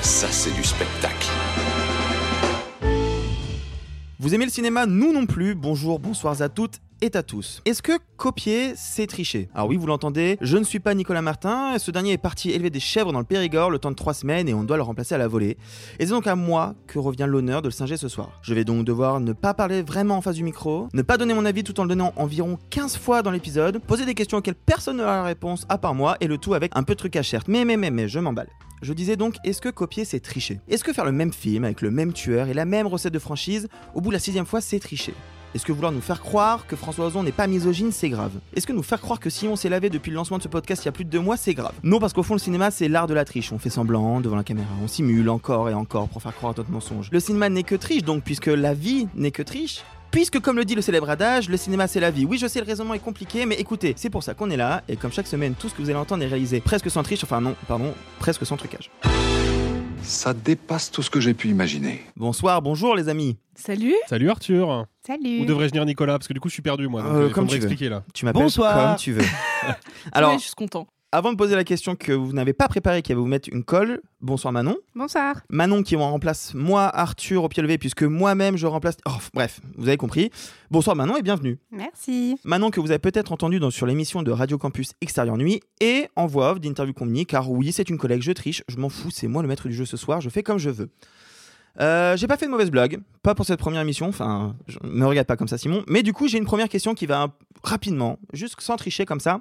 Ça, c'est du spectacle. Vous aimez le cinéma Nous non plus. Bonjour, bonsoir à toutes et à tous. Est-ce que copier, c'est tricher? Alors oui, vous l'entendez, je ne suis pas Nicolas Martin, ce dernier est parti élever des chèvres dans le Périgord le temps de trois semaines et on doit le remplacer à la volée. Et c'est donc à moi que revient l'honneur de le singer ce soir. Je vais donc devoir ne pas parler vraiment en face du micro, ne pas donner mon avis tout en le donnant environ 15 fois dans l'épisode, poser des questions auxquelles personne n'aura la réponse à part moi et le tout avec un peu de truc à cherte. Mais mais mais mais, je m'emballe. Je disais donc, est-ce que copier c'est tricher? Est-ce que faire le même film avec le même tueur et la même recette de franchise, au bout de la sixième fois c'est tricher? Est-ce que vouloir nous faire croire que François Ozon n'est pas misogyne, c'est grave Est-ce que nous faire croire que si on s'est lavé depuis le lancement de ce podcast il y a plus de deux mois, c'est grave Non, parce qu'au fond, le cinéma, c'est l'art de la triche. On fait semblant devant la caméra, on simule encore et encore pour faire croire à notre mensonge. Le cinéma n'est que triche, donc, puisque la vie n'est que triche. Puisque, comme le dit le célèbre adage, le cinéma c'est la vie. Oui, je sais, le raisonnement est compliqué, mais écoutez, c'est pour ça qu'on est là, et comme chaque semaine, tout ce que vous allez entendre est réalisé presque sans triche, enfin non, pardon, presque sans trucage. Ça dépasse tout ce que j'ai pu imaginer. Bonsoir, bonjour les amis. Salut. Salut Arthur. Salut. Ou devrais-je dire Nicolas? Parce que du coup, je suis perdu moi. Donc, Euh, il comme tu veux. expliquer là. Tu m'appelles Bonsoir. comme tu veux. Alors, je suis content. Avant de poser la question que vous n'avez pas préparée, qui va vous mettre une colle, bonsoir Manon. Bonsoir. Manon qui en remplace moi, Arthur, au pied levé, puisque moi-même je remplace. Oh, bref, vous avez compris. Bonsoir Manon et bienvenue. Merci. Manon que vous avez peut-être entendu dans, sur l'émission de Radio Campus Extérieur Nuit et en voix off d'Interview Combini, car oui, c'est une collègue, je triche, je m'en fous, c'est moi le maître du jeu ce soir, je fais comme je veux. Euh, j'ai pas fait de mauvaise blague, pas pour cette première émission, enfin, je, me regarde pas comme ça Simon, mais du coup j'ai une première question qui va rapidement, juste sans tricher comme ça.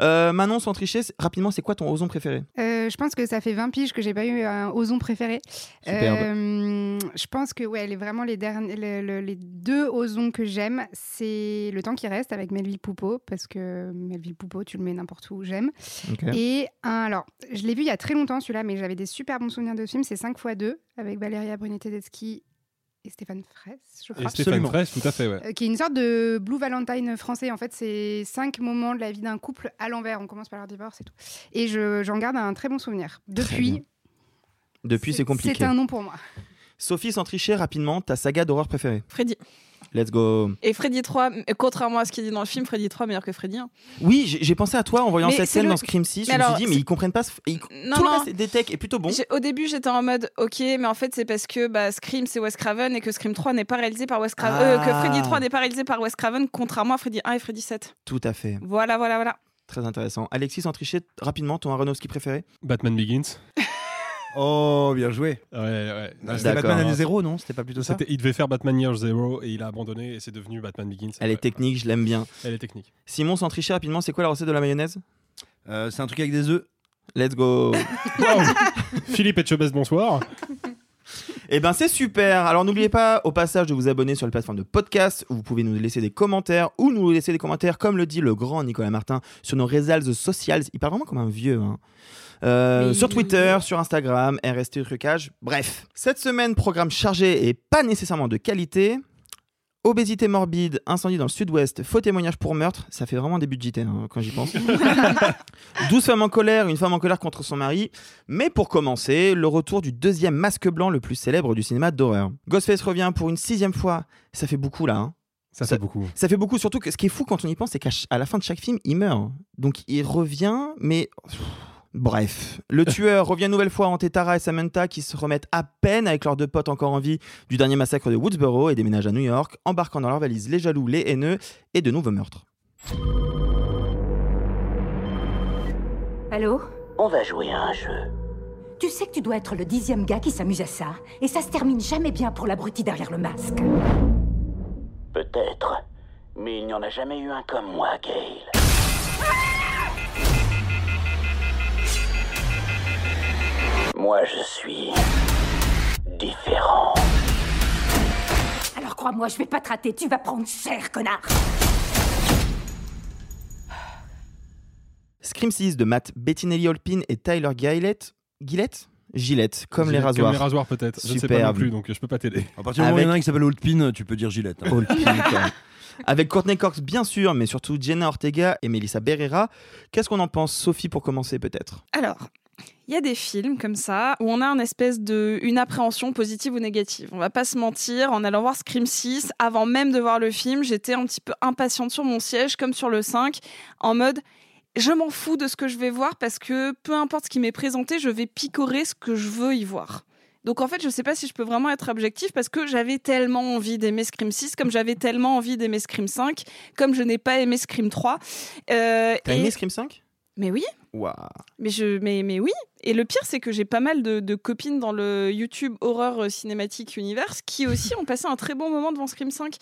Euh, Manon, sans tricher, rapidement, c'est quoi ton ozon préféré? Euh, je pense que ça fait 20 piges que j'ai pas eu un ozon préféré. Superbe. Euh, je pense que ouais, les, vraiment les, le- le- les deux ozons que j'aime, c'est Le temps qui reste avec Melville Poupeau, parce que Melville Poupeau, tu le mets n'importe où, j'aime. Et un, alors, je l'ai vu il y a très longtemps celui-là, mais j'avais des super bons souvenirs de ce film. C'est 5 x 2 avec Valéria Brunet-Tedeschi et Stéphane Fraisse, je Et crois. Stéphane Absolument. Fraisse, tout à fait, ouais. Euh, qui est une sorte de Blue Valentine français. En fait, c'est cinq moments de la vie d'un couple à l'envers. On commence par leur divorce et tout. Et je- j'en garde un très bon souvenir. Depuis, Depuis, c'est compliqué. C'est un nom pour moi. Sophie, sans tricher, rapidement, ta saga d'horreur préférée? Freddy. Let's go. Et Freddy 3, euh, contrairement à ce qu'il dit dans le film, Freddy 3 meilleur que Freddy 1. Oui, j'ai pensé à toi en voyant Mais cette scène le- dans Scream 6. Je Mais me suis alors, dit, mais ils comprennent pas. ce- ils- Non, Tout le non. reste des techs est plutôt bon. J'ai- Au début, j'étais en mode OK, mais en fait, c'est parce que bah, Scream, c'est Wes Craven et que Scream 3 n'est pas réalisé par Wes Craven. euh, que Ah. Freddy 3 n'est pas réalisé par Wes Craven, contrairement à Freddy 1 et Freddy 7. Tout à fait. Voilà, voilà, voilà. Très intéressant. Alexis, sans tricher, rapidement, ton Aronofsky préféré? Batman Begins. Oh, bien joué. Ouais, ouais. Ah, C'était. Batman année zéro, non? C'était pas plutôt ça? Il devait faire Batman Year Zero et il a abandonné et c'est devenu Batman Begins. Elle est Ouais. technique, je l'aime bien. Elle est technique. Simon, sans tricher, rapidement, c'est quoi la recette de la mayonnaise? Euh, C'est un truc avec des œufs. Let's go. Wow. Philippe Etchebest, bonsoir. Eh ben c'est super. Alors n'oubliez pas au passage de vous abonner sur les plateformes de podcast où vous pouvez nous laisser des commentaires ou nous laisser des commentaires comme le dit le grand Nicolas Martin sur nos réseaux sociaux. Il parle vraiment comme un vieux. hein. Euh, sur Twitter, sur Instagram, RST Trucage, bref. Cette semaine, programme chargé et pas nécessairement de qualité. Obésité morbide, incendie dans le sud-ouest, faux témoignage pour meurtre, ça fait vraiment début de JT hein, quand j'y pense. 12 femmes en colère, une femme en colère contre son mari. Mais pour commencer, le retour du deuxième masque blanc le plus célèbre du cinéma d'horreur. Ghostface revient pour une sixième fois, ça fait beaucoup là. hein. Ça fait beaucoup. Ça fait beaucoup, surtout que ce qui est fou quand on y pense, c'est qu'à la fin de chaque film, il meurt. Donc il revient, mais. Bref. Le tueur revient une nouvelle fois hanter Tara et Samantha qui se remettent à peine avec leurs deux potes encore en vie du dernier massacre de Woodsboro et déménagent à New York, embarquant dans leurs valises les jaloux, les haineux et de nouveaux meurtres. Allô? On va jouer à un jeu. Tu sais que tu dois être le dixième gars qui s'amuse à ça, et ça se termine jamais bien pour l'abruti derrière le masque. Peut-être, mais il n'y en a jamais eu un comme moi, Gail. Moi, je suis différent. Alors crois-moi, je vais pas te rater, tu vas prendre cher, connard Scream 6 de Matt Bettinelli Olpin et Tyler Gillette. Gillette Gillette, comme les Gillette, rasoirs. Comme les rasoirs, peut-être. Je ne sais pas non plus, donc je peux pas t'aider. À partir du moment où il y en a un qui s'appelle Oldpin, tu peux dire Gillette. hein. Olpin, quand même. Avec Courtney Cox, bien sûr, mais surtout Jenna Ortega et Melissa Berrera. Qu'est-ce qu'on en pense, Sophie, pour commencer, peut-être? Alors, il y a des films comme ça où on a une espèce de une appréhension positive ou négative. On va pas se mentir, en allant voir Scream 6, avant même de voir le film, j'étais un petit peu impatiente sur mon siège comme sur le 5 en mode je m'en fous de ce que je vais voir parce que peu importe ce qui m'est présenté, je vais picorer ce que je veux y voir. Donc en fait, je sais pas si je peux vraiment être objectif parce que j'avais tellement envie d'aimer Scream 6, comme j'avais tellement envie d'aimer Scream 5, comme je n'ai pas aimé Scream 3. Euh, T'as et- aimé Scream 5 Mais oui. Waouh. Mais, je, mais, mais oui. Et le pire, c'est que j'ai pas mal de, de copines dans le YouTube Horror euh, Cinématique Universe qui aussi ont passé un très bon moment devant Scream 5.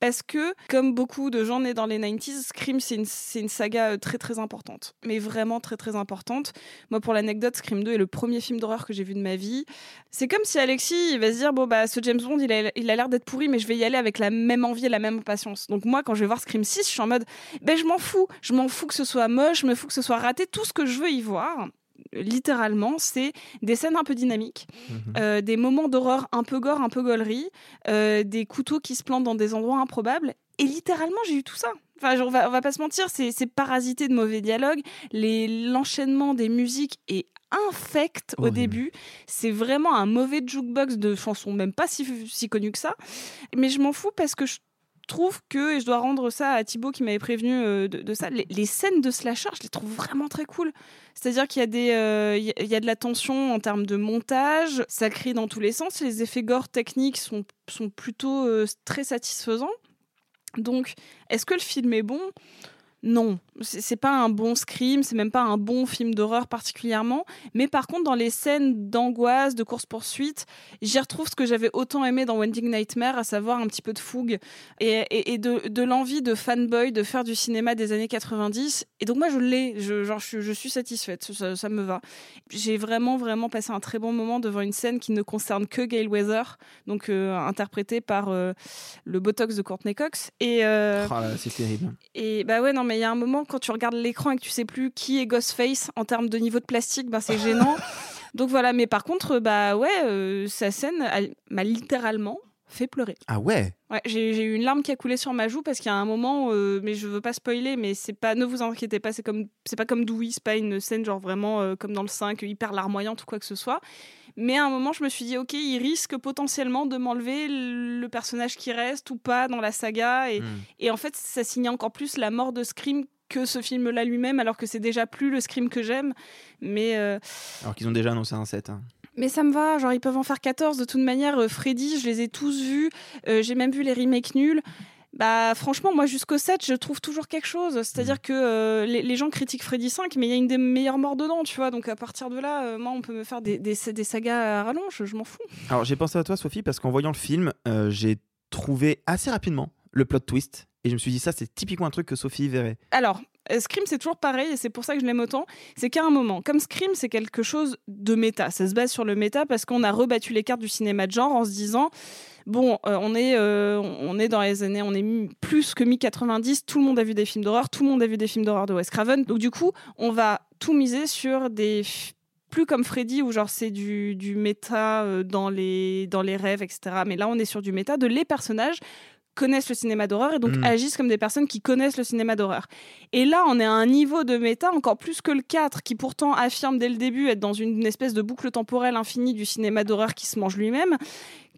Parce que, comme beaucoup de gens nés dans les 90s, Scream, c'est une, saga euh, très très importante. Mais vraiment très très importante. Moi, pour l'anecdote, Scream 2 est le premier film d'horreur que j'ai vu de ma vie. C'est comme si Alexis, il va se dire, bon, bah, ce James Bond, il a l'air d'être pourri, mais je vais y aller avec la même envie et la même impatience. Donc moi, quand je vais voir Scream 6, je suis en mode, ben, je m'en fous. Je m'en fous que ce soit moche, je me fous que ce soit raté. Tout ce que je veux y voir, littéralement, c'est des scènes un peu dynamiques, euh, des moments d'horreur un peu gore, un peu gaulerie, euh, des couteaux qui se plantent dans des endroits improbables. Et littéralement, j'ai eu tout ça. Enfin, on, va, on va pas se mentir, c'est parasité de mauvais dialogues. L'enchaînement des musiques est infect au début. C'est vraiment un mauvais jukebox de chansons, même pas si, si connues que ça. Mais je m'en fous parce que je trouve que, et je dois rendre ça à Thibaut qui m'avait prévenu euh, de, ça, les, scènes de slasher, je les trouve vraiment très cool. C'est-à-dire qu'il y, a euh, y a de la tension en termes de montage, ça crie dans tous les sens, les effets gore techniques sont, sont plutôt euh, très satisfaisants. Donc, est-ce que le film est bon? Non, c'est pas un bon scream, c'est même pas un bon film d'horreur particulièrement. Mais par contre, dans les scènes d'angoisse, de course-poursuite, j'y retrouve ce que j'avais autant aimé dans Wending Nightmare, à savoir un petit peu de fougue et, et- et de, de l'envie de fanboy de faire du cinéma des années 90. Et donc moi, je l'ai, je, genre, je, suis- je suis satisfaite, ça, ça me va. J'ai vraiment, vraiment passé un très bon moment devant une scène qui ne concerne que Gail Weather, donc euh, interprétée par euh, le Botox de Courtney Cox. Et, euh, Oh là, c'est terrible. et bah ouais, non, mais il y a un moment quand tu regardes l'écran et que tu sais plus qui est Ghostface en termes de niveau de plastique, bah c'est gênant. Donc voilà, mais par contre, bah ouais, euh, sa scène m'a littéralement fait pleurer. Ah ouais? Ouais, j'ai eu une larme qui a coulé sur ma joue parce qu'il y a un moment, euh, mais je veux pas spoiler, mais c'est pas, ne vous inquiétez pas, c'est comme, c'est pas comme Dewey, c'est pas une scène genre vraiment euh, comme dans le 5, hyper larmoyante ou quoi que ce soit. Mais à un moment, je me suis dit, ok, il risque potentiellement de m'enlever le personnage qui reste ou pas dans la saga. Et, Hmm. et en fait, ça signe encore plus la mort de Scream que ce film-là lui-même, alors que c'est déjà plus le Scream que j'aime. Mais, euh, Alors qu'ils ont déjà annoncé un set. hein. Mais ça me va, genre ils peuvent en faire 14. De toute manière, euh, Freddy, je les ai tous vus. Euh, J'ai même vu les remakes nuls. Bah franchement, moi jusqu'au 7, je trouve toujours quelque chose. C'est-à-dire que euh, les, les gens critiquent Freddy 5, mais il y a une des meilleures morts dedans, tu vois. Donc à partir de là, euh, moi on peut me faire des, des, des sagas à rallonge, je m'en fous. Alors j'ai pensé à toi, Sophie, parce qu'en voyant le film, euh, j'ai trouvé assez rapidement le plot twist. Et je me suis dit, ça, c'est typiquement un truc que Sophie verrait. Alors, Scream, c'est toujours pareil, et c'est pour ça que je l'aime autant. C'est qu'à un moment, comme Scream, c'est quelque chose de méta. Ça se base sur le méta parce qu'on a rebattu les cartes du cinéma de genre en se disant. Bon, euh, on, est, euh, on est dans les années, on est plus que mi-90, tout le monde a vu des films d'horreur, tout le monde a vu des films d'horreur de Wes Craven. Donc du coup, on va tout miser sur des plus comme Freddy où genre c'est du, du méta euh, dans, les, dans les rêves, etc. Mais là, on est sur du méta de les personnages connaissent le cinéma d'horreur et donc Mm. agissent comme des personnes qui connaissent le cinéma d'horreur. Et là, on est à un niveau de méta encore plus que le 4, qui pourtant affirme dès le début être dans une espèce de boucle temporelle infinie du cinéma d'horreur qui se mange lui-même,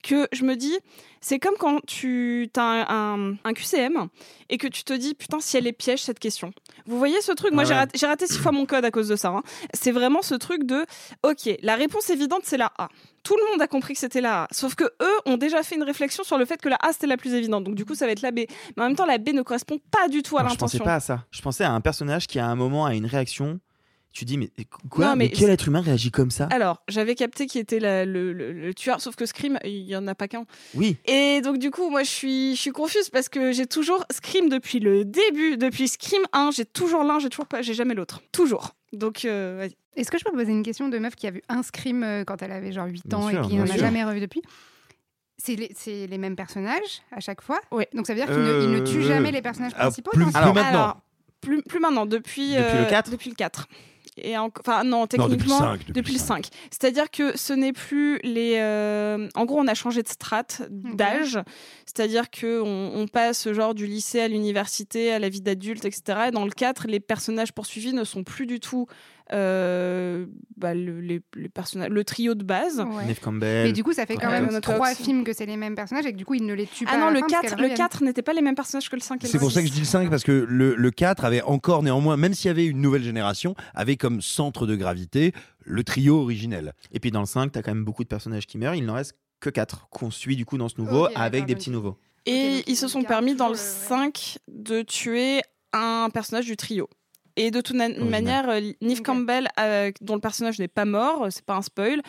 que je me dis, c'est comme quand tu as un, un- un QCM et que tu te dis, putain, si elle est piège cette question. Vous voyez ce truc? Moi, Ah j'ai raté, j'ai raté six fois mon code à cause de ça. hein. C'est vraiment ce truc de, ok, la réponse évidente, c'est la A. Tout le monde a compris que c'était la A. Sauf que eux ont déjà fait une réflexion sur le fait que la A, c'était la plus évidente. Donc, du coup, ça va être la B. Mais en même temps, la B ne correspond pas du tout à Alors, je pensais l'intention. pas à ça. Je pensais à un personnage qui, à un moment, a une réaction Tu dis, mais quoi? Non, mais, mais quel être humain réagit comme ça? Alors, j'avais capté qui était la- le, le- le tueur, sauf que Scream, il y en a pas qu'un. Oui. Et donc, du coup, moi, je suis, je suis confuse parce que j'ai toujours Scream depuis le début, depuis Scream 1, j'ai toujours l'un, j'ai toujours pas, j'ai jamais l'autre. Toujours. Donc, euh, vas-y. Est-ce que je peux poser une question de meuf qui a vu un Scream euh, quand elle avait genre 8 Bien ans sûr, et qui n'en a jamais revu depuis? C'est les, c'est les mêmes personnages à chaque fois? Oui. Donc ça veut dire qu'ils ne, ne tuent Euh, jamais les personnages principaux plus- plus maintenant. Alors, plus, plus maintenant, depuis, Depuis le euh, 4? Depuis le 4. Et en- enfin non, depuis le techniquement 5, depuis depuis, le le 5. C'est-à-dire que ce n'est plus les. euh, En gros, on a changé de strate d'âge. C'est-à-dire que on, on passe genre du lycée à l'université, à la vie d'adulte, etc. Et dans le 4, les personnages poursuivis ne sont plus du tout euh, bah, le, les, les personnages, le trio de base. Ouais. Neve Campbell. Mais du coup, ça fait quand Ouais, même trois Cox. films que c'est les mêmes personnages et que du coup, ils ne les tuent pas. Ah non, le fin parce 4, qu'elles le reviennent. 4 n'était pas les mêmes personnages que le 5 et le C'est pour ça que 6. je dis le 5 parce que le, le 4 avait encore néanmoins, même s'il y avait une nouvelle génération, avait comme centre de gravité le trio originel. Et puis dans le 5, t'as quand même beaucoup de personnages qui meurent. Il n'en reste que 4 qu'on suit du coup dans ce nouveau avec des petits nouveaux. Et ils se sont permis dans le toujours le- 5 de tuer un personnage du trio. Et de toute manière, euh, Neve. Campbell, euh, dont le personnage n'est pas mort, euh, c'est pas un spoil,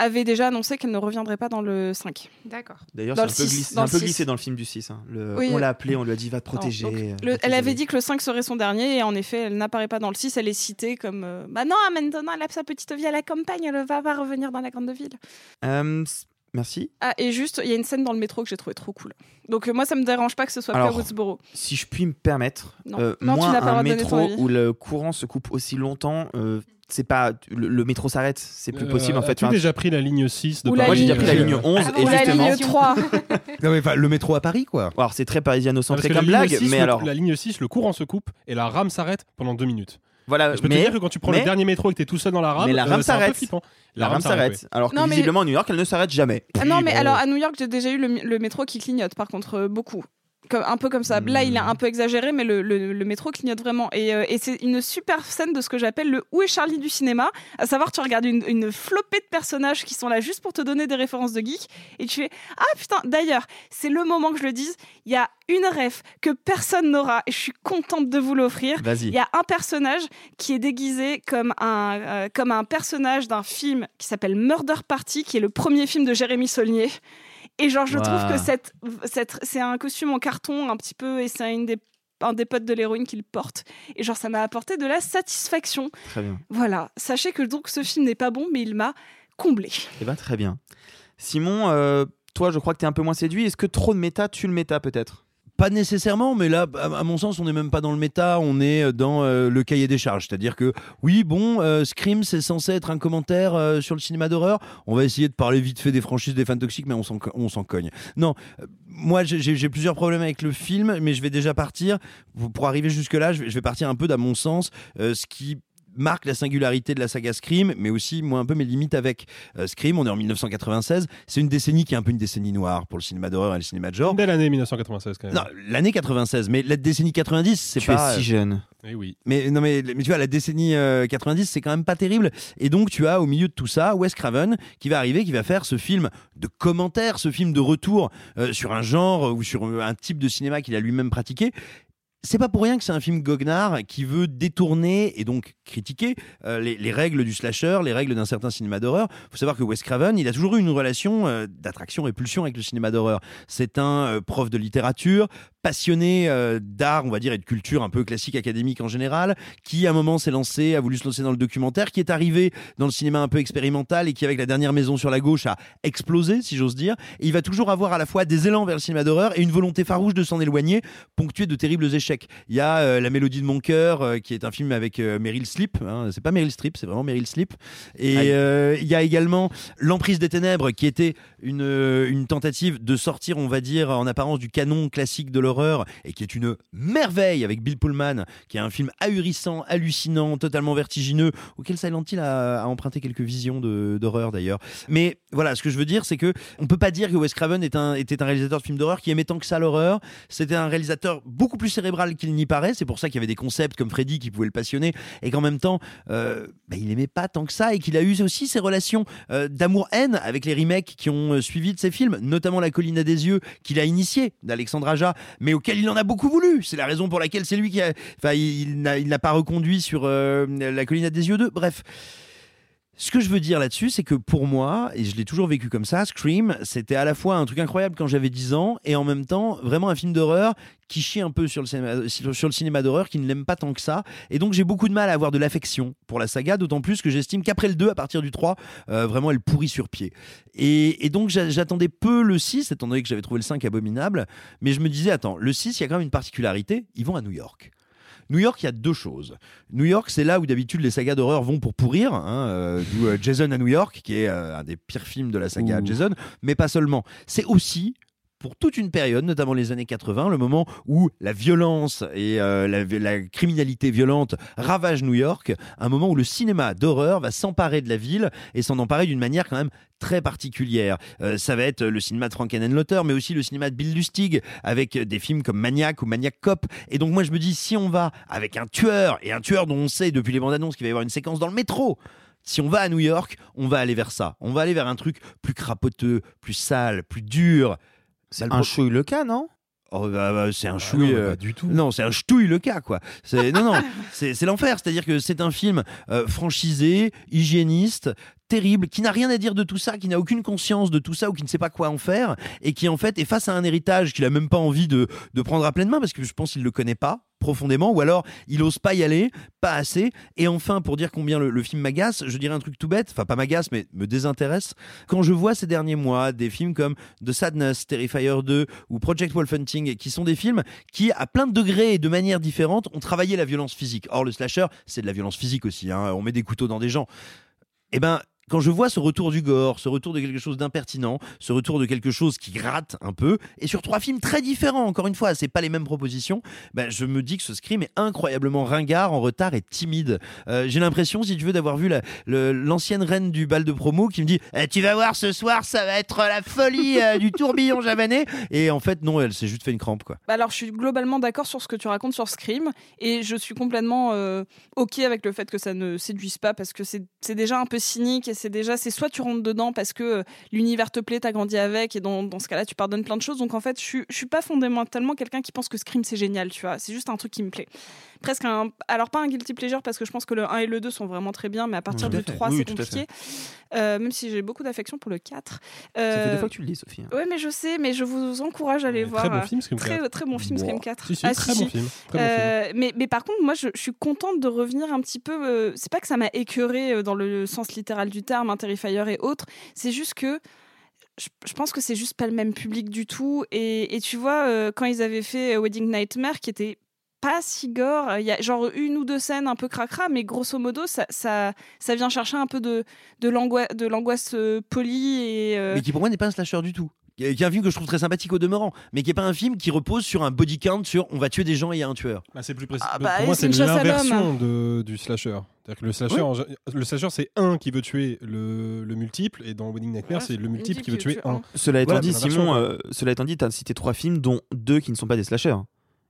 avait déjà annoncé qu'elle ne reviendrait pas dans le 5. D'accord. D'ailleurs, c'est un, peu, glissé, dans un le peu six. glissé dans le film du 6. hein. Le- Oui. On l'a appelé, on lui a dit va te Non, protéger. donc, euh, le- elle avait dit que le 5 serait son dernier, et en effet, elle n'apparaît pas dans le 6. Elle est citée comme euh, Bah non, maintenant elle a sa petite vie à la campagne, elle va pas revenir dans la grande ville. Euh, merci. Ah, et juste, il y a une scène dans le métro que j'ai trouvé trop cool. Donc euh, moi, ça me dérange pas que ce soit Alors, Woodsboro. Si je puis me permettre, Non. euh, Non, moi, un métro où le courant se coupe aussi longtemps, euh, c'est pas le, le métro s'arrête, c'est plus possible en fait. Tu as Enfin, déjà pris la ligne 6 de la moi j'ai déjà pris la ligne 11 Ah, et Ou la justement, ligne 3. Non, mais, enfin, le métro à Paris, quoi. alors c'est très parisiano-centré comme blague, 6, mais le- alors la ligne 6, le courant se coupe et la rame s'arrête pendant deux minutes. Voilà, Je peux mais te dire que quand tu prends mais- le dernier métro et que t'es tout seul dans la rame, mais la euh, rame s'arrête. la rame s'arrête. Alors que Non, mais- visiblement à New York, elle ne s'arrête jamais. Ah non, mais bon, alors à New York, j'ai déjà eu le métro qui clignote, par contre, euh, beaucoup. Comme, un peu comme ça. Là, il est un peu exagéré, mais le, le- le métro clignote vraiment. Et, euh, et c'est une super scène de ce que j'appelle le Où est Charlie du cinéma? À savoir, tu regardes une, une flopée de personnages qui sont là juste pour te donner des références de geek. Et tu fais Ah putain, d'ailleurs, c'est le moment que je le dise. Il y a une ref que personne n'aura, et je suis contente de vous l'offrir. Il y a un personnage qui est déguisé comme un, euh, comme un personnage d'un film qui s'appelle Murder Party, qui est le premier film de Jérémy Saulnier. Et genre, je Wow. trouve que cette, cette, c'est un costume en carton un petit peu, et c'est une des, un des potes de l'héroïne qui le porte. Et genre, ça m'a apporté de la satisfaction. Très bien. Voilà. Sachez que donc ce film n'est pas bon, mais il m'a comblé. Eh ben très bien. Simon, euh, toi, je crois que tu es un peu moins séduit. Est-ce que trop de méta tue le méta peut-être? Pas nécessairement, mais là, à mon sens, on n'est même pas dans le méta, on est dans euh, le cahier des charges. C'est-à-dire que, oui, bon, euh, Scream, c'est censé être un commentaire euh, sur le cinéma d'horreur. On va essayer de parler vite fait des franchises des fans toxiques, mais on s'en, cogne. Non, euh, moi, j'ai- plusieurs problèmes avec le film, mais je vais déjà partir. Pour arriver jusque-là, je je vais partir un peu, d'à mon sens, euh, ce qui marque la singularité de la saga Scream, mais aussi moi un peu mes limites avec euh, Scream. On est en 1996, c'est une décennie qui est un peu une décennie noire pour le cinéma d'horreur et le cinéma de genre. Une belle année 1996 quand même. Non, l'année 96, mais la décennie 90, c'est Tu pas. es si jeune. Eh oui. Mais non, mais, mais tu vois, la décennie euh, 90, c'est quand même pas terrible. Et donc, tu as au milieu de tout ça Wes Craven qui va arriver, qui va faire ce film de commentaire, ce film de retour euh, sur un genre ou sur euh, un type de cinéma qu'il a lui-même pratiqué. C'est pas pour rien que c'est un film goguenard qui veut détourner et donc critiquer euh, les, les règles du slasher, les règles d'un certain cinéma d'horreur. faut savoir que Wes Craven, il a toujours eu une relation euh, d'attraction-répulsion avec le cinéma d'horreur. C'est un euh, prof de littérature, passionné euh, d'art, on va dire, et de culture un peu classique académique en général, qui à un moment s'est lancé, a voulu se lancer dans le documentaire, qui est arrivé dans le cinéma un peu expérimental et qui avec la dernière maison sur la gauche a explosé, si j'ose dire. Il va toujours avoir à la fois des élans vers le cinéma d'horreur et une volonté farouche de s'en éloigner, ponctuée de terribles échecs. Il y a euh, La mélodie de mon cœur, euh, qui est un film avec euh, Meryl Streep. hein. c'est pas Meryl Streep, c'est vraiment Meryl Streep. Et il y a également L'emprise des ténèbres, qui était une, euh, une tentative de sortir, on va dire, en apparence du canon classique de l'horreur, et qui est une merveille avec Bill Pullman, qui est un film ahurissant, hallucinant, totalement vertigineux, auquel Silent Hill a, emprunté quelques visions d'horreur d'ailleurs. Mais voilà, ce que je veux dire, c'est que on peut pas dire que Wes Craven était un réalisateur de films d'horreur qui aimait tant que ça l'horreur. C'était un réalisateur beaucoup plus cérébral qu'il n'y paraît. C'est pour ça qu'il y avait des concepts comme Freddy qui pouvaient le passionner, et qu'en même temps, euh, bah, il aimait pas tant que ça, et qu'il a eu aussi ses relations euh, d'amour-haine avec les remakes qui ont euh, suivi de ses films, notamment La colline à des yeux, qu'il a initié d'Alexandre Aja, mais auquel il en a beaucoup voulu. C'est la raison pour laquelle c'est lui qui a. Enfin, il n'a pas reconduit sur euh, La colline à des yeux 2. Bref. Ce que je veux dire là-dessus, c'est que pour moi, et je l'ai toujours vécu comme ça, Scream, c'était à la fois un truc incroyable quand j'avais 10 ans, et en même temps, vraiment un film d'horreur qui chie un peu sur le cinéma, d'horreur, qui ne l'aime pas tant que ça. Et donc j'ai beaucoup de mal à avoir de l'affection pour la saga, d'autant plus que j'estime qu'après le 2, à partir du 3, euh, vraiment elle pourrit sur pied. Et, et donc j'a- j'attendais peu le 6, étant donné que j'avais trouvé le 5 abominable, mais je me disais, attends, le 6, il y a quand même une particularité, ils vont à New York. New York, il y a deux choses. New York, c'est là où d'habitude les sagas d'horreur vont pour pourrir, hein, euh, d'où euh, Jason à New York, qui est euh, un des pires films de la saga Jason, mais pas seulement. C'est aussi pour toute une période, notamment les années 80, le moment où la violence et euh, la, criminalité violente ravagent New York, un moment où le cinéma d'horreur va s'emparer de la ville et s'en emparer d'une manière quand même très particulière. Euh, ça va être le cinéma de Frankenheimer, mais aussi le cinéma de Bill Lustig, avec des films comme Maniac ou Maniac Cop. Et donc moi je me dis, si on va avec un tueur, et un tueur dont on sait depuis les bandes annonces qu'il va y avoir une séquence dans le métro, si on va à New York, on va aller vers ça. On va aller vers un truc plus crapoteux, plus sale, plus dur. C'est un chouille le cas, non? Oh, bah, bah, c'est un non, chouille. mais euh, pas du tout. Non, c'est un ch'touille le cas, quoi. C'est, non, non, c'est, l'enfer. C'est-à-dire que c'est un film euh, franchisé, hygiéniste, terrible, qui n'a rien à dire de tout ça, qui n'a aucune conscience de tout ça ou qui ne sait pas quoi en faire et qui en fait est face à un héritage qu'il a même pas envie de, de prendre à pleine main parce que je pense qu'il le connaît pas profondément ou alors il ose pas y aller, pas assez. Et enfin, pour dire combien le, film m'agace, je dirais un truc tout bête, enfin pas m'agace mais me désintéresse. Quand je vois ces derniers mois des films comme The Sadness, Terrifier 2 ou Project Wolf Hunting, qui sont des films qui, à plein de degrés et de manières différentes, ont travaillé la violence physique. Or, le slasher, c'est de la violence physique aussi. hein. On met des couteaux dans des gens. Eh ben, quand je vois ce retour du gore, ce retour de quelque chose d'impertinent, ce retour de quelque chose qui gratte un peu, et sur trois films très différents, encore une fois, c'est pas les mêmes propositions, ben je me dis que ce Scream est incroyablement ringard, en retard et timide. Euh, J'ai l'impression, si tu veux, d'avoir vu l'ancienne reine du bal de promo qui me dit Eh, Tu vas voir ce soir, ça va être la folie euh, du tourbillon javanais. Et en fait, non, elle s'est juste fait une crampe, quoi. Bah Alors, je suis globalement d'accord sur ce que tu racontes sur Scream et je suis complètement euh, OK avec le fait que ça ne séduise pas parce que c'est déjà un peu cynique et c'est déjà, c'est soit tu rentres dedans parce que euh, l'univers te plaît, t'as grandi avec et dans, dans ce cas-là, tu pardonnes plein de choses. Donc en fait, je suis, je suis pas fondamentalement quelqu'un qui pense que Scream c'est génial, tu vois. C'est juste un truc qui me plaît. Presque un. Alors, pas un guilty pleasure parce que je pense que le 1 et le 2 sont vraiment très bien, mais à partir du fait. 3, Oui, c'est compliqué. Euh, même si j'ai beaucoup d'affection pour le 4. Ça fait Euh, deux fois que tu le dis, Sophie. hein. Ouais, mais je sais, mais je vous encourage à aller voir. très bon euh, film, Scream très, 4. très bon film. Scream 4. Si, si, Ah, très si, bon si. film, très bon Euh, mais, mais par contre, moi, je, je suis contente de revenir un petit peu. euh, c'est pas que ça m'a écœuré euh, dans le sens littéral du terme, un Terrifier et autres. C'est juste que. Je, pense que c'est juste pas le même public du tout. Et, et tu vois, euh, quand ils avaient fait euh, Wedding Nightmare, qui était pas si gore, il y a genre une ou deux scènes un peu cracra, mais grosso modo, ça, ça, ça vient chercher un peu de, de l'angoisse de l'angoisse, euh, polie et. euh, mais qui pour moi n'est pas un slasher du tout. Qui est un film que je trouve très sympathique au demeurant, mais qui est pas un film qui repose sur un body count sur on va tuer des gens et il y a un tueur. Bah, c'est plus précis. Ah bah, pour moi, c'est c'est l'inversion du slasher. C'est-à-dire que le slasher, Oui. en gé- le slasher, c'est un qui veut tuer le, le multiple, et dans Wedding Nightmare, Ouais, c'est le multiple qui veut tuer tue un. un. Cela étant Voilà, dit, c'est Simon, euh, cela étant dit, tu as cité trois films, dont deux qui ne sont pas des slashers.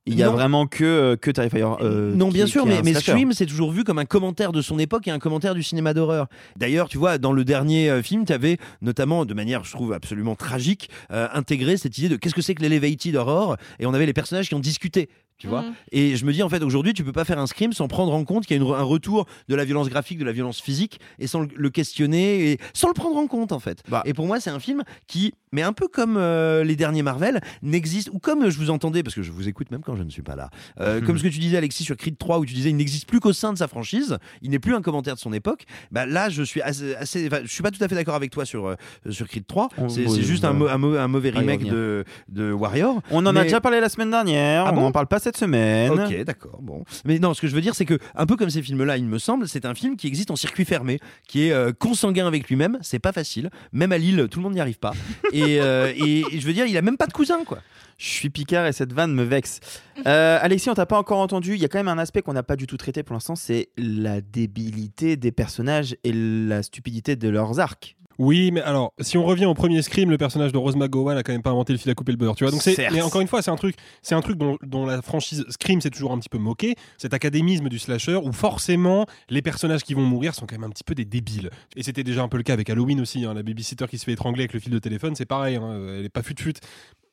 Il y a Non. vraiment que, euh, que Terrifier. euh, non, qui- bien sûr, qui mais, mais. Scream, c'est toujours vu comme un commentaire de son époque et un commentaire du cinéma d'horreur. D'ailleurs, tu vois, dans le dernier euh, film, tu avais notamment, de manière, je trouve, absolument tragique, euh, intégré cette idée de qu'est-ce que c'est que l'elevated horror, et on avait les personnages qui ont discuté. Tu vois Mhm. Et je me dis, en fait, aujourd'hui, tu peux pas faire un scream sans prendre en compte qu'il y a une- un retour de la violence graphique, de la violence physique, et sans le, le questionner, et sans le prendre en compte, en fait. Bah. Et pour moi, c'est un film qui, mais un peu comme euh, les derniers Marvel, n'existe, ou comme je vous entendais, parce que je vous écoute même quand je ne suis pas là, euh, comme ce que tu disais, Alexis, sur Creed 3, où tu disais, il n'existe plus qu'au sein de sa franchise, il n'est plus un commentaire de son époque. Bah, là, je suis assez, je suis pas tout à fait d'accord avec toi sur, euh, sur Creed 3. On- C'est oui, juste un, mauvais remake de, de Warrior. On en a déjà parlé la semaine dernière, Ah on n'en parle pas cette semaine. Ok, d'accord, bon. Mais non, ce que je veux dire, c'est que, un peu comme ces films-là, il me semble, c'est un film qui existe en circuit fermé, qui est euh, consanguin avec lui-même. C'est pas facile. Même à Lille, tout le monde n'y arrive pas. et, euh, et- et je veux dire, il a même pas de cousin, quoi. Je suis Picard et cette vanne me vexe. Euh, Alexis, on t'a pas encore entendu. Il y a quand même un aspect qu'on n'a pas du tout traité pour l'instant, c'est la débilité des personnages et la stupidité de leurs arcs. Oui, mais alors, si on revient au premier Scream, le personnage de Rose McGowan a quand même pas inventé le fil à couper le beurre, tu vois. Donc c'est, mais encore une fois, c'est un truc, c'est un truc dont, dont la franchise Scream s'est toujours un petit peu moqué, cet académisme du slasher où forcément les personnages qui vont mourir sont quand même un petit peu des débiles. Et c'était déjà un peu le cas avec Halloween aussi, hein, la babysitter qui se fait étrangler avec le fil de téléphone, c'est pareil, hein, elle est pas fut-fut.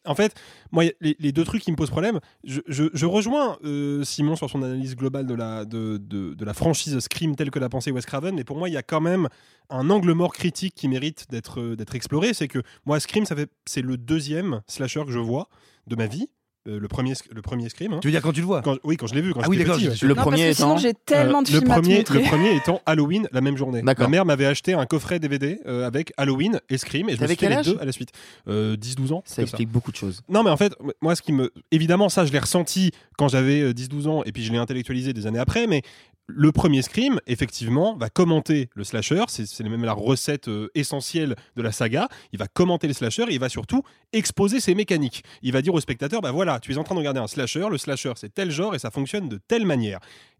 En fait, moi, les, les deux trucs qui me posent problème, je, rejoins euh, Simon sur son analyse globale de la, franchise Scream telle que l'a pensé Wes Craven, mais pour moi, il y a quand même un angle mort critique qui mérite d'être euh, exploré. C'est que moi, Scream, c'est le deuxième slasher que je vois de ma vie. Euh, le premier, le premier Scream. hein. Tu veux dire quand tu le vois Quand- Oui, quand je l'ai vu. Quand Ah oui, d'accord, ouais. Le Non, que sinon, j'ai tellement de Euh, le films à te premier. Le premier étant Halloween la même journée. Ma mère m'avait acheté un coffret DVD euh, avec Halloween et Scream et je me suis fait quel les âge deux à la suite. Euh, 10-12 ans. Ça explique beaucoup de choses. non, mais en fait, moi, ce qui me. Évidemment, ça, je l'ai ressenti quand j'avais euh, 10-12 ans, et puis je l'ai intellectualisé des années après, mais le premier Scream, effectivement, va commenter le slasher. C'est même la recette euh, essentielle de la saga. Il va commenter le slasher et il va surtout exposer ses mécaniques. Il va dire au spectateur bah voilà, tu es en train de regarder un slasher. Le slasher, c'est tel genre et ça fonctionne de telle manière.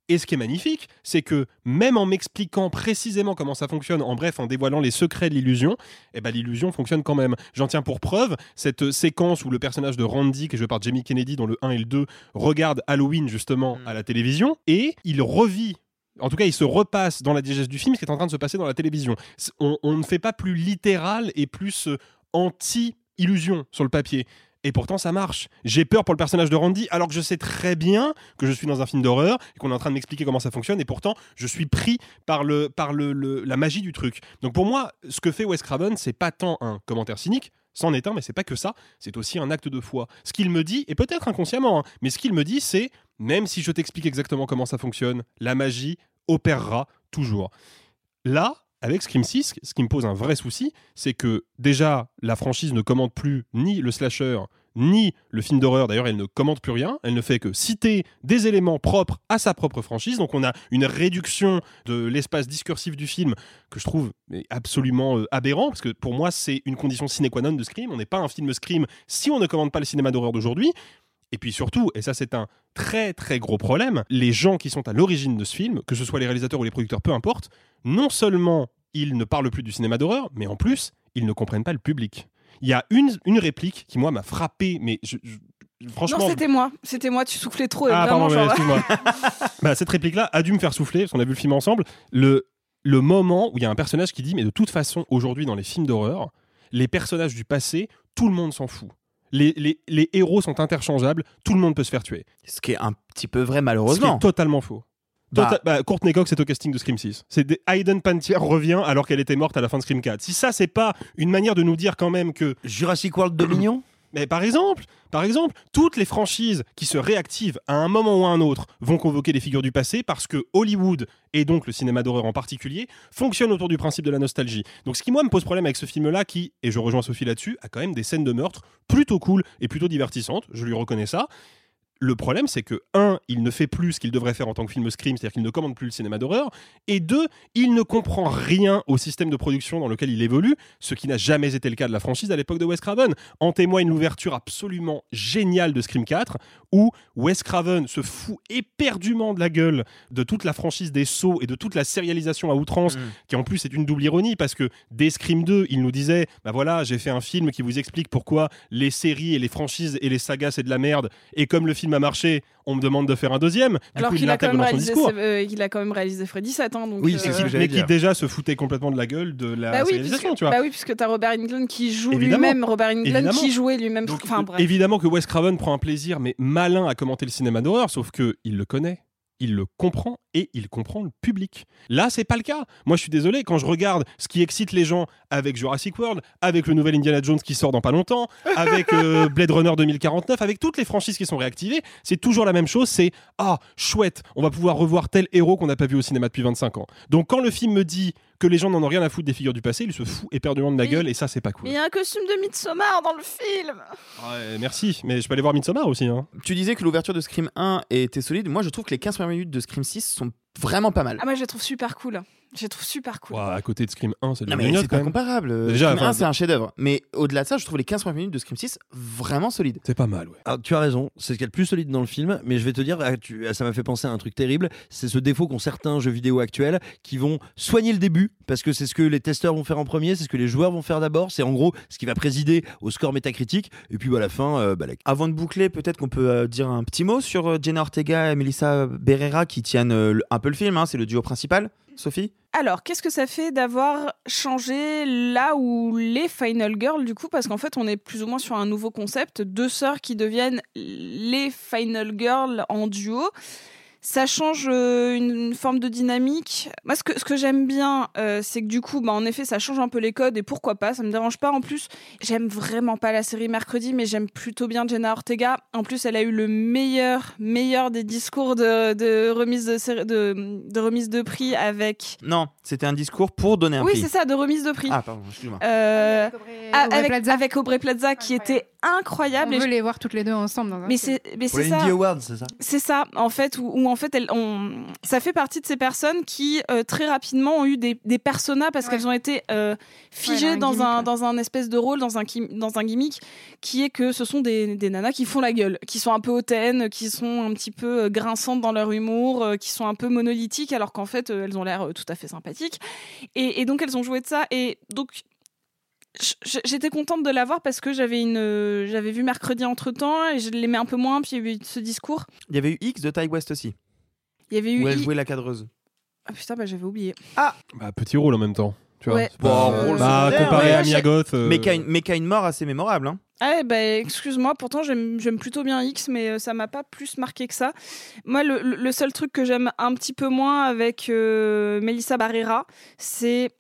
Et ce qui est magnifique, c'est que même en m'expliquant précisément comment ça fonctionne, en bref, en dévoilant les secrets de l'illusion, eh ben, l'illusion fonctionne quand même. J'en tiens pour preuve cette euh, séquence où le personnage de Randy, qui est joué par Jamie Kennedy dans le 1 et le 2, regarde Halloween justement à la télévision et il revit. En tout cas, il se repasse dans la digeste du film ce qui est en train de se passer dans la télévision. On, on ne fait pas plus littéral et plus euh, anti-illusion sur le papier. Et pourtant, ça marche. J'ai peur pour le personnage de Randy, alors que je sais très bien que je suis dans un film d'horreur et qu'on est en train de m'expliquer comment ça fonctionne. Et pourtant, je suis pris par, le, par le, la magie du truc. Donc pour moi, ce que fait Wes Craven, c'est pas tant un commentaire cynique, c'en est un, mais c'est pas que ça. C'est aussi un acte de foi. Ce qu'il me dit, et peut-être inconsciemment, hein, mais ce qu'il me dit, c'est même si je t'explique exactement comment ça fonctionne, la magie opérera toujours. Là, avec Scream 6, ce qui me pose un vrai souci, c'est que déjà, la franchise ne commande plus ni le slasher, ni le film d'horreur. D'ailleurs, elle ne commente plus rien. Elle ne fait que citer des éléments propres à sa propre franchise. Donc, on a une réduction de l'espace discursif du film que je trouve absolument euh, aberrant, parce que pour moi, c'est une condition sine qua non de Scream. On n'est pas un film Scream si on ne commande pas le cinéma d'horreur d'aujourd'hui. Et puis surtout, et ça c'est un très très gros problème, les gens qui sont à l'origine de ce film, que ce soit les réalisateurs ou les producteurs, peu importe, non seulement ils ne parlent plus du cinéma d'horreur, mais en plus, ils ne comprennent pas le public. Il y a une, une réplique qui, moi, m'a frappé, mais je- je- franchement... Non, c'était moi. C'était moi. Tu soufflais trop. Et Ah, vraiment, pardon, excuse-moi. bah, cette réplique-là a dû me faire souffler, parce qu'on a vu le film ensemble. Le, le moment où il y a un personnage qui dit Mais de toute façon, aujourd'hui, dans les films d'horreur, les personnages du passé, tout le monde s'en fout. Les, les- les héros sont interchangeables, tout le monde peut se faire tuer. Ce qui est un petit peu vrai, Ce qui malheureusement. est totalement faux. Bah. Tota- bah, Courtney Cox est au casting de Scream 6. C'est Hayden Pantier revient alors qu'elle était morte à la fin de Scream 4. Si ça, c'est pas une manière de nous dire quand même que. Jurassic World Dominion? Mais par exemple, toutes les franchises qui se réactivent à un moment ou à un autre vont convoquer des figures du passé parce que Hollywood et donc le cinéma d'horreur en particulier fonctionne autour du principe de la nostalgie. Donc ce qui moi me pose problème avec ce film-là, qui et je rejoins Sophie là-dessus, a quand même des scènes de meurtre plutôt cool et plutôt divertissantes. Je lui reconnais ça. Le problème, c'est que, un, il ne fait plus ce qu'il devrait faire en tant que film Scream, c'est-à-dire qu'il ne commande plus le cinéma d'horreur, et deux, il ne comprend rien au système de production dans lequel il évolue, ce qui n'a jamais été le cas de la franchise à l'époque de Wes Craven. En témoigne l'ouverture absolument géniale de Scream 4, où Wes Craven se fout éperdument de la gueule de toute la franchise des sauts et de toute la sérialisation à outrance, qui en plus est une double ironie, parce que dès Scream 2, il nous disait, bah voilà, j'ai fait un film qui vous explique pourquoi les séries et les franchises et les sagas c'est de la merde, et comme le film a marché, on me demande de faire un deuxième. Du Alors coup, il qu'il a, quand même réalisé, euh, il a quand même réalisé Freddy 7. Hein, donc, Oui, euh, Mais qui déjà se foutait complètement de la gueule de la Bah oui, réalisation, puisque, tu vois. bah oui, puisque t'as Robert Englund qui joue Évidemment. lui-même, Robert Englund Évidemment. qui jouait lui-même. Donc, Enfin bref. Évidemment que Wes Craven prend un plaisir, mais malin à commenter le cinéma d'horreur, sauf que il le connaît. Il le comprend et il comprend le public. Là, c'est pas le cas. Moi, je suis désolé, quand je regarde ce qui excite les gens avec Jurassic World, avec le nouvel Indiana Jones qui sort dans pas longtemps, avec euh, Blade Runner 2049, avec toutes les franchises qui sont réactivées, c'est toujours la même chose. C'est ah, chouette, on va pouvoir revoir tel héros qu'on n'a pas vu au cinéma depuis 25 ans. Donc, quand le film me dit que les gens n'en ont rien à foutre des figures du passé, il se fout éperdument de la gueule et ça, c'est pas cool. Mais il y a un costume de Midsommar dans le film. Ouais, merci, mais je peux aller voir Midsommar aussi. Hein. Tu disais que l'ouverture de Scream 1 était solide. Moi, je trouve que les 15 premières minutes de Scream 6 sont vraiment pas mal. Ah, moi je la trouve super cool. Je trouve super cool. Ouah, à côté de Scream 1, c'est de la c'est pas comparable. Déjà, Scream enfin, 1, c'est un chef-d'œuvre. Mais au-delà de ça, je trouve les 15 premières minutes de Scream 6 vraiment solides. C'est pas mal, ouais. Alors, tu as raison, c'est ce qu'il y a de plus solide dans le film, mais je vais te dire, ah, tu- ça m'a fait penser à un truc terrible, c'est ce défaut qu'ont certains jeux vidéo actuels qui vont soigner le début, parce que c'est ce que les testeurs vont faire en premier, c'est ce que les joueurs vont faire d'abord, c'est en gros ce qui va présider au score métacritique, et puis bah, à la fin, euh, bah, la- Avant de boucler, peut-être qu'on peut euh, dire un petit mot sur euh, Jenna Ortega et Melissa Berrera qui tiennent euh, le- un peu le film. hein, c'est le duo principal. Sophie? Alors, qu'est-ce que ça fait d'avoir changé là où les Final Girls, du coup, parce qu'en fait, on est plus ou moins sur un nouveau concept, deux sœurs qui deviennent les Final Girls en duo. Ça change euh, une, une forme de dynamique. Moi, ce que, ce que j'aime bien, euh, c'est que du coup, bah, en effet, ça change un peu les codes et pourquoi pas, ça me dérange pas. En plus, j'aime vraiment pas la série Mercredi, mais j'aime plutôt bien Jenna Ortega. En plus, elle a eu le meilleur, meilleur des discours de, de remise de, de, de remise de prix avec Non, c'était un discours pour donner un oui, prix. c'est ça, de remise de prix. Ah, pardon, excuse-moi. Euh, ah, Aubrey avec, Plaza. avec Aubrey Plaza, qui était incroyable. On veut je- les voir toutes les deux ensemble dans un Mais c'est, ça. Indie Awards, c'est ça? C'est ça, en fait, où, où en fait, elles, on, ça fait partie de ces personnes qui euh, très rapidement ont eu des, des personas parce qu'elles ont été euh, figées Ouais, dans, dans un gimmick, un, ouais. dans un espèce de rôle, dans un, dans un gimmick, qui est que ce sont des, des nanas qui font la gueule, qui sont un peu hautaines, qui sont un petit peu euh, grinçantes dans leur humour, qui sont un peu monolithiques, alors qu'en fait, elles ont l'air tout à fait sympathiques. Et, et donc, elles ont joué de ça. Et donc, j'étais contente de l'avoir parce que j'avais une j'avais vu mercredi entre temps et je l'aimais un peu moins puis il y avait eu ce discours Il y avait eu X de Ty West aussi, il y avait eu où elle I- jouait la cadreuse. ah putain bah j'avais oublié Bah, petit rôle en même temps. Tu vois, Ouais. C'est pas- Bon, rôle bah, comparé ouais. à Mia Goth. euh, Mais une, mort assez mémorable. Hein. Ah bah excuse-moi, pourtant j'aime plutôt bien X, mais euh, ça m'a pas plus marqué que ça. Moi, le, seul truc que j'aime un petit peu moins avec euh, Melissa Barrera, c'est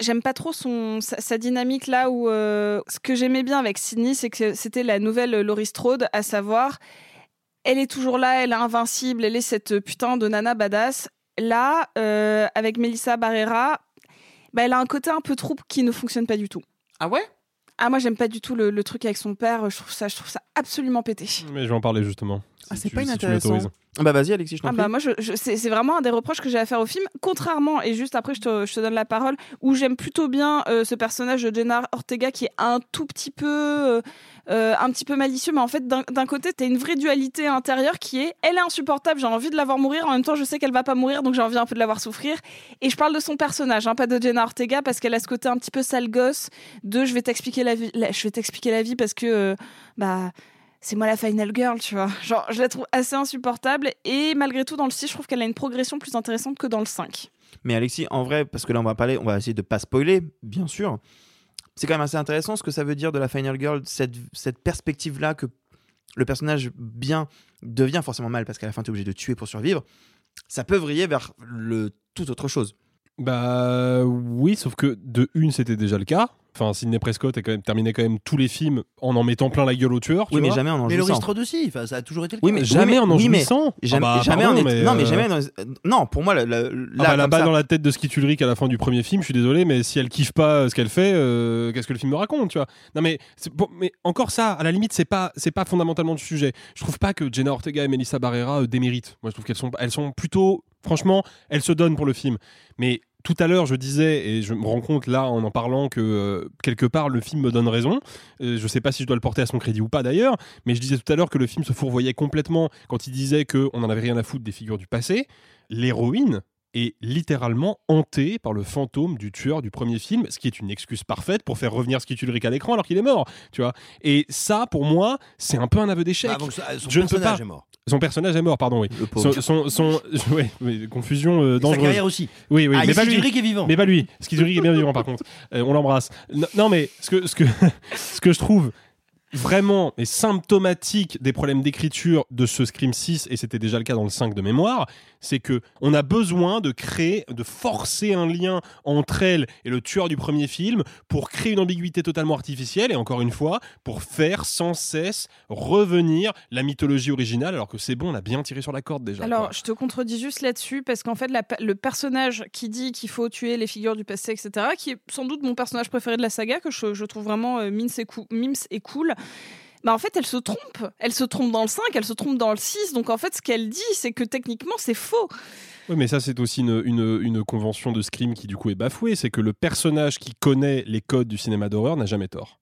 j'aime pas trop son sa, sa dynamique là où euh, ce que j'aimais bien avec Sydney, c'est que c'était la nouvelle Laurie Strode, à savoir elle est toujours là, elle est invincible, elle est cette putain de nana badass. Là, euh, avec Melissa Barrera, bah, elle a un côté un peu troupe qui ne fonctionne pas du tout. Ah ouais? Ah moi j'aime pas du tout le, le truc avec son père. Je trouve ça, je trouve ça absolument pété. Mais je vais en parler justement. Ah, si c'est pas si inintéressant. m'autorises. Bah vas-y Alexis, je t'en Ah prie. bah moi je, je- c'est c'est vraiment un des reproches que j'ai à faire au film. Contrairement et juste après je te, je te donne la parole où j'aime plutôt bien euh, ce personnage de Jenna Ortega qui est un tout petit peu euh, euh, un petit peu malicieux, mais en fait d'un côté t'as une vraie dualité intérieure qui est elle est insupportable, j'ai envie de la voir mourir, en même temps je sais qu'elle va pas mourir donc j'ai envie un peu de la voir souffrir. Et je parle de son personnage, hein, pas de Jenna Ortega parce qu'elle a ce côté un petit peu sale gosse de je vais t'expliquer la vie, je vais t'expliquer la vie parce que euh, bah c'est moi la final girl, tu vois. Genre, je la trouve assez insupportable et malgré tout, dans le 6, je trouve qu'elle a une progression plus intéressante que dans le 5. Mais Alexis, en vrai, parce que là on va parler, on va essayer de pas spoiler, bien sûr. C'est quand même assez intéressant ce que ça veut dire de la Final Girl, cette, perspective-là que le personnage bien devient forcément mal parce qu'à la fin tu es obligé de tuer pour survivre. Ça peut vriller vers le tout autre chose. Bah oui, sauf que de une, c'était déjà le cas. Enfin, Sidney Prescott a quand même terminé quand même tous les films en en mettant plein la gueule au tueur. tu Oui, mais vois. jamais en en Mais jouissant. Laurie Strode aussi, enfin, ça a toujours été le Oui, cas. mais Jamais oui, en en oui, mais jouissant. Jamais, Ah bah, jamais pardon, en est- mais, Non, mais euh, jamais. dans- Non, pour moi, la, la- Ah bah, la balle ça- dans la tête de Skid Ulrich à la fin du premier film, je suis désolé, mais si elle kiffe pas euh, ce qu'elle fait, euh, qu'est-ce que le film me raconte, tu vois Non mais, c'est- bon, mais encore ça, à la limite, c'est pas, c'est pas fondamentalement le sujet. Je trouve pas que Jenna Ortega et Melissa Barrera euh, déméritent. Moi, je trouve qu'elles sont, elles sont plutôt, franchement, elles se donnent pour le film. Mais tout à l'heure, je disais, et je me rends compte là en en parlant que euh, quelque part le film me donne raison. Euh, je sais pas si je dois le porter à son crédit ou pas d'ailleurs, mais je disais tout à l'heure que le film se fourvoyait complètement quand il disait qu'on en avait rien à foutre des figures du passé. L'héroïne est littéralement hantée par le fantôme du tueur du premier film, ce qui est une excuse parfaite pour faire revenir Skid Ulrich à l'écran alors qu'il est mort, tu vois. Et ça, pour moi, c'est un peu un aveu d'échec. Ah, son je ne peux pas. est mort. Son personnage est mort, pardon, oui. Son, son, son- ouais, ouais, confusion euh, Sa dangereuse. carrière aussi. Oui, oui, Ah, mais pas lui. Est vivant. Mais pas lui. Skid Ulrich est bien vivant, par contre. Euh, on l'embrasse. Non, non, mais ce que, ce que, ce que je trouve vraiment et symptomatique des problèmes d'écriture de ce Scream 6 et c'était déjà le cas dans le 5 de mémoire, c'est que on a besoin de créer de forcer un lien entre elle et le tueur du premier film pour créer une ambiguïté totalement artificielle et encore une fois pour faire sans cesse revenir la mythologie originale alors que c'est bon, on a bien tiré sur la corde déjà. Alors, quoi. je te contredis juste là-dessus, parce qu'en fait, la le personnage qui dit qu'il faut tuer les figures du passé, etc., qui est sans doute mon personnage préféré de la saga, que je, je trouve vraiment euh, mince et, cou- mimes et cool, Bah en fait, elle se trompe. Elle se trompe dans le 5, elle se trompe dans le 6. Donc en fait, ce qu'elle dit, c'est que techniquement, c'est faux. Oui, mais ça, c'est aussi une, une, une convention de Scream qui, du coup, est bafouée. C'est que le personnage qui connaît les codes du cinéma d'horreur n'a jamais tort.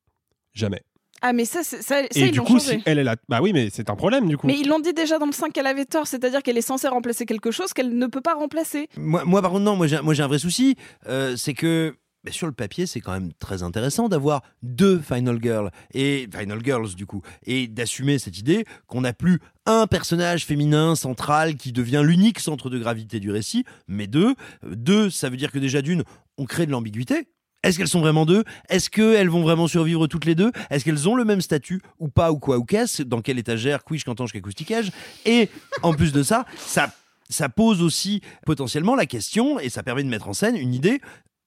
Jamais. Ah, mais ça, c'est- ça, ça Et ils du coup, changé. si elle est là. Bah oui, mais c'est un problème, du coup. Mais ils l'ont dit déjà dans le 5 qu'elle avait tort, c'est-à-dire qu'elle est censée remplacer quelque chose qu'elle ne peut pas remplacer. Moi, moi, par contre, non, moi j'ai, moi, j'ai un vrai souci. euh, c'est que sur le papier, c'est quand même très intéressant d'avoir deux Final Girls, et Final Girls du coup, et d'assumer cette idée qu'on n'a plus un personnage féminin central qui devient l'unique centre de gravité du récit, mais deux. Deux, ça veut dire que déjà d'une, on crée de l'ambiguïté. Est-ce qu'elles sont vraiment deux? Est-ce qu'elles vont vraiment survivre toutes les deux? Est-ce qu'elles ont le même statut ou pas ou quoi ou qu'est-ce? Dans quelle étagère Quiche, qu'entends, qu'acousticage Et en plus de ça, ça ça pose aussi potentiellement la question, et ça permet de mettre en scène une idée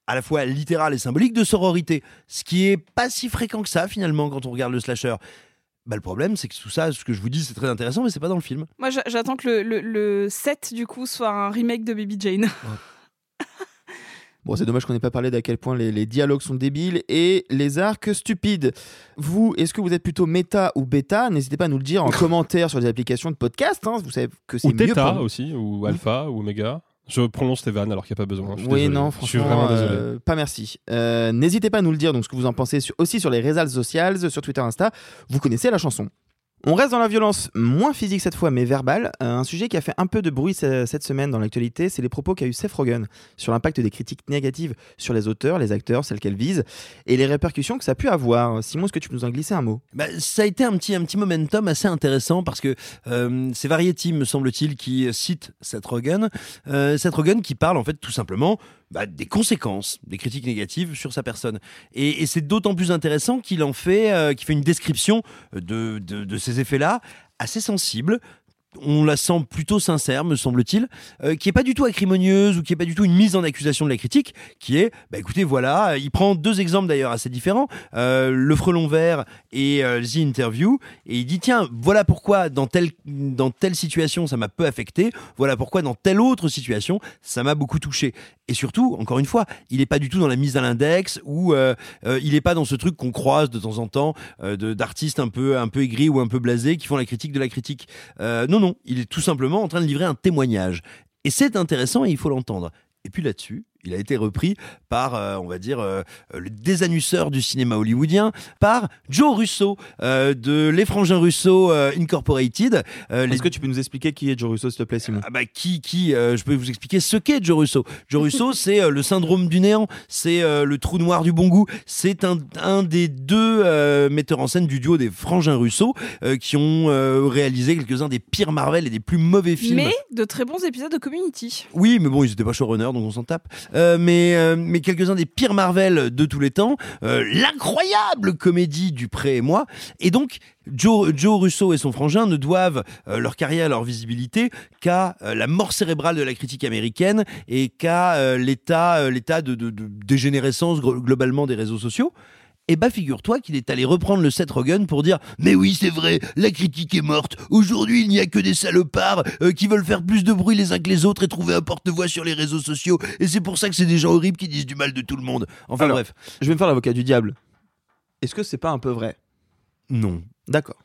à la fois littérale et symbolique de sororité, ce qui est pas si fréquent que ça finalement quand on regarde le slasher. Bah, le problème, c'est que tout ça, ce que je vous dis, c'est très intéressant, mais c'est pas dans le film. Moi, j'a- j'attends que le, le, le 7, du coup, soit un remake de Baby Jane. Bon, c'est dommage qu'on n'ait pas parlé d'à quel point les, les dialogues sont débiles et les arcs stupides. Vous, est-ce que vous êtes plutôt méta ou bêta? N'hésitez pas à nous le dire en commentaire sur les applications de podcast. hein. Vous savez que c'est mieux Theta pour- aussi, ou Alpha, ou Oméga. Je prononce tes vannes alors qu'il n'y a pas besoin. Je suis Oui, désolé. non, Je suis franchement, vraiment désolé. euh, pas merci. Euh, N'hésitez pas à nous le dire, donc ce que vous en pensez sur- aussi sur les réseaux sociaux, sur Twitter, Insta. Vous connaissez la chanson. On reste dans la violence, moins physique cette fois, mais verbale. Euh, un sujet qui a fait un peu de bruit ce- cette semaine dans l'actualité, c'est les propos qu'a eu Seth Rogen sur l'impact des critiques négatives sur les auteurs, les acteurs, celles qu'elles visent, et les répercussions que ça a pu avoir. Simon, est-ce que tu peux nous en glisser un mot? Bah, ça a été un petit, un petit momentum assez intéressant parce que euh, c'est Variety, me semble-t-il, qui cite Seth Rogen. Euh, Seth Rogen qui parle en fait tout simplement bah, des conséquences des critiques négatives sur sa personne. Et, c'est d'autant plus intéressant qu'il en fait, euh, qu'il fait une description de, de, de ces effets-là assez sensible. On la sent plutôt sincère, me semble-t-il, euh, qui est pas du tout acrimonieuse ou qui est pas du tout une mise en accusation de la critique, qui est, bah écoutez, voilà, il prend deux exemples d'ailleurs assez différents, euh, le frelon vert et euh, The Interview, et il dit tiens, voilà pourquoi dans telle dans telle situation ça m'a peu affecté, voilà pourquoi dans telle autre situation ça m'a beaucoup touché. Et surtout, encore une fois, il n'est pas du tout dans la mise à l'index ou euh, il n'est pas dans ce truc qu'on croise de temps en temps d'artistes un peu un peu aigris ou un peu blasés qui font la critique de la critique. Euh, non, il est tout simplement en train de livrer un témoignage. Et c'est intéressant et il faut l'entendre. Et puis là-dessus, il a été repris par, euh, on va dire, euh, le désannusseur du cinéma hollywoodien, par Joe Russo euh, de Les Frangins Russo euh, Incorporated. Euh, les- Est-ce que tu peux nous expliquer qui est Joe Russo, s'il te plaît, Simon? Ah bah, qui, qui euh, je peux vous expliquer ce qu'est Joe Russo. Joe Russo, c'est euh, le syndrome du néant, c'est euh, le trou noir du bon goût. C'est un, un des deux euh, metteurs en scène du duo des frangins Russo euh, qui ont euh, réalisé quelques-uns des pires Marvel et des plus mauvais films. Mais de très bons épisodes de Community. Oui, mais bon, ils étaient pas showrunners, donc on s'en tape. Euh, mais euh, mais quelques-uns des pires Marvel de tous les temps. Euh, L'incroyable comédie du Pré et moi. Et donc, Joe, Russo et son frangin ne doivent leur carrière, leur visibilité qu'à la mort cérébrale de la critique américaine et qu'à l'état de, de- dégénérescence globalement des réseaux sociaux. Et bah figure-toi qu'il est allé reprendre le Seth Rogen pour dire mais oui c'est vrai la critique est morte. Aujourd'hui il n'y a que des salopards euh, qui veulent faire plus de bruit les uns que les autres et trouver un porte-voix sur les réseaux sociaux. Et c'est pour ça que c'est des gens horribles qui disent du mal de tout le monde. Enfin Alors, bref. Je vais me faire l'avocat du diable. Est-ce que c'est pas un peu vrai? Non. D'accord.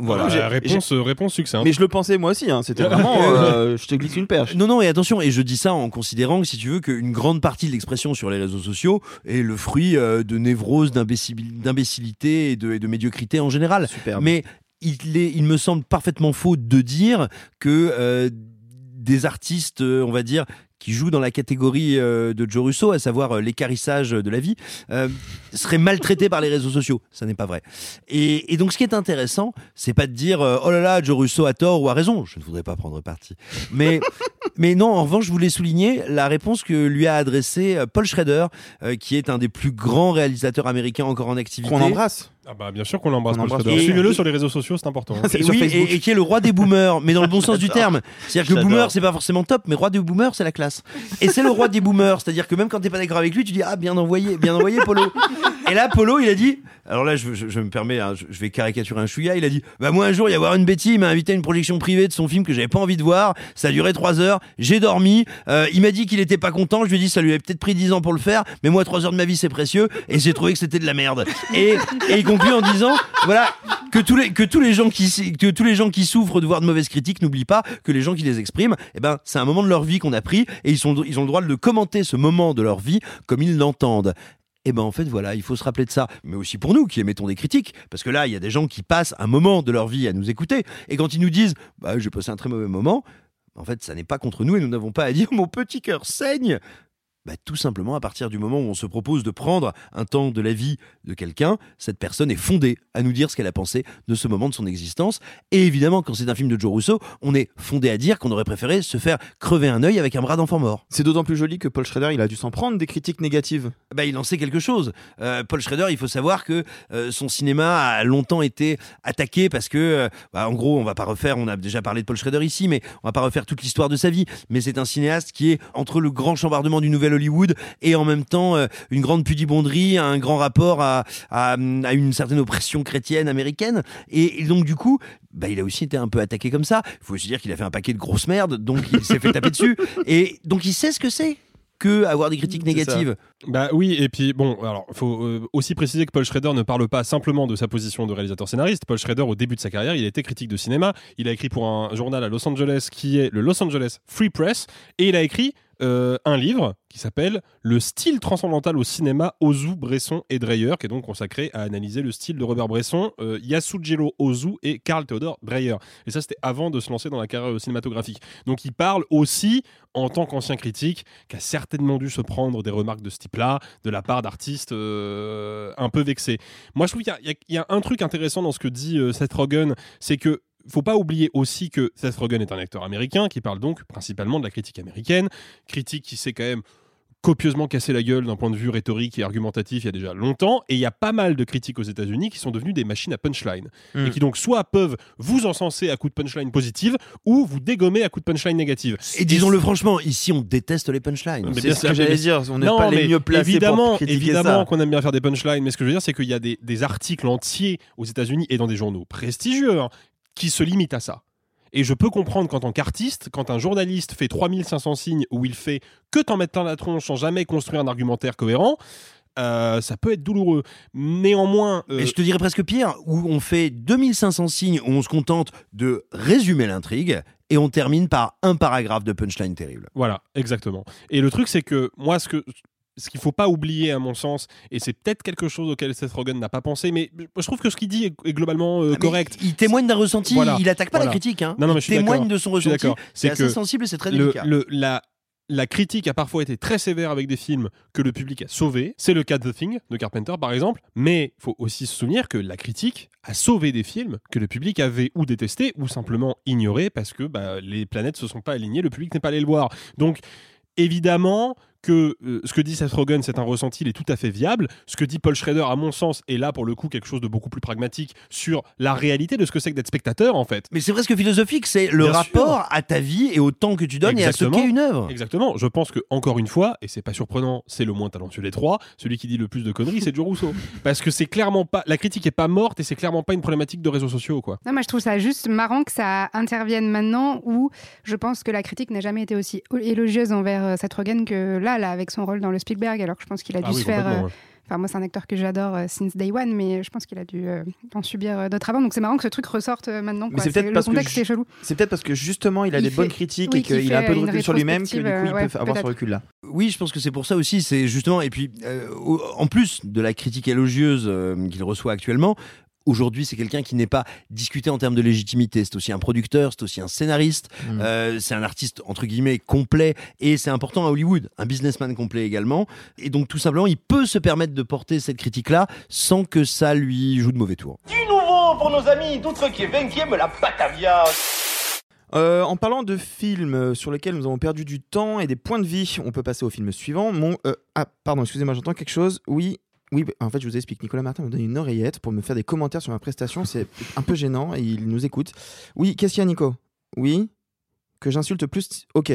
Voilà, J'ai- réponse, euh, réponse succincte. Mais je le pensais moi aussi, hein. c'était vraiment. euh, je te glisse une perche. Non, non, et attention, et je dis ça en considérant que si tu veux qu'une grande partie de l'expression sur les réseaux sociaux est le fruit euh, de névrose, d'imbécil- d'imbécilité et de, et de médiocrité en général. Superbe. Mais il, est, il me semble parfaitement faux de dire que euh, des artistes, euh, on va dire, qui jouent dans la catégorie euh, de Joe Russo, à savoir euh, l'écarissage de la vie, euh, seraient maltraités par les réseaux sociaux. Ça n'est pas vrai. Et, et donc, ce qui est intéressant, c'est pas de dire oh là là, Joe Russo a tort ou a raison. Je ne voudrais pas prendre parti. Mais, mais non, en revanche, je voulais souligner la réponse que lui a adressée Paul Schrader, qui est un des plus grands réalisateurs américains encore en activité. Qu'on embrasse. Ah bah bien sûr qu'on l'embrasse. Paul Schrader. Suivez-le sur les réseaux sociaux, c'est important. hein. C'est Et sur oui, Facebook. et, et qui est le roi des boomers, mais dans le bon sens du terme. C'est-à-dire que J'adore. boomer, c'est pas forcément top, mais roi des boomers, c'est la classe. Et c'est le roi des boomers, c'est-à-dire que même quand t'es pas d'accord avec lui, tu dis ah bien envoyé, bien envoyé, Polo. Et là, Polo, il a dit, alors là, je, je- je me permets, hein, je, je vais caricaturer un chouïa, il a dit, bah moi un jour, il y a Warren Betty, il m'a invité à une projection privée de son film que j'avais pas envie de voir, ça a duré trois heures, j'ai dormi, euh, il m'a dit qu'il était pas content, je lui ai dit, ça lui avait peut-être pris dix ans pour le faire, mais moi, trois heures de ma vie, c'est précieux, et j'ai trouvé que c'était de la merde. Et, et il en disant, voilà, que tous les, que tous les gens qui, que tous les gens qui souffrent de voir de mauvaises critiques, n'oublient pas que les gens qui les expriment, eh ben, c'est un moment de leur vie qu'on a pris, et ils sont, ils ont le droit de commenter ce moment de leur vie comme ils l'entendent. Eh ben en fait voilà, il faut se rappeler de ça, mais aussi pour nous qui émettons des critiques, parce que là il y a des gens qui passent un moment de leur vie à nous écouter, et quand ils nous disent bah j'ai passé un très mauvais moment, en fait ça n'est pas contre nous et nous n'avons pas à dire mon petit cœur saigne. Bah, tout simplement à partir du moment où on se propose de prendre un temps de la vie de quelqu'un, cette personne est fondée à nous dire ce qu'elle a pensé de ce moment de son existence. Et évidemment, quand c'est un film de Joe Russo, on est fondé à dire qu'on aurait préféré se faire crever un œil avec un bras d'enfant mort. C'est d'autant plus joli que Paul Schrader, il a dû s'en prendre des critiques négatives. Bah, il en sait quelque chose. Euh, Paul Schrader, il faut savoir que euh, son cinéma a longtemps été attaqué parce que, euh, bah, en gros, on va pas refaire, on a déjà parlé de Paul Schrader ici, mais on va pas refaire toute l'histoire de sa vie. Mais c'est un cinéaste qui est entre le grand chambardement du nouvel Hollywood et en même temps euh, une grande pudibonderie, un grand rapport à, à, à une certaine oppression chrétienne américaine. Et, et donc, du coup, bah, il a aussi été un peu attaqué comme ça. Il faut aussi dire qu'il a fait un paquet de grosses merdes, donc il s'est fait taper dessus. Et donc, il sait ce que c'est que avoir des critiques négatives. Bah oui, et puis bon, alors faut euh, aussi préciser que Paul Schrader ne parle pas simplement de sa position de réalisateur scénariste. Paul Schrader, au début de sa carrière, il a été critique de cinéma. Il a écrit pour un journal à Los Angeles qui est le Los Angeles Free Press, et il a écrit euh, un livre qui s'appelle Le style transcendantal au cinéma, Ozu, Bresson et Dreyer, qui est donc consacré à analyser le style de Robert Bresson, euh, Ozu et Karl Theodor Dreyer. Et ça, c'était avant de se lancer dans la carrière cinématographique. Donc il parle aussi en tant qu'ancien critique, qui a certainement dû se prendre des remarques de ce type-là, de la part d'artistes euh, un peu vexés. Moi, je trouve qu'il y y, a- un truc intéressant dans ce que dit euh, Seth Rogen, c'est que faut pas oublier aussi que Seth Rogen est un acteur américain qui parle donc principalement de la critique américaine, critique qui s'est quand même copieusement cassé la gueule d'un point de vue rhétorique et argumentatif il y a déjà longtemps, et il y a pas mal de critiques aux États-Unis qui sont devenus des machines à punchline, et qui donc soit peuvent vous encenser à coup de punchline positive, ou vous dégommer à coup de punchline négative. Et disons-le franchement, ici on déteste les punchlines. C'est ce que j'allais dire, on n'est pas les mieux placés évidemment, pour qu'on aime bien faire des punchlines, mais ce que je veux dire, c'est qu'il y a des, des articles entiers aux États-Unis et dans des journaux prestigieux hein, qui se limitent à ça. Et je peux comprendre qu'en tant qu'artiste, quand un journaliste fait 3500 signes où il fait que t'en mettre plein la tronche sans jamais construire un argumentaire cohérent, euh, ça peut être douloureux. Néanmoins, euh, Et je te dirais presque pire, où on fait 2500 signes, où on se contente de résumer l'intrigue, et on termine par un paragraphe de punchline terrible. Voilà, exactement. Et le truc, c'est que moi, ce que ce qu'il faut pas oublier, à mon sens, et c'est peut-être quelque chose auquel Seth Rogen n'a pas pensé, mais je trouve que ce qu'il dit est, globalement euh, correct. Il témoigne d'un ressenti, Voilà, il attaque pas voilà. la critique. Hein. Non, non, mais il témoigne de son ressenti. C'est assez sensible et c'est très le- délicat. le- la, la critique a parfois été très sévère avec des films que le public a sauvés. C'est le cas de The Thing de Carpenter, par exemple. Mais il faut aussi se souvenir que la critique a sauvé des films que le public avait ou détesté ou simplement ignoré parce que bah, les planètes se sont pas alignées, le public n'est pas allé le voir. Donc, évidemment que euh, ce que dit Seth Rogen, c'est un ressenti, il est tout à fait viable. Ce que dit Paul Schrader, à mon sens, est là pour le coup quelque chose de beaucoup plus pragmatique sur la réalité de ce que c'est que d'être spectateur, en fait. Mais c'est presque philosophique, c'est le Bien rapport sûr. à ta vie et au temps que tu donnes et à ce qu'est une œuvre. Exactement. Je pense que encore une fois, et c'est pas surprenant, c'est le moins talentueux des trois. Celui qui dit le plus de conneries, c'est Joe Rousseau, parce que c'est clairement pas la critique est pas morte et c'est clairement pas une problématique de réseaux sociaux, quoi. Non, moi je trouve ça juste marrant que ça intervienne maintenant où je pense que la critique n'a jamais été aussi élogieuse envers euh, Seth Rogen que là, là, avec son rôle dans le Spielberg, alors que je pense qu'il a dû Ah oui, se faire. ouais. Enfin, moi, c'est un acteur que j'adore euh, since day one, mais je pense qu'il a dû euh, en subir euh, d'autres avant. Donc, c'est marrant que ce truc ressorte euh, maintenant. Mais quoi. c'est peut-être parce que contexte est chelou. C'est peut-être parce que justement il a Il des fait- bonnes critiques oui, et qu'il a un peu de recul sur lui-même que du coup il peut euh, avoir ce recul-là. Oui, je pense que c'est pour ça aussi. C'est justement et puis euh, en plus de la critique élogieuse euh, qu'il reçoit actuellement. Aujourd'hui, c'est quelqu'un qui n'est pas discuté en termes de légitimité. C'est aussi un producteur, c'est aussi un scénariste, Mm. euh, c'est un artiste entre guillemets complet et c'est important à Hollywood, un businessman complet également. Et donc tout simplement, il peut se permettre de porter cette critique-là sans que ça lui joue de mauvais tours. Du nouveau pour nos amis d'outre qui est 20e, la Batavia. Euh, en parlant de films euh, sur lesquels nous avons perdu du temps et des points de vie, on peut passer au film suivant. Mon euh, ah pardon, excusez-moi, j'entends quelque chose. Oui. Oui, bah, en fait, je vous explique. Nicolas Martin me donne une oreillette pour me faire des commentaires sur ma prestation. C'est un peu gênant et il nous écoute. Oui, qu'est-ce qu'il y a, Nico? Oui Que j'insulte plus Ok.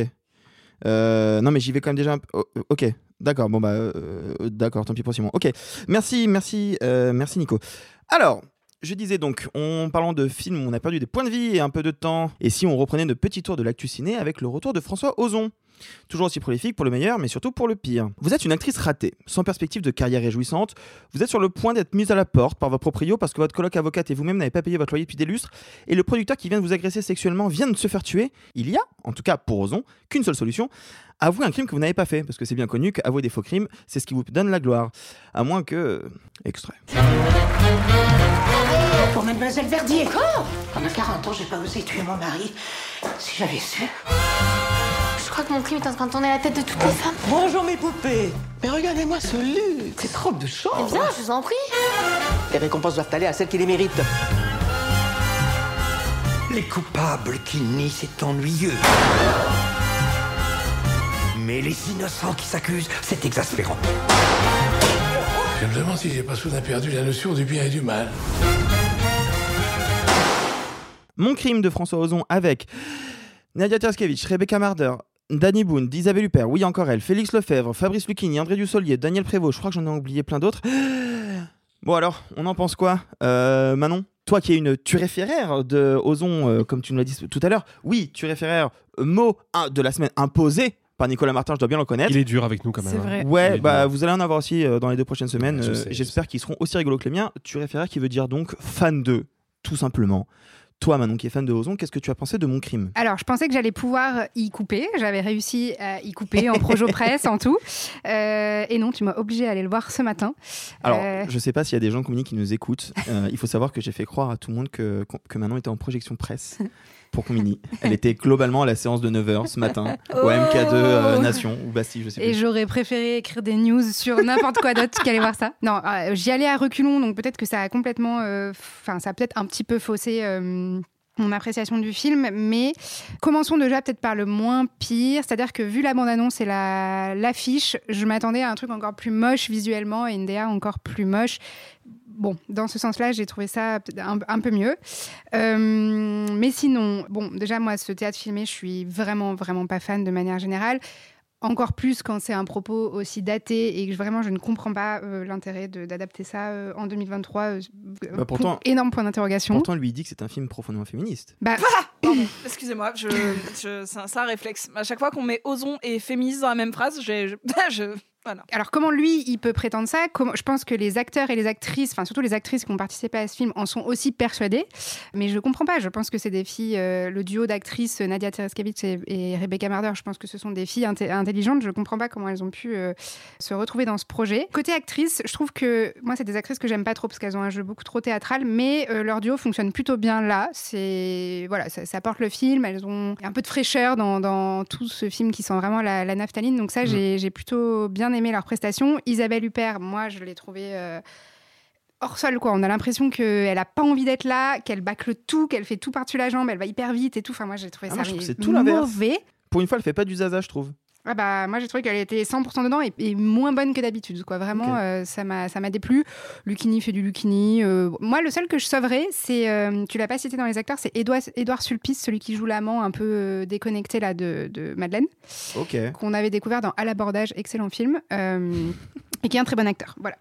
Euh, non, mais j'y vais quand même déjà. un oh, Ok. D'accord, bon bah euh, d'accord, tant pis pour Simon. Ok, merci, merci, euh, merci Nico. Alors, je disais donc, en parlant de films on a perdu des points de vie et un peu de temps, et si on reprenait notre petit tour de l'actu ciné avec le retour de François Ozon? Toujours aussi prolifique pour le meilleur, mais surtout pour le pire. Vous êtes une actrice ratée, sans perspective de carrière réjouissante. Vous êtes sur le point d'être mise à la porte par votre proprio parce que votre coloc avocate et vous-même n'avez pas payé votre loyer depuis des lustres. Et le producteur qui vient de vous agresser sexuellement vient de se faire tuer. Il y a, en tout cas pour Ozon, qu'une seule solution avouer un crime que vous n'avez pas fait. Parce que c'est bien connu qu'avouer des faux crimes, c'est ce qui vous donne la gloire. À moins que. Extrait. Pour Mademoiselle Verdier. Quoi Pendant 40 ans, j'ai pas osé tuer mon mari. Si j'avais su. Je crois que mon crime est en train de tourner la tête de toutes les femmes. Bonjour mes poupées. Mais regardez-moi ce luxe. Cette robe de chambre. Eh bien, je vous en prie. Les récompenses doivent aller à celles qui les méritent. Les coupables qui nient, c'est ennuyeux. Mais les innocents qui s'accusent, c'est exaspérant. Je me demande si j'ai pas soudain perdu la notion du bien et du mal. Mon crime de François Ozon avec Nadia Terskevich, Rebecca Marder, Danny Boone, Isabelle Huppert, oui encore elle, Félix Lefebvre, Fabrice Lucchini, André Dussolier, Daniel Prévost, je crois que j'en ai oublié plein d'autres. Bon alors, on en pense quoi? Euh, Manon toi qui es une turéféraire de Ozon, euh, comme tu nous l'as dit tout à l'heure, oui, turéféraire, euh, mot hein, de la semaine imposé par Nicolas Martin, je dois bien le connaître. Il est dur avec nous quand même. C'est hein. vrai. Ouais, bah dur. vous allez en avoir aussi euh, dans les deux prochaines semaines. Ouais, je Euh, sais, je J'espère qu'ils seront aussi rigolos que les miens. Turéféraire qui veut dire donc fan de, tout simplement. Toi, Manon, qui est fan de Ozon, qu'est-ce que tu as pensé de mon crime? Alors, je pensais que j'allais pouvoir y couper. J'avais réussi à y couper en projo presse, en tout. Euh, et non, tu m'as obligé à aller le voir ce matin. Alors, Euh, je sais pas s'il y a des gens comme qui nous écoutent. Euh, il faut savoir que j'ai fait croire à tout le monde que, que Manon était en projection presse pour Comini. Elle était globalement à la séance de 9h ce matin au MK2 euh. Nation ou Bastille, je sais Et plus. j'aurais préféré écrire des news sur n'importe quoi d'autre qu'aller voir ça. Non, euh, j'y allais à reculons, donc peut-être que ça a complètement. euh, Enfin, ça a peut-être un petit peu faussé. mon appréciation du film, mais commençons déjà peut-être par le moins pire, c'est-à-dire que vu la bande-annonce et la- l'affiche, je m'attendais à un truc encore plus moche visuellement et une DA encore plus moche. Bon, dans ce sens-là, j'ai trouvé ça un, un peu mieux. Euh, mais sinon, bon, déjà, moi, ce théâtre filmé, je suis vraiment, vraiment pas fan de manière générale. Encore plus quand c'est un propos aussi daté et que vraiment je ne comprends pas euh, l'intérêt d'adapter ça euh, en 2023. euh, Bah, pourtant- énorme point d'interrogation. Pourtant, lui il dit que c'est un film profondément féministe. Bah, Excusez-moi, je, c'est un, c'est réflexe. À chaque fois qu'on met Ozon et féministe dans la même phrase, je, voilà. Alors comment lui, il peut prétendre ça? Je pense que les acteurs et les actrices, enfin surtout les actrices qui ont participé à ce film, en sont aussi persuadés. Mais je comprends pas. Je pense que c'est des filles, euh, le duo d'actrices Nadia Tereskevich et, Rebecca Marder, je pense que ce sont des filles intelligentes. Je comprends pas comment elles ont pu euh, se retrouver dans ce projet. Côté actrice, je trouve que moi, c'est des actrices que j'aime pas trop parce qu'elles ont un jeu beaucoup trop théâtral, mais euh, leur duo fonctionne plutôt bien là. C'est voilà, ça porte le film. Elles ont un peu de fraîcheur dans, dans tout ce film qui sent vraiment la, la naphtaline. Donc ça, j'ai j'ai plutôt bien aimé leur prestation. Isabelle Huppert, moi, je l'ai trouvée euh, hors sol, quoi. On a l'impression qu'elle a pas envie d'être là, qu'elle bâcle tout, qu'elle fait tout par-dessus la jambe, elle va hyper vite et tout. Enfin, moi, j'ai trouvé Ah, ça moi, je tout mauvais. Pour une fois, elle fait pas du zaza, je trouve. Ah bah moi j'ai trouvé qu'elle était 100% dedans et, et moins bonne que d'habitude quoi. Vraiment euh, ça m'a ça m'a déplu. Lucchini fait du Lucchini euh, moi le seul que je sauverais c'est euh, tu l'as pas cité dans les acteurs c'est Édouard Édouard Sulpice celui qui joue l'amant un peu déconnecté là de, de Madeleine qu'on avait découvert dans À l'abordage excellent film et qui est un très bon acteur. Voilà.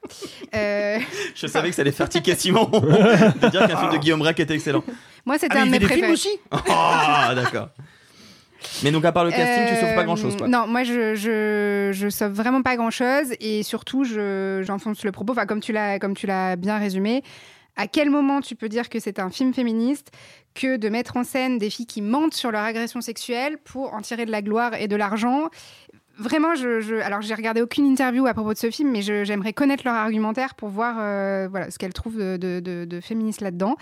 Je savais que ça allait faire tiquer Simon. De dire qu'un film de Guillaume Braque était excellent. moi c'était Ah, un de mes préférés. aussi. Ah, d'accord. Mais donc, à part le casting, tu sauves pas Euh, grand chose, quoi. Non, moi je, je, je sauve vraiment pas grand chose et surtout je, j'enfonce le propos. Enfin, comme tu l'as comme tu l'as bien résumé, à quel moment tu peux dire que c'est un film féministe que de mettre en scène des filles qui mentent sur leur agression sexuelle pour en tirer de la gloire et de l'argent Vraiment, je, alors j'ai regardé aucune interview à propos de ce film, mais j'aimerais connaître leur argumentaire pour voir euh, voilà, ce qu'elles trouvent de, féministe là-dedans.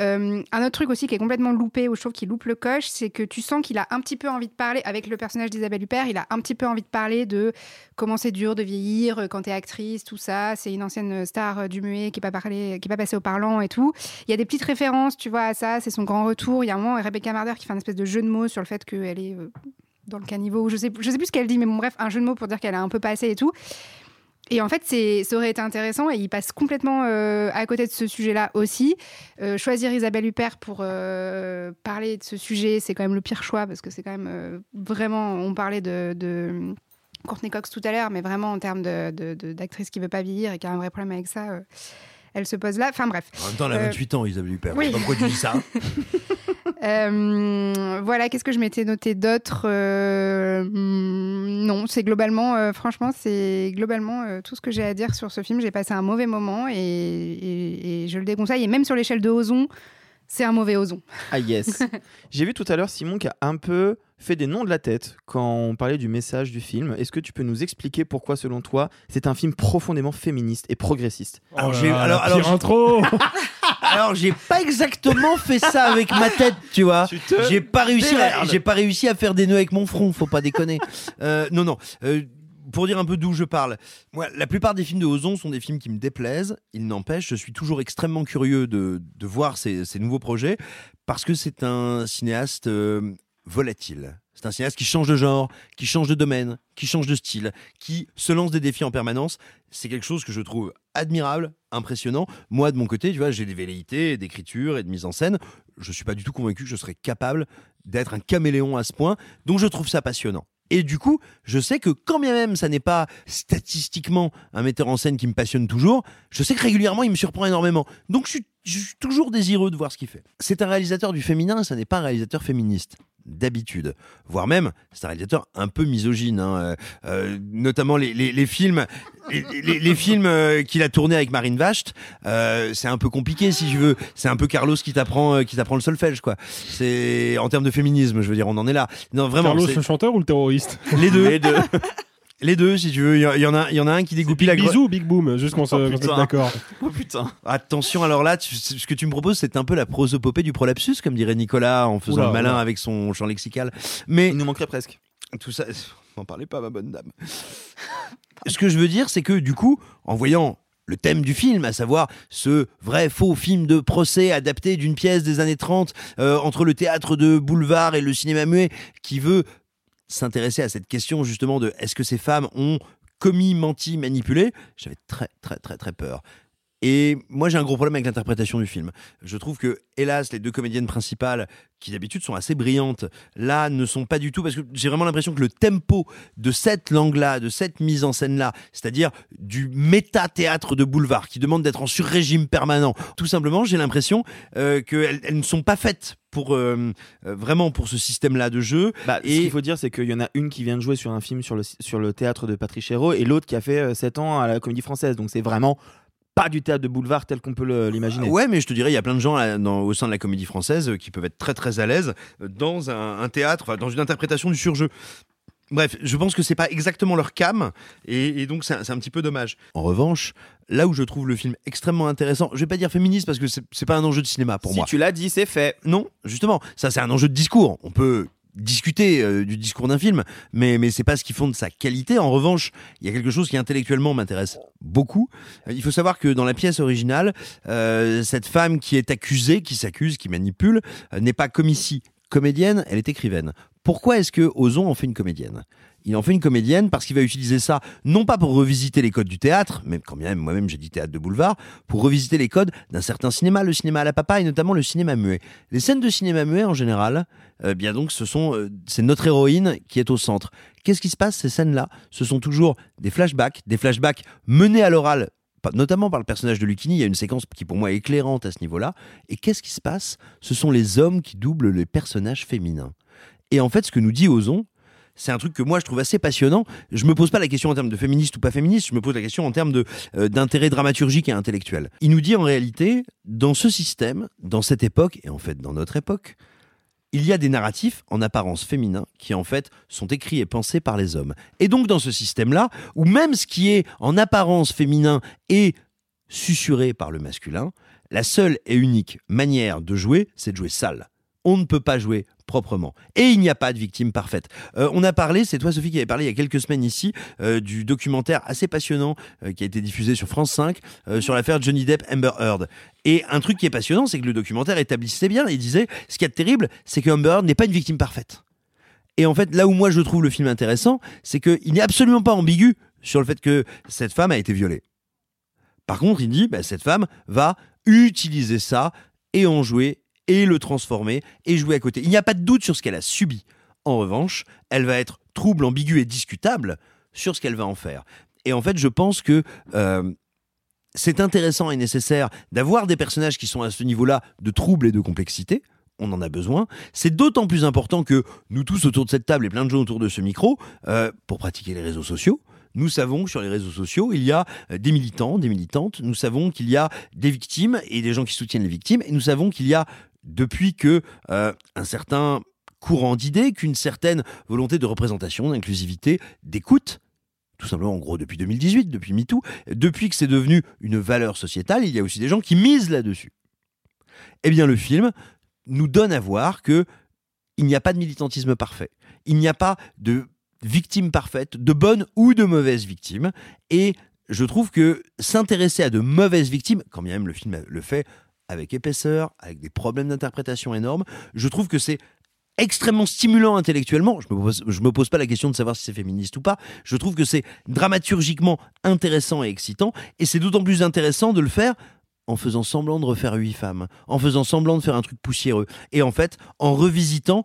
Euh, un autre truc aussi qui est complètement loupé, où je trouve qu'il loupe le coche, c'est que tu sens qu'il a un petit peu envie de parler, avec le personnage d'Isabelle Huppert, il a un petit peu envie de parler de comment c'est dur de vieillir euh, quand t'es actrice, tout ça. C'est une ancienne star du muet qui n'est pas, passée au parlant et tout. Il y a des petites références, tu vois, à ça, c'est son grand retour. Il y a un moment, Rebecca Marder qui fait un espèce de jeu de mots sur le fait qu'elle est dans le caniveau, je sais, je sais plus ce qu'elle dit, mais bon, bref, un jeu de mots pour dire qu'elle a un peu passé et tout. Et en fait, ça aurait été intéressant et il passe complètement euh, à côté de ce sujet-là aussi. Euh, choisir Isabelle Huppert pour euh, parler de ce sujet, c'est quand même le pire choix parce que c'est quand même vraiment. On parlait de. Courtney Cox tout à l'heure, mais vraiment en termes de- de- de- d'actrice qui veut pas vieillir et qui a un vrai problème avec ça, elle se pose là. Enfin bref. En même temps, elle a Euh, 28 ans, Isabelle Huppert. oui. Pourquoi tu dis ça Euh, voilà, qu'est-ce que je m'étais noté d'autre Euh, hmm, Non, c'est globalement, euh, franchement, c'est globalement euh, tout ce que j'ai à dire sur ce film. J'ai passé un mauvais moment et, et- et je le déconseille. Et même sur l'échelle de Ozon, c'est un mauvais Ozon. Ah yes. J'ai vu tout à l'heure Simon qui a un peu fait des noms de la tête quand on parlait du message du film. Est-ce que tu peux nous expliquer pourquoi, selon toi, c'est un film profondément féministe et progressiste? Alors, Oh j'ai- alors- j'ai- intro Alors, j'ai pas exactement fait ça avec ma tête, tu vois. J'ai pas réussi, j'ai pas réussi à faire des nœuds avec mon front, faut pas déconner. Euh, non, non. euh, pour dire un peu d'où je parle, la plupart des films de Ozon sont des films qui me déplaisent. Il n'empêche, je suis toujours extrêmement curieux de, voir ces, nouveaux projets parce que c'est un cinéaste euh, volatile. C'est un cinéaste qui change de genre, qui change de domaine, qui change de style, qui se lance des défis en permanence. C'est quelque chose que je trouve admirable, impressionnant. Moi, de mon côté, tu vois, j'ai des velléités d'écriture et de mise en scène. Je suis pas du tout convaincu que je serais capable d'être un caméléon à ce point. Donc, je trouve ça passionnant. Et du coup, je sais que quand bien même ça n'est pas statistiquement un metteur en scène qui me passionne toujours, je sais que régulièrement il me surprend énormément. Donc je suis, toujours désireux de voir ce qu'il fait. C'est un réalisateur du féminin, ça n'est pas un réalisateur féministe d'habitude, voire même c'est un réalisateur un peu misogyne, hein, euh, euh, notamment les, les- les films, les, les- les films euh, qu'il a tournés avec Marine Vacht, euh, c'est un peu compliqué si je veux. C'est un peu Carlos qui t'apprend, euh, qui t'apprend le solfège quoi. C'est en termes de féminisme, je veux dire, on en est là. Non vraiment. Carlos c'est- le chanteur ou le terroriste? Les deux. Les deux. Les deux, si tu veux. Il y, en a, il y en a un qui dégoupille la Bisous ou Big Boom, juste qu'on se- Oh, se mette d'accord. Oh putain. Attention, alors là, tu- ce que tu me proposes, c'est un peu la prosopopée du prolapsus, comme dirait Nicolas en faisant Oula, le malin oula. avec son champ lexical. Mais Il nous manquerait presque. tout ça, n'en parlez pas, ma bonne dame. Ce que je veux dire, c'est que du coup, en voyant le thème du film, à savoir ce vrai faux film de procès adapté d'une pièce des années 30 euh, entre le théâtre de boulevard et le cinéma muet, qui veut s'intéresser à cette question justement de est-ce que ces femmes ont commis, menti, manipulé, j'avais très très très très peur. Et moi, j'ai un gros problème avec l'interprétation du film. Je trouve que, hélas, les deux comédiennes principales, qui d'habitude sont assez brillantes, là, ne sont pas du tout, parce que j'ai vraiment l'impression que le tempo de cette langue-là, de cette mise en scène-là, c'est-à-dire du méta-théâtre de boulevard, qui demande d'être en sur-régime permanent, tout simplement, j'ai l'impression euh, qu'elles elles ne sont pas faites pour euh, euh, vraiment pour ce système-là de jeu. Bah, Ce Et- qu'il faut dire, c'est qu'il y en a une qui vient de jouer sur un film sur le, sur le théâtre de Patrick Chéreau et l'autre qui a fait 7 ans à la Comédie Française. Donc c'est vraiment pas du théâtre de boulevard tel qu'on peut l'imaginer. Ouais, mais je te dirais, il y a plein de gens là, dans- au sein de la comédie française euh, qui peuvent être très très à l'aise euh, dans un, un théâtre, dans une interprétation du surjeu. Bref, je pense que c'est pas exactement leur cam, et, et donc c'est un, petit peu dommage. En revanche, là où je trouve le film extrêmement intéressant, je vais pas dire féministe parce que c'est pas un enjeu de cinéma pour si moi. tu l'as dit, c'est fait. Non, justement, ça c'est un enjeu de discours. On peut discuter euh, du discours d'un film, mais mais c'est pas ce qui fonde sa qualité. En revanche, il y a quelque chose qui intellectuellement m'intéresse beaucoup. Euh, Il faut savoir que dans la pièce originale, euh, cette femme qui est accusée, qui s'accuse, qui manipule, euh, n'est pas comme ici comédienne, elle est écrivaine. Pourquoi est-ce que Ozon en fait une comédienne? Il en fait une comédienne parce qu'il va utiliser ça, non pas pour revisiter les codes du théâtre, même quand même moi-même j'ai dit théâtre de boulevard, pour revisiter les codes d'un certain cinéma, le cinéma à la papa et notamment le cinéma muet. Les scènes de cinéma muet en général, euh, bien donc ce sont, euh, c'est notre héroïne qui est au centre. Qu'est-ce qui se passe ces scènes-là? Ce sont toujours des flashbacks, des flashbacks menés à l'oral notamment par le personnage de Lucchini, il y a une séquence qui pour moi est éclairante à ce niveau-là. Et qu'est-ce qui se passe? Ce sont les hommes qui doublent les personnages féminins. Et en fait, ce que nous dit Ozon, c'est un truc que moi je trouve assez passionnant. Je me pose pas la question en termes de féministe ou pas féministe, je me pose la question en termes euh, d'intérêt dramaturgique et intellectuel. Il nous dit en réalité, dans ce système, dans cette époque, et en fait dans notre époque, il y a des narratifs en apparence féminins qui en fait sont écrits et pensés par les hommes. Et donc dans ce système-là, où même ce qui est en apparence féminin est susurré par le masculin, la seule et unique manière de jouer, c'est de jouer sale. On ne peut pas jouer proprement. Et il n'y a pas de victime parfaite. Euh, on a parlé, c'est toi Sophie qui avait parlé il y a quelques semaines ici, euh, du documentaire assez passionnant euh, qui a été diffusé sur France 5 euh, sur l'affaire Johnny Depp Amber Heard. Et un truc qui est passionnant, c'est que le documentaire établissait bien, il disait, ce qui est terrible, c'est que Amber Heard n'est pas une victime parfaite. Et en fait, là où moi je trouve le film intéressant, c'est qu'il n'est absolument pas ambigu sur le fait que cette femme a été violée. Par contre, il dit, bah, cette femme va utiliser ça et en jouer et le transformer et jouer à côté. Il n'y a pas de doute sur ce qu'elle a subi. En revanche, elle va être trouble, ambiguë et discutable sur ce qu'elle va en faire. Et en fait, je pense que euh, c'est intéressant et nécessaire d'avoir des personnages qui sont à ce niveau-là de trouble et de complexité. On en a besoin. C'est d'autant plus important que nous tous autour de cette table et plein de gens autour de ce micro, euh, pour pratiquer les réseaux sociaux, nous savons que sur les réseaux sociaux, il y a euh, des militants, des militantes. Nous savons qu'il y a des victimes et des gens qui soutiennent les victimes. Et nous savons qu'il y a, depuis que euh, un certain courant d'idées, qu'une certaine volonté de représentation, d'inclusivité, d'écoute, tout simplement en gros depuis 2018, depuis MeToo, depuis que c'est devenu une valeur sociétale, il y a aussi des gens qui misent là-dessus. Eh bien, le film nous donne à voir que il n'y a pas de militantisme parfait. Il n'y a pas de victime parfaite, de bonnes ou de mauvaises victimes. Et je trouve que s'intéresser à de mauvaises victimes, quand bien même le film le fait avec épaisseur, avec des problèmes d'interprétation énormes, je trouve que c'est extrêmement stimulant intellectuellement. Je me pose, me pose pas la question de savoir si c'est féministe ou pas. Je trouve que c'est dramaturgiquement intéressant et excitant, et c'est d'autant plus intéressant de le faire en faisant semblant de refaire huit femmes, en faisant semblant de faire un truc poussiéreux, et en fait en revisitant,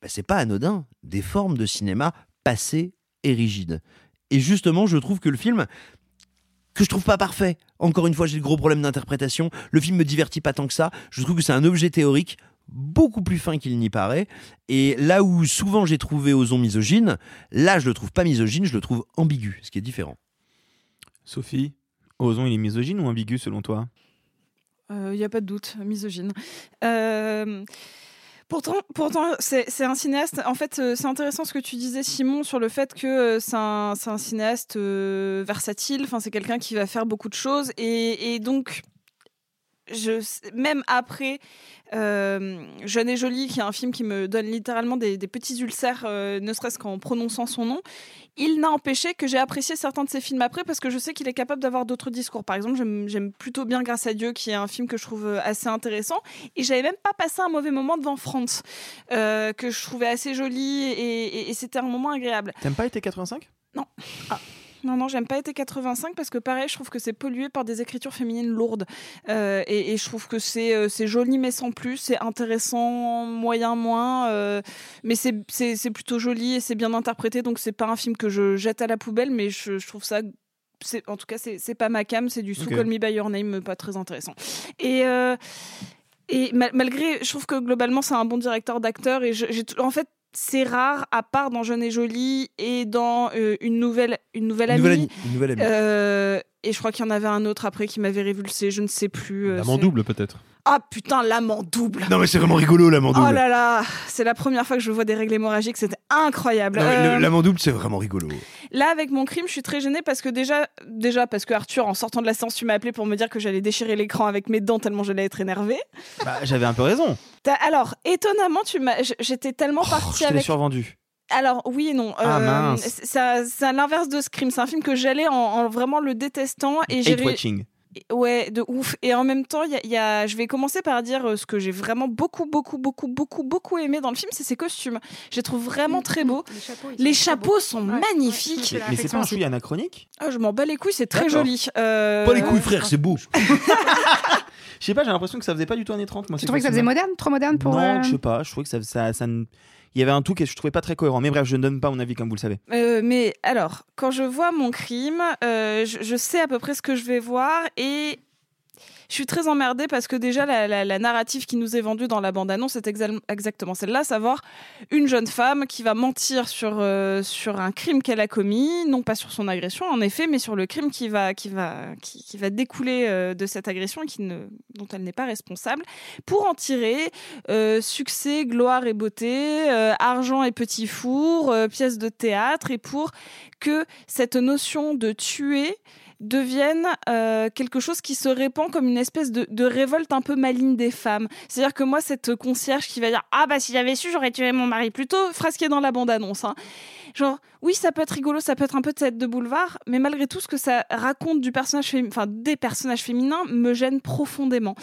bah, c'est pas anodin, des formes de cinéma passées et rigides. Et justement, je trouve que le film que je trouve pas parfait. Encore une fois, j'ai de gros problèmes d'interprétation. Le film me divertit pas tant que ça. Je trouve que c'est un objet théorique beaucoup plus fin qu'il n'y paraît. Et là où souvent j'ai trouvé Ozon misogyne, là je le trouve pas misogyne, je le trouve ambigu, ce qui est différent. Sophie, Ozon, il est misogyne ou ambigu selon toi? Il n'y a pas de doute, misogyne. Euh, Pourtant, pourtant c'est un cinéaste. En fait, euh, c'est intéressant ce que tu disais, Simon, sur le fait que euh, c'est un, cinéaste euh, versatile. Enfin, c'est quelqu'un qui va faire beaucoup de choses. Et, et donc, je, même après euh, Jeune et Jolie, qui est un film qui me donne littéralement des, des petits ulcères, euh, ne serait-ce qu'en prononçant son nom, il n'a empêché que j'ai apprécié certains de ses films après parce que je sais qu'il est capable d'avoir d'autres discours. Par exemple, j'aime plutôt bien Grâce à Dieu, qui est un film que je trouve euh, assez intéressant. Et j'avais même pas passé un mauvais moment devant France, euh, que je trouvais assez joli et, et, et c'était un moment agréable. T'aimes pas été 85 Non. Ah. Non, non, j'aime pas été 85 parce que pareil, je trouve que c'est pollué par des écritures féminines lourdes. Euh, et, et, je trouve que c'est euh, joli mais sans plus, c'est intéressant, moyen, moins. Euh, mais c'est plutôt joli et c'est bien interprété, donc c'est pas un film que je jette à la poubelle, mais je, je trouve ça en tout cas, c'est pas ma cam, c'est du sous okay. Call Me By Your Name, pas très intéressant. Et, euh, et malgré, je trouve que globalement, c'est un bon directeur d'acteur. Et j'ai en fait, c'est rare, à part dans Jeune et Jolie et dans euh, une nouvelle, une nouvelle amie. Nouvelle, une nouvelle amie. Euh, et je crois qu'il y en avait un autre après qui m'avait révulsé, je ne sais plus. Euh, L'amant double peut-être. Ah putain, l'amant double. Non mais c'est vraiment rigolo l'amant double. Oh là là, c'est la première fois que je vois des règles hémorragiques, c'était incroyable. Euh... L'amant double c'est vraiment rigolo. Là avec mon crime, je suis très gênée parce que déjà, déjà parce que Arthur, en sortant de la séance, tu m'as appelé pour me dire que j'allais déchirer l'écran avec mes dents tellement j'allais être énervée. Bah, j'avais un peu raison. Alors étonnamment, tu m'as, j'étais tellement partie oh, avec. survendu. Alors oui et non. Ah, euh, c'est à l'inverse de Scream. C'est un film que j'allais en, en, vraiment le détestant et j'ai watching. Ouais, de ouf. Et en même temps, y a, y a... je vais commencer par dire euh, ce que j'ai vraiment beaucoup, beaucoup, beaucoup, beaucoup, beaucoup aimé dans le film, c'est ses costumes. Je les trouve vraiment très beaux. Les chapeaux, les sont, chapeaux sont ouais, mais magnifiques. mais c'est pas un chouïa anachronique? Ah, Je m'en bats les couilles, c'est très joli. Euh... Pas les couilles, frère, c'est beau. Je sais pas, j'ai l'impression que ça faisait pas du tout années 30. Moi, tu trouvais que ça faisait moderne Trop moderne pour. Non, euh... je sais pas. Je trouvais que ça, ça, ça, il y avait un tout que je trouvais pas très cohérent. Mais bref, je ne donne pas mon avis comme vous le savez. Euh, mais alors, quand je vois mon crime, euh, je, je, sais à peu près ce que je vais voir et je suis très emmerdée parce que déjà la, narrative qui nous est vendue dans la bande-annonce est exa exactement celle-là, savoir une jeune femme qui va mentir sur euh, sur un crime qu'elle a commis, non pas sur son agression en effet, mais sur le crime qui va qui va qui, va découler euh, de cette agression et qui ne dont elle n'est pas responsable, pour en tirer euh, succès, gloire et beauté, argent et petit four, euh, pièces de théâtre et pour que cette notion de tuer deviennent euh, quelque chose qui se répand comme une espèce de, révolte un peu maligne des femmes. C'est-à-dire que moi, cette concierge qui va dire Ah bah si j'avais su, j'aurais tué mon mari plutôt, phrase qui est dans la bande-annonce. Hein. Genre, oui, ça peut être rigolo, ça peut être un peu de tête de boulevard, mais malgré tout, ce que ça raconte du personnage enfin, des personnages féminins me gêne profondément.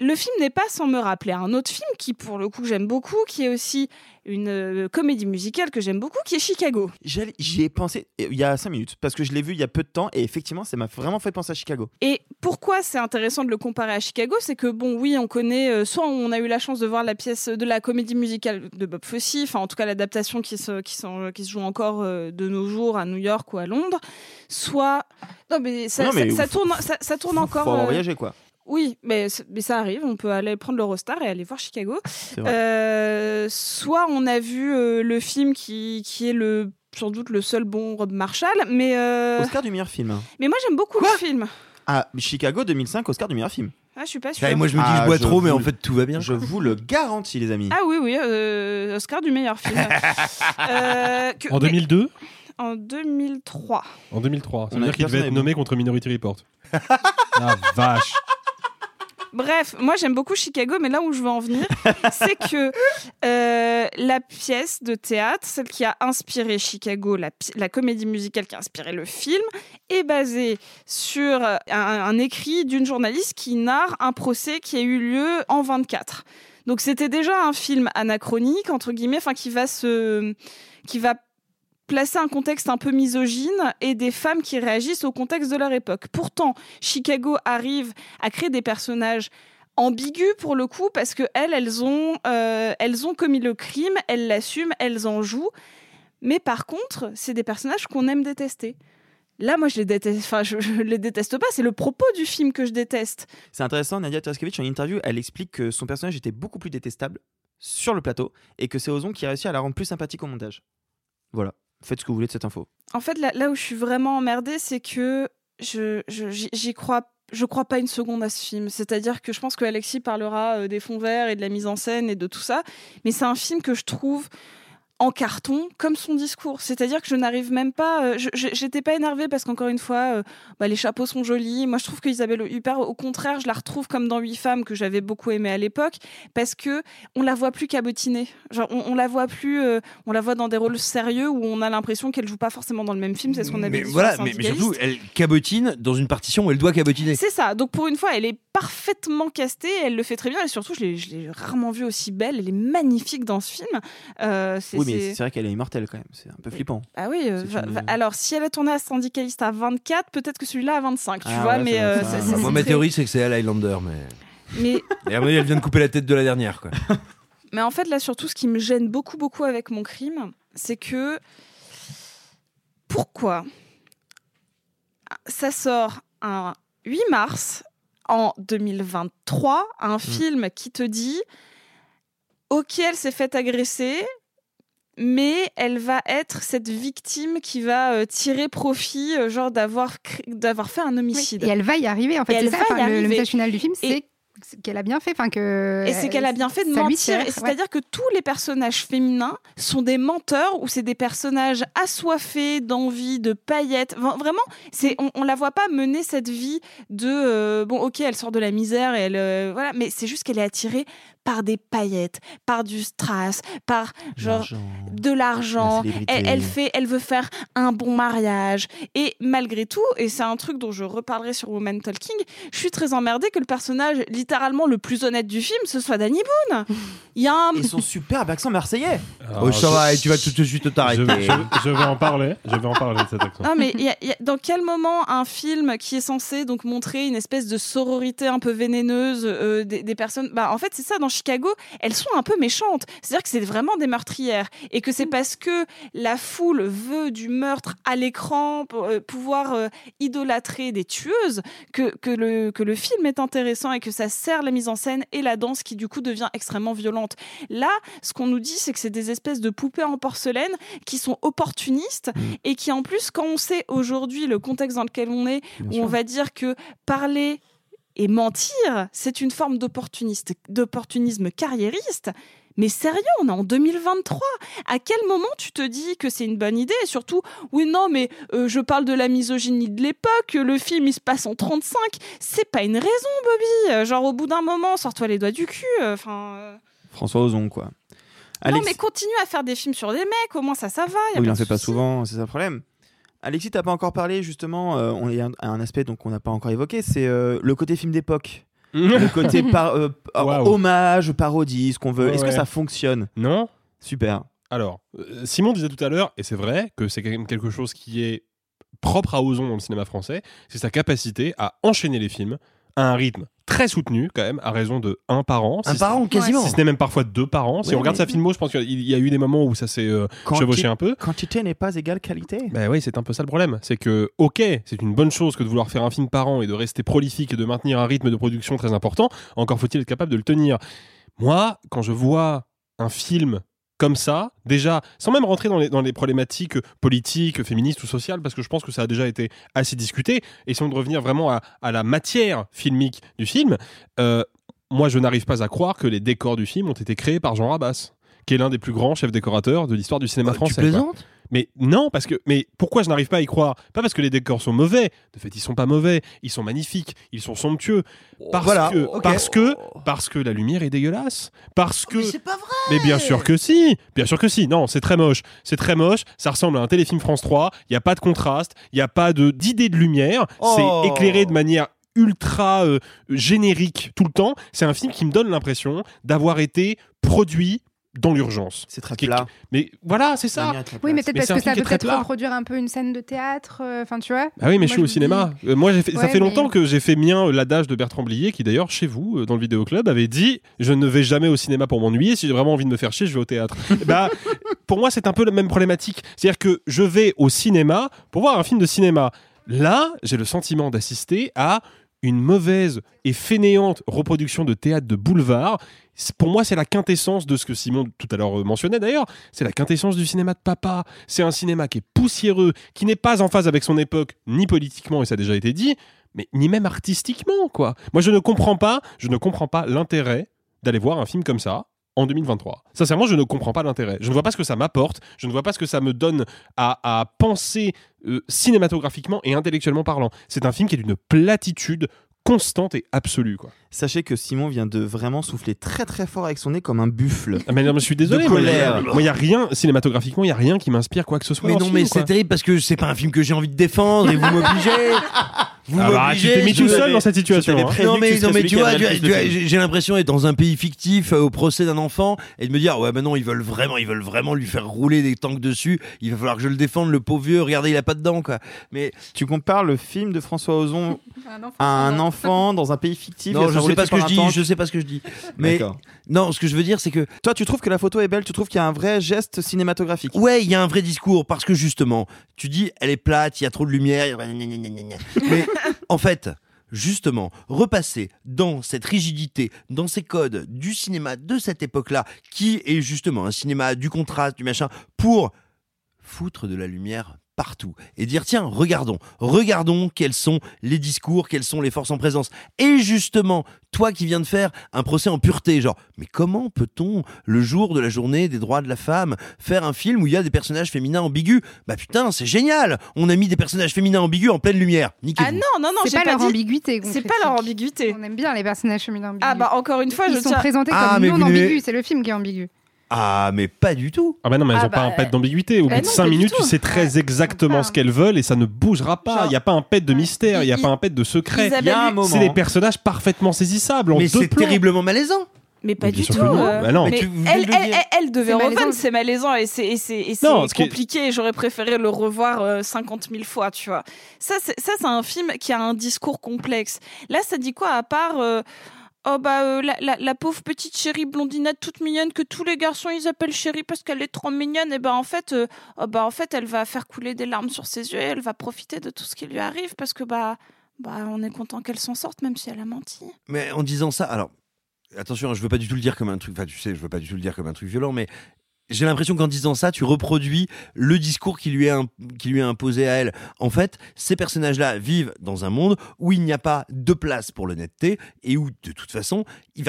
le film n'est pas sans me rappeler un autre film qui, pour le coup, j'aime beaucoup, qui est aussi une euh, comédie musicale que j'aime beaucoup, qui est Chicago. J'y ai pensé euh, il y a 5 minutes parce que je l'ai vu il y a peu de temps et effectivement ça m'a vraiment fait penser à Chicago. Et pourquoi c'est intéressant de le comparer à Chicago C'est que, bon, oui, on connaît, euh, soit on a eu la chance de voir la pièce de la comédie musicale de Bob Fosse, enfin, en tout cas, l'adaptation qui se, qui, s'en- qui se joue encore euh, de nos jours à New York ou à Londres, soit. Non, mais ça, Non, mais ça- tourne, ça, ça tourne encore. Faut euh, voyagé quoi. Oui, mais, ça arrive, on peut aller prendre l'Eurostar et aller voir Chicago. Euh, soit on a vu euh, le film qui, qui est le sans doute le seul bon Rob Marshall, mais, euh, Oscar du meilleur film. mais moi j'aime beaucoup le film. Ah, Chicago 2005, Oscar du meilleur film. Ah, je suis pas sûre. Ah, et moi, je me dis que je bois trop, mais en fait, tout va bien. Je vous le garantis, les amis. Ah oui, oui, euh, Oscar du meilleur film. Euh, que- En mais- 2002 En 2003. En 2003. Ça veut dire qu'il devait être nommé contre Minority Report. ah vache. Bref, moi j'aime beaucoup Chicago, mais là où je veux en venir, c'est que euh, la pièce de théâtre, celle qui a inspiré Chicago, la, comédie musicale qui a inspiré le film, est basée sur un, un écrit d'une journaliste qui narre un procès qui a eu lieu en 24. Donc c'était déjà un film anachronique entre guillemets, enfin qui va se, qui va placer un contexte un peu misogyne et des femmes qui réagissent au contexte de leur époque. Pourtant, Chicago arrive à créer des personnages ambigus pour le coup parce que elles, elles ont, euh, elles ont commis le crime, elles l'assument, elles en jouent. Mais par contre, c'est des personnages qu'on aime détester. Là, moi, je les déteste. Enfin, je, les déteste pas. C'est le propos du film que je déteste. C'est intéressant, Nadia Tereskevich, en interview, elle explique que son personnage était beaucoup plus détestable sur le plateau et que c'est Ozon qui a réussi à la rendre plus sympathique au montage. Voilà, faites ce que vous voulez de cette info. En fait, là, où je suis vraiment emmerdée, c'est que je, j'y crois. Je crois pas une seconde à ce film. C'est-à-dire que je pense que Alexis parlera euh, des fonds verts et de la mise en scène et de tout ça. Mais c'est un film que je trouve en carton comme son discours. C'est-à-dire que je n'arrive même pas. euh, J'étais pas énervée parce qu'encore une fois, euh, bah, les chapeaux sont jolis. Moi, je trouve que Isabelle Huppert, au contraire, je la retrouve comme dans Huit femmes que j'avais beaucoup aimé à l'époque parce que on la voit plus cabotiner. Genre, on, on la voit plus. euh, on la voit dans des rôles sérieux où on a l'impression qu'elle joue pas forcément dans le même film. C'est ce qu'on avait Mais dit voilà, mais, mais surtout, elle cabotine dans une partition où elle doit cabotiner. C'est ça. Donc pour une fois, elle est parfaitement castée. Elle le fait très bien. Et surtout, je l'ai- rarement vue aussi belle. Elle est magnifique dans ce film. Euh, Oui, mais c'est- vrai qu'elle est immortelle quand même, c'est un peu flippant. Ah oui, euh, C'est va- une- va- alors si elle a tourné à Syndicaliste à 24, peut-être que celui-là à 25, tu Ah vois, ouais, mais euh, Moi, ma théorie, c'est que c'est Al Highlander, mais. Mais, Et à mon avis, elle vient de couper la tête de la dernière, quoi. mais en fait, là, surtout, ce qui me gêne beaucoup, beaucoup avec mon crime, c'est que pourquoi ça sort un 8 mars en 2023, un film qui te dit Ok, elle s'est faite agresser, mais elle va être cette victime qui va euh, tirer profit, euh, genre d'avoir d'avoir fait un homicide. Et elle va y arriver, en fait. elle C'est ça, va y enfin, le, le arriver. message final du film, c'est qu'elle a bien fait. Enfin, que, Et c'est qu'elle a bien fait de mentir. ouais. C'est-à-dire que tous les personnages féminins sont des menteurs ou c'est des personnages assoiffés d'envie, de paillettes. Vra- Vraiment, c'est on, on la voit pas mener cette vie de euh, bon, ok, elle sort de la misère et elle euh, voilà, mais c'est juste qu'elle est attirée par des paillettes, par du strass, par genre de l'argent. la. Elle, elle fait, elle veut faire un bon mariage. Et malgré tout, et c'est un truc dont je reparlerai sur Woman Talking, je suis très emmerdée que le personnage littéralement le plus honnête du film, ce soit Danny Boone. Il y a un... Et son superbe accent marseillais. Oh, ça va, et tu vas tout de suite t'arrêter. je- je vais en parler. Je vais en parler de cet accent. Non mais il y a- il y a- dans quel moment un film qui est censé donc montrer une espèce de sororité un peu vénéneuse euh, des, des personnes bah en fait c'est ça dans Chicago elles sont un peu méchantes. C'est-à-dire que c'est vraiment des meurtrières. Et que c'est parce que la foule veut du meurtre à l'écran pour euh, pouvoir euh, idolâtrer des tueuses que, que le que le film est intéressant et que ça sert la mise en scène et la danse qui du coup devient extrêmement violente. Là ce qu'on nous dit c'est que c'est des espèces de poupées en porcelaine qui sont opportunistes et qui en plus quand on sait aujourd'hui le contexte dans lequel on est où on va dire que parler et mentir c'est une forme d'opportunisme carriériste mais sérieux, on est en 2023. À quel moment tu te dis que c'est une bonne idée? Et surtout, oui, non, mais euh, je parle de la misogynie de l'époque, le film il se passe en 35. C'est pas une raison, Bobby. Euh, Genre, au bout d'un moment, sors-toi les doigts du cul. euh, Enfin. euh. François Ozon, quoi. Non, mais continue à faire des films sur des mecs, au moins ça, ça va. y a Oui, il en fait pas souvent, c'est ça le problème. Alexis, t'as pas encore parlé justement, euh, on y a un, un aspect donc qu'on n'a pas encore évoqué, c'est euh, le côté film d'époque. Le côté par- euh, hommage, parodie, ce qu'on veut. Ouais, Est-ce que ouais. ça fonctionne? Non Super. Alors, euh, Simon disait tout à l'heure, et c'est vrai que c'est quand même quelque chose qui est propre à Ozon dans le cinéma français, c'est sa capacité à enchaîner les films à un rythme très soutenu quand même, à raison de un par an. Un si par ce- an, quasiment. Si ce n'est même parfois deux par an. Si on regarde mais- sa filmo, je pense qu'il y a eu des moments où ça s'est euh, chevauché un peu. Quantité n'est pas égale qualité. Ben oui, c'est un peu ça le problème. C'est que, ok, c'est une bonne chose que de vouloir faire un film par an et de rester prolifique et de maintenir un rythme de production très important. Encore faut-il être capable de le tenir. Moi, quand je vois un film comme ça, déjà, sans même rentrer dans les, problématiques politiques, féministes ou sociales, parce que je pense que ça a déjà été assez discuté, essayons de revenir vraiment à, à la matière filmique du film, euh, moi je n'arrive pas à croire que les décors du film ont été créés par Jean Rabas, qui est l'un des plus grands chefs décorateurs de l'histoire du cinéma Euh, tu français. quoi. plaisantes? Mais non, parce que. Mais pourquoi je n'arrive pas à y croire? Pas parce que les décors sont mauvais. De fait, ils sont pas mauvais. Ils sont magnifiques. Ils sont somptueux. Parce Voilà, que, parce que, parce que la lumière est dégueulasse. Parce que. Mais c'est pas vrai Mais bien sûr que si. Bien sûr que si. Non, c'est très moche. C'est très moche. Ça ressemble à un téléfilm France 3. Il y a pas de contraste. Il y a pas de d'idée de lumière. Oh. C'est éclairé de manière ultra euh, générique tout le temps. C'est un film qui me donne l'impression d'avoir été produit dans l'urgence. C'est très plat. Mais voilà, c'est ça. Oui, mais peut-être parce que ça peut peut-être reproduire un peu une scène de théâtre. euh, Enfin, tu vois. Ah oui, mais Moi, je suis au cinéma. dis- Euh, moi, j'ai fait- ça fait mais- longtemps que j'ai fait mien euh, l'adage de Bertrand Blier, qui d'ailleurs, chez vous, dans le vidéoclub, avait dit Je ne vais jamais au cinéma pour m'ennuyer. Si j'ai vraiment envie de me faire chier, je vais au théâtre. bah, pour moi, c'est un peu la même problématique. C'est-à-dire que je vais au cinéma pour voir un film de cinéma. Là, j'ai le sentiment d'assister à une mauvaise et fainéante reproduction de théâtre de boulevard. Pour moi, c'est la quintessence de ce que Simon tout à l'heure euh, mentionnait d'ailleurs. C'est la quintessence du cinéma de papa. C'est un cinéma qui est poussiéreux, qui n'est pas en phase avec son époque, ni politiquement, et ça a déjà été dit, mais ni même artistiquement, quoi. Moi, je ne comprends pas, je ne comprends pas l'intérêt d'aller voir un film comme ça en 2023. Sincèrement, je ne comprends pas l'intérêt. Je ne vois pas ce que ça m'apporte, je ne vois pas ce que ça me donne à, à penser euh, cinématographiquement et intellectuellement parlant. C'est un film qui est d'une platitude constante et absolue, quoi. Sachez que Simon vient de vraiment souffler très très fort avec son nez comme un buffle. Ah, mais non, mais je suis désolé. De colère. Moi, il y a rien cinématographiquement, il y a rien qui m'inspire quoi que ce soit. Mais non, mais c'est terrible parce que c'est pas un film que j'ai envie de défendre et vous m'obligez. Vous Ah bah, tu m'obligez, t'es mis tout seul dans cette situation. hein. Non mais, tu non mais tu vois, j'ai l'impression d'être dans un pays fictif euh, au procès d'un enfant et de me dire ouais bah non ils veulent vraiment ils veulent vraiment lui faire rouler des tanks dessus il va falloir que je le défende le pauvre vieux regardez il a pas de dents quoi mais Tu compares le film de François Ozon Un enfant à un enfant dans un pays fictif. non je sais pas ce que je dis je sais pas ce que je dis mais D'accord. non ce que je veux dire c'est que Toi, tu trouves que la photo est belle Tu trouves qu'il y a un vrai geste cinématographique Ouais, il y a un vrai discours parce que justement, tu dis elle est plate, il y a trop de lumière, mais en fait, justement, repasser dans cette rigidité, dans ces codes du cinéma de cette époque-là, qui est justement un cinéma du contraste, du machin, pour foutre de la lumière partout et dire tiens regardons regardons quels sont les discours quelles sont les forces en présence et justement toi qui viens de faire un procès en pureté genre mais comment peut-on le jour de la journée des droits de la femme faire un film où il y a des personnages féminins ambigus? Bah putain c'est génial on a mis des personnages féminins ambigus en pleine lumière niquez Ah non, non, non, C'est pas, pas leur dit- ambiguïté. C'est pas leur ambiguïté. On aime bien les personnages féminins ambigus. Ah bah encore une fois, Ils je sont tiens- présentés Ah, comme non ambigus. C'est le film qui est ambigu. Ah mais pas du tout Ah bah non, mais elles Ah ont pas bah, un pet d'ambiguïté. Au bah bout de non, 5 pas du minutes, tu sais très exactement ce qu'elles veulent et ça ne bougera pas. Il n'y a pas un pet de mystère, il n'y a pas un pet de secret. Isabelle Il y a un Hu- moment. C'est des personnages parfaitement saisissables en mais c'est terriblement malaisant Mais pas Mais du tout. euh, Bah non. mais tu- elle, de elle, elle, elle devait C'est malaisant. reprendre, c'est malaisant et c'est compliqué. J'aurais préféré le revoir euh, 50 000 fois, tu vois. Ça, c'est ça, c'est un film qui a un discours complexe. Là, ça dit quoi à part euh, Oh bah euh, la, la, pauvre petite chérie blondinette toute mignonne que tous les garçons ils appellent chérie parce qu'elle est trop mignonne et ben en fait euh, oh bah en fait elle va faire couler des larmes sur ses yeux et elle va profiter de tout ce qui lui arrive parce que bah bah on est content qu'elle s'en sorte même si elle a menti. Mais en disant ça, alors attention, hein, je veux pas du tout le dire comme un truc. Enfin, tu sais, je veux pas du tout le dire comme un truc violent, mais j'ai l'impression qu'en disant ça, tu reproduis le discours qui lui est imposé à elle. En fait, ces personnages-là vivent dans un monde où il n'y a pas de place pour l'honnêteté et où de toute façon, il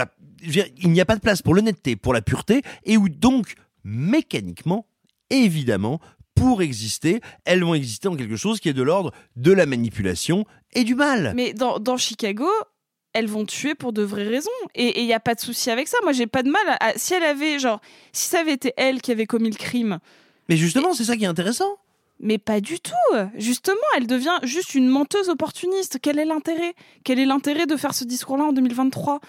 n'y a pas de place pour l'honnêteté, pour la pureté et où donc mécaniquement, évidemment. Pour exister, elles vont exister en quelque chose qui est de l'ordre de la manipulation et du mal. Mais dans Chicago, elles vont tuer pour de vraies raisons. Et il n'y a pas de souci avec ça. Moi, j'ai pas de mal à, à- Si elle avait, genre, si ça avait été elle qui avait commis le crime. Mais justement, c'est ça qui est intéressant. Mais pas du tout. Justement, elle devient juste une menteuse opportuniste. Quel est l'intérêt? Quel est l'intérêt de faire ce discours-là en 2023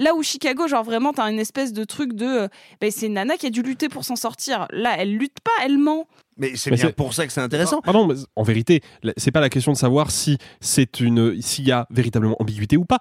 Là où Chicago, genre vraiment, t'as une espèce de truc de. euh, ben, c'est une nana qui a dû lutter pour s'en sortir. Là, elle lutte pas, elle ment. Mais c'est bien pour ça que c'est intéressant. Pardon, mais en vérité, c'est pas la question de savoir si c'est une, s'il y a véritablement ambiguïté ou pas.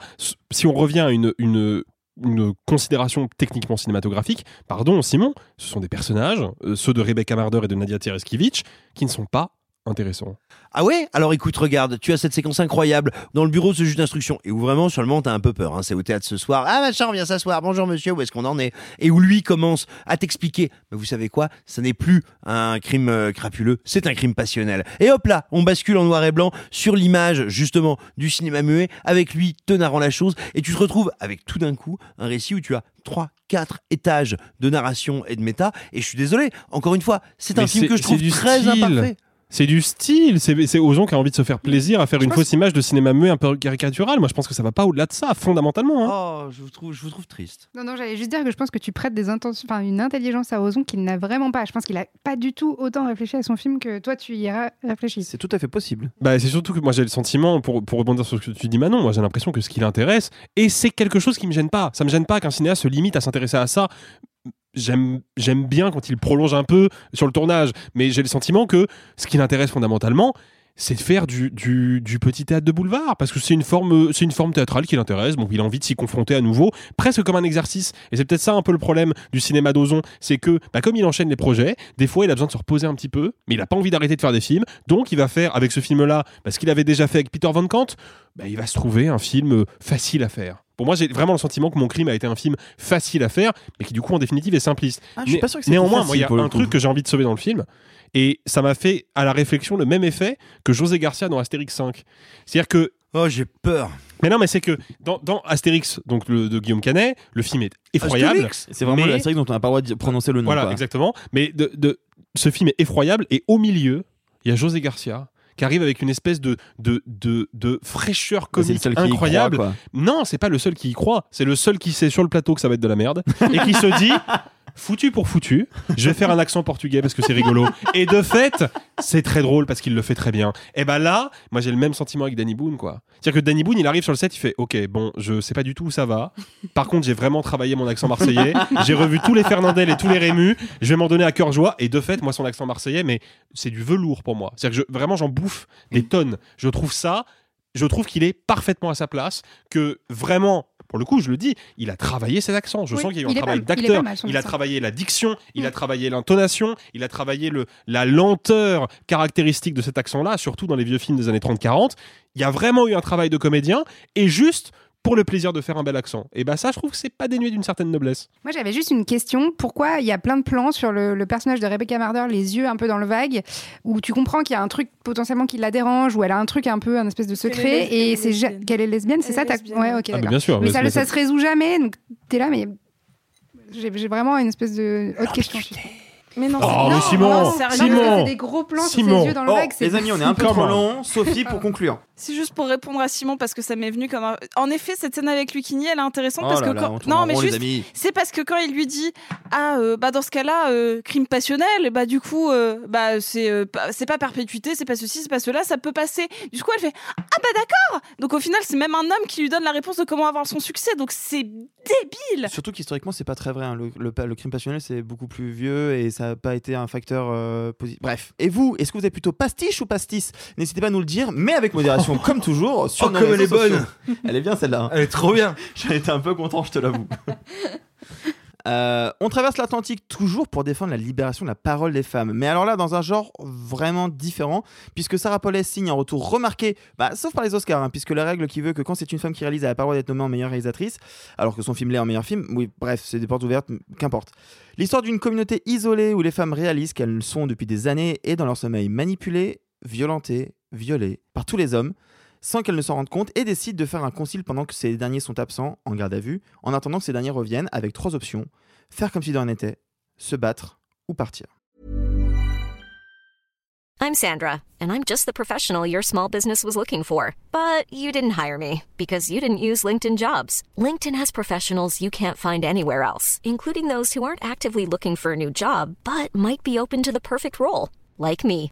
Si on revient à une, une, une considération techniquement cinématographique, pardon, Simon, ce sont des personnages, euh, ceux de Rebecca Marder et de Nadia Tereskevich, qui ne sont pas intéressants. Ah ouais? Alors écoute, regarde, tu as cette séquence incroyable dans le bureau de ce juge d'instruction et où vraiment, sur le moment, t'as un peu peur. hein. C'est au théâtre ce soir. Ah machin, on vient s'asseoir. Bonjour monsieur, où est-ce qu'on en est? Et où lui commence à t'expliquer. Mais vous savez quoi? Ce n'est plus un crime euh, crapuleux, c'est un crime passionnel. Et hop là, on bascule en noir et blanc sur l'image justement du cinéma muet avec lui te narrant la chose et tu te retrouves avec tout d'un coup un récit où tu as trois, quatre étages de narration et de méta. Et je suis désolé, encore une fois, c'est un film que je trouve très style. imparfait. C'est du style, c'est gens qui ont envie de se faire plaisir à faire une fausse image de cinéma muet un peu caricatural. Moi, je pense que ça va pas au-delà de ça, fondamentalement. hein. Oh, je vous trouve, je vous trouve triste. Non, non, j'allais juste dire que je pense que tu prêtes des intentions, enfin une intelligence à Ozon qu'il n'a vraiment pas. Je pense qu'il a pas du tout autant réfléchi à son film que toi tu y as réfléchi. C'est tout à fait possible. Bah, c'est surtout que moi j'ai le sentiment, pour, pour rebondir sur ce que tu dis Manon, moi j'ai l'impression que ce qui l'intéresse, et c'est quelque chose qui me gêne pas. Ça me gêne pas qu'un cinéaste se limite à s'intéresser à ça. J'aime, bien quand il prolonge un peu sur le tournage, mais j'ai le sentiment que ce qui l'intéresse fondamentalement, c'est de faire du, petit théâtre de boulevard, parce que c'est une forme, théâtrale qui l'intéresse. Bon, il a envie de s'y confronter à nouveau, presque comme un exercice. Et c'est peut-être ça un peu le problème du cinéma d'Ozon, c'est que bah, comme il enchaîne les projets, des fois il a besoin de se reposer un petit peu, mais il n'a pas envie d'arrêter de faire des films. Donc il va faire avec ce film-là, parce qu'il avait déjà fait avec Peter Van Kant, bah, il va se trouver un film facile à faire. Pour moi, j'ai vraiment le sentiment que Mon Crime a été un film facile à faire, mais qui du coup en définitive est simpliste. Ah, je suis Né- pas sûr que Néanmoins, moi, il y a un coup. truc que j'ai envie de sauver dans le film, et ça m'a fait à la réflexion le même effet que José Garcia dans Astérix 5. C'est-à-dire que Oh, j'ai peur. mais non, mais c'est que dans, dans Astérix, donc le de Guillaume Canet, le film est effroyable. C'est vraiment mais- la série dont on n'a pas le droit de prononcer le nom. Voilà, quoi. exactement. Mais de, de- ce film est effroyable et au milieu, il y a José Garcia qui arrive avec une espèce de, de, de, de fraîcheur comique incroyable. croit, non, c'est pas le seul qui y croit. C'est le seul qui sait sur le plateau que ça va être de la merde et qui se dit. Foutu pour foutu, je vais faire un accent portugais parce que c'est rigolo. Et de fait, c'est très drôle parce qu'il le fait très bien. Et ben là, moi j'ai le même sentiment avec Danny Boone quoi. C'est-à-dire que Danny Boone, il arrive sur le set, il fait OK, bon, je sais pas du tout où ça va. Par contre, j'ai vraiment travaillé mon accent marseillais. J'ai revu tous les Fernandel et tous les Rému. Je vais m'en donner à cœur joie. Et de fait, moi, son accent marseillais, mais c'est du velours pour moi. C'est-à-dire que je- vraiment, j'en bouffe des tonnes. Je trouve ça, je trouve qu'il est parfaitement à sa place. Que vraiment, pour le coup, je le dis, il a travaillé ses accents. Je Oui, sens qu'il y a eu un travail il d'acteur. Il a travaillé la diction, il a travaillé l'intonation, il a travaillé le, la lenteur caractéristique de cet accent-là, surtout dans les vieux films des années 30-40. Il y a vraiment eu un travail de comédien et juste pour le plaisir de faire un bel accent. Et bah ça, je trouve que c'est pas dénué d'une certaine noblesse. Moi, j'avais juste une question. Pourquoi il y a plein de plans sur le, le personnage de Rebecca Marder, les yeux un peu dans le vague, où tu comprends qu'il y a un truc potentiellement qui la dérange, ou elle a un truc un peu, un espèce de secret, et c'est qu'elle est lesbienne, c'est ça lesbienne, Ouais, ok. Ah, mais d'accord. bien sûr, Mais ça, mais- ça se résout jamais, donc t'es là, mais j'ai vraiment une espèce de autre question. Mais non, Oh, c'est- mais Simon, non, sérieux. Simon. des gros plans sur Simon. ses yeux dans le Oh, vague. les amis, on est un peu trop long. Sophie, pour conclure. C'est juste pour répondre à Simon parce que ça m'est venu comme un... En effet, cette scène avec Lucchini, elle est intéressante Oh parce là que là, quand... on tourne en non, mais rond, juste c'est parce que quand il lui dit ah euh, bah dans ce cas-là euh, crime passionnel, bah du coup euh, bah c'est euh, pas- c'est pas perpétuité, c'est pas ceci, c'est pas cela, ça peut passer. Du coup, elle fait ah bah d'accord. Donc au final, c'est même un homme qui lui donne la réponse de comment avoir son succès. Donc c'est débile. Surtout qu'historiquement, c'est pas très vrai. hein. Le, le- le crime passionnel, c'est beaucoup plus vieux et ça n'a pas été un facteur euh, positif. Bref. Et vous, est-ce que vous êtes plutôt pastiche ou pastis N'hésitez pas à nous le dire, mais avec modération, comme toujours. Sur Oh, nos comme elle réseaux est bonne. sociaux. Elle est bien celle-là. hein. Elle est trop bien. J'en étais un peu content, je te l'avoue. Euh, on traverse l'Atlantique toujours pour défendre la libération de la parole des femmes. Mais alors là, dans un genre vraiment différent, puisque Sarah Paulès signe un retour remarqué, bah, sauf par les Oscars, hein, puisque la règle qui veut que quand c'est une femme qui réalise, elle a pas le d'être nommée en meilleure réalisatrice, alors que son film l'est en meilleur film, oui, bref, c'est des portes ouvertes, qu'importe. L'histoire d'une communauté isolée où les femmes réalisent qu'elles sont depuis des années et dans leur sommeil manipulées, violentées, violées par tous les hommes, sans qu'elles ne s'en rendent compte, et décident de faire un concile pendant que ces derniers sont absents, en garde à vue, en attendant que ces derniers reviennent, avec trois options faire comme si de rien n'était, se battre ou partir. I'm Sandra, and I'm just the professional your small business was looking for. But you didn't hire me because you didn't use LinkedIn jobs. LinkedIn has professionals you can't find anywhere else, including those who aren't actively looking for a new job but might be open to the perfect role, like me.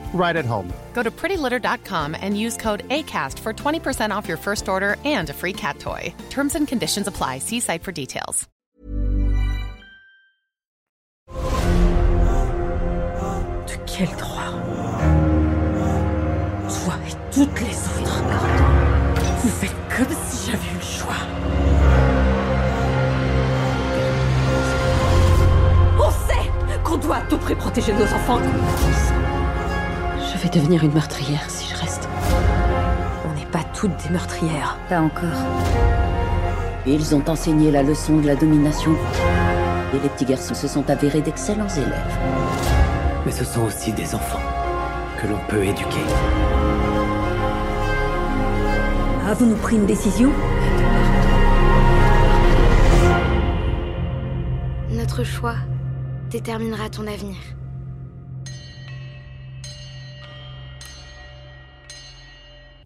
right at home. Go to prettylitter.com and use code ACAST for 20% off your first order and a free cat toy. Terms and conditions apply. See site for details. De quel droit Toi et toutes les autres, vous faites comme si j'avais eu le choix. On sait qu'on doit à tout prix protéger nos enfants. Je vais devenir une meurtrière si je reste. On n'est pas toutes des meurtrières. Pas encore. Ils ont enseigné la leçon de la domination. Et les petits garçons se sont avérés d'excellents élèves. Mais ce sont aussi des enfants que l'on peut éduquer. Avons-nous pris une décision? Notre choix déterminera ton avenir.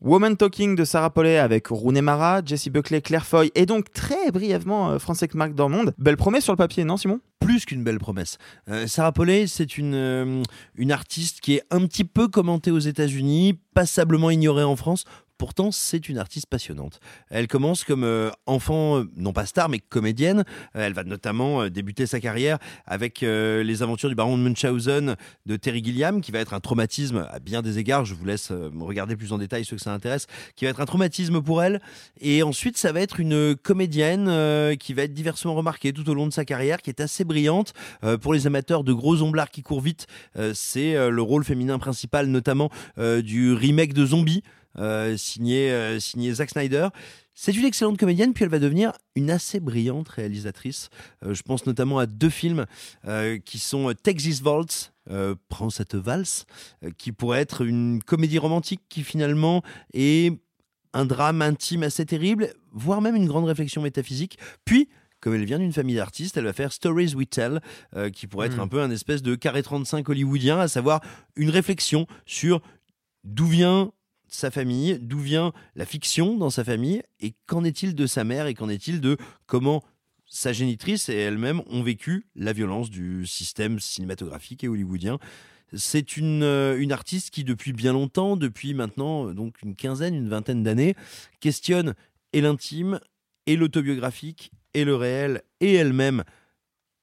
Woman Talking de Sarah Paulet avec Rooney Mara, Jessie Buckley, Claire Foy et donc très brièvement euh, Marc Dormond. Belle promesse sur le papier, non Simon? Plus qu'une belle promesse. Euh, Sarah Paulet, c'est une, euh, une artiste qui est un petit peu commentée aux États-Unis, passablement ignorée en France. Pourtant, c'est une artiste passionnante. Elle commence comme euh, enfant, euh, non pas star, mais comédienne. Euh, elle va notamment débuter sa carrière avec les aventures du baron de Munchausen de Terry Gilliam, qui va être un traumatisme à bien des égards. Je vous laisse regarder plus en détail ceux que ça intéresse, qui va être un traumatisme pour elle. Et ensuite, ça va être une comédienne qui va être diversement remarquée tout au long de sa carrière, qui est assez brillante. Pour les amateurs de gros omblards qui courent vite, c'est le rôle féminin principal, notamment du remake de Zombie. Euh, signé, euh, signé Zack Snyder. C'est une excellente comédienne, puis elle va devenir une assez brillante réalisatrice. Euh, je pense notamment à deux films euh, qui sont Texas Waltz, euh, Prends cette valse, qui pourrait être une comédie romantique qui finalement est un drame intime assez terrible, voire même une grande réflexion métaphysique. Puis, comme elle vient d'une famille d'artistes, elle va faire Stories We Tell, qui pourrait être Mm. un peu un espèce de carré 35 hollywoodien, à savoir une réflexion sur d'où vient sa famille, d'où vient la fiction dans sa famille, et qu'en est-il de sa mère, et qu'en est-il de comment sa génitrice et elle-même ont vécu la violence du système cinématographique et hollywoodien. C'est une, euh, une artiste qui, depuis bien longtemps, depuis maintenant euh, donc une quinzaine, une vingtaine d'années, questionne et l'intime, et l'autobiographique, et le réel, et elle-même,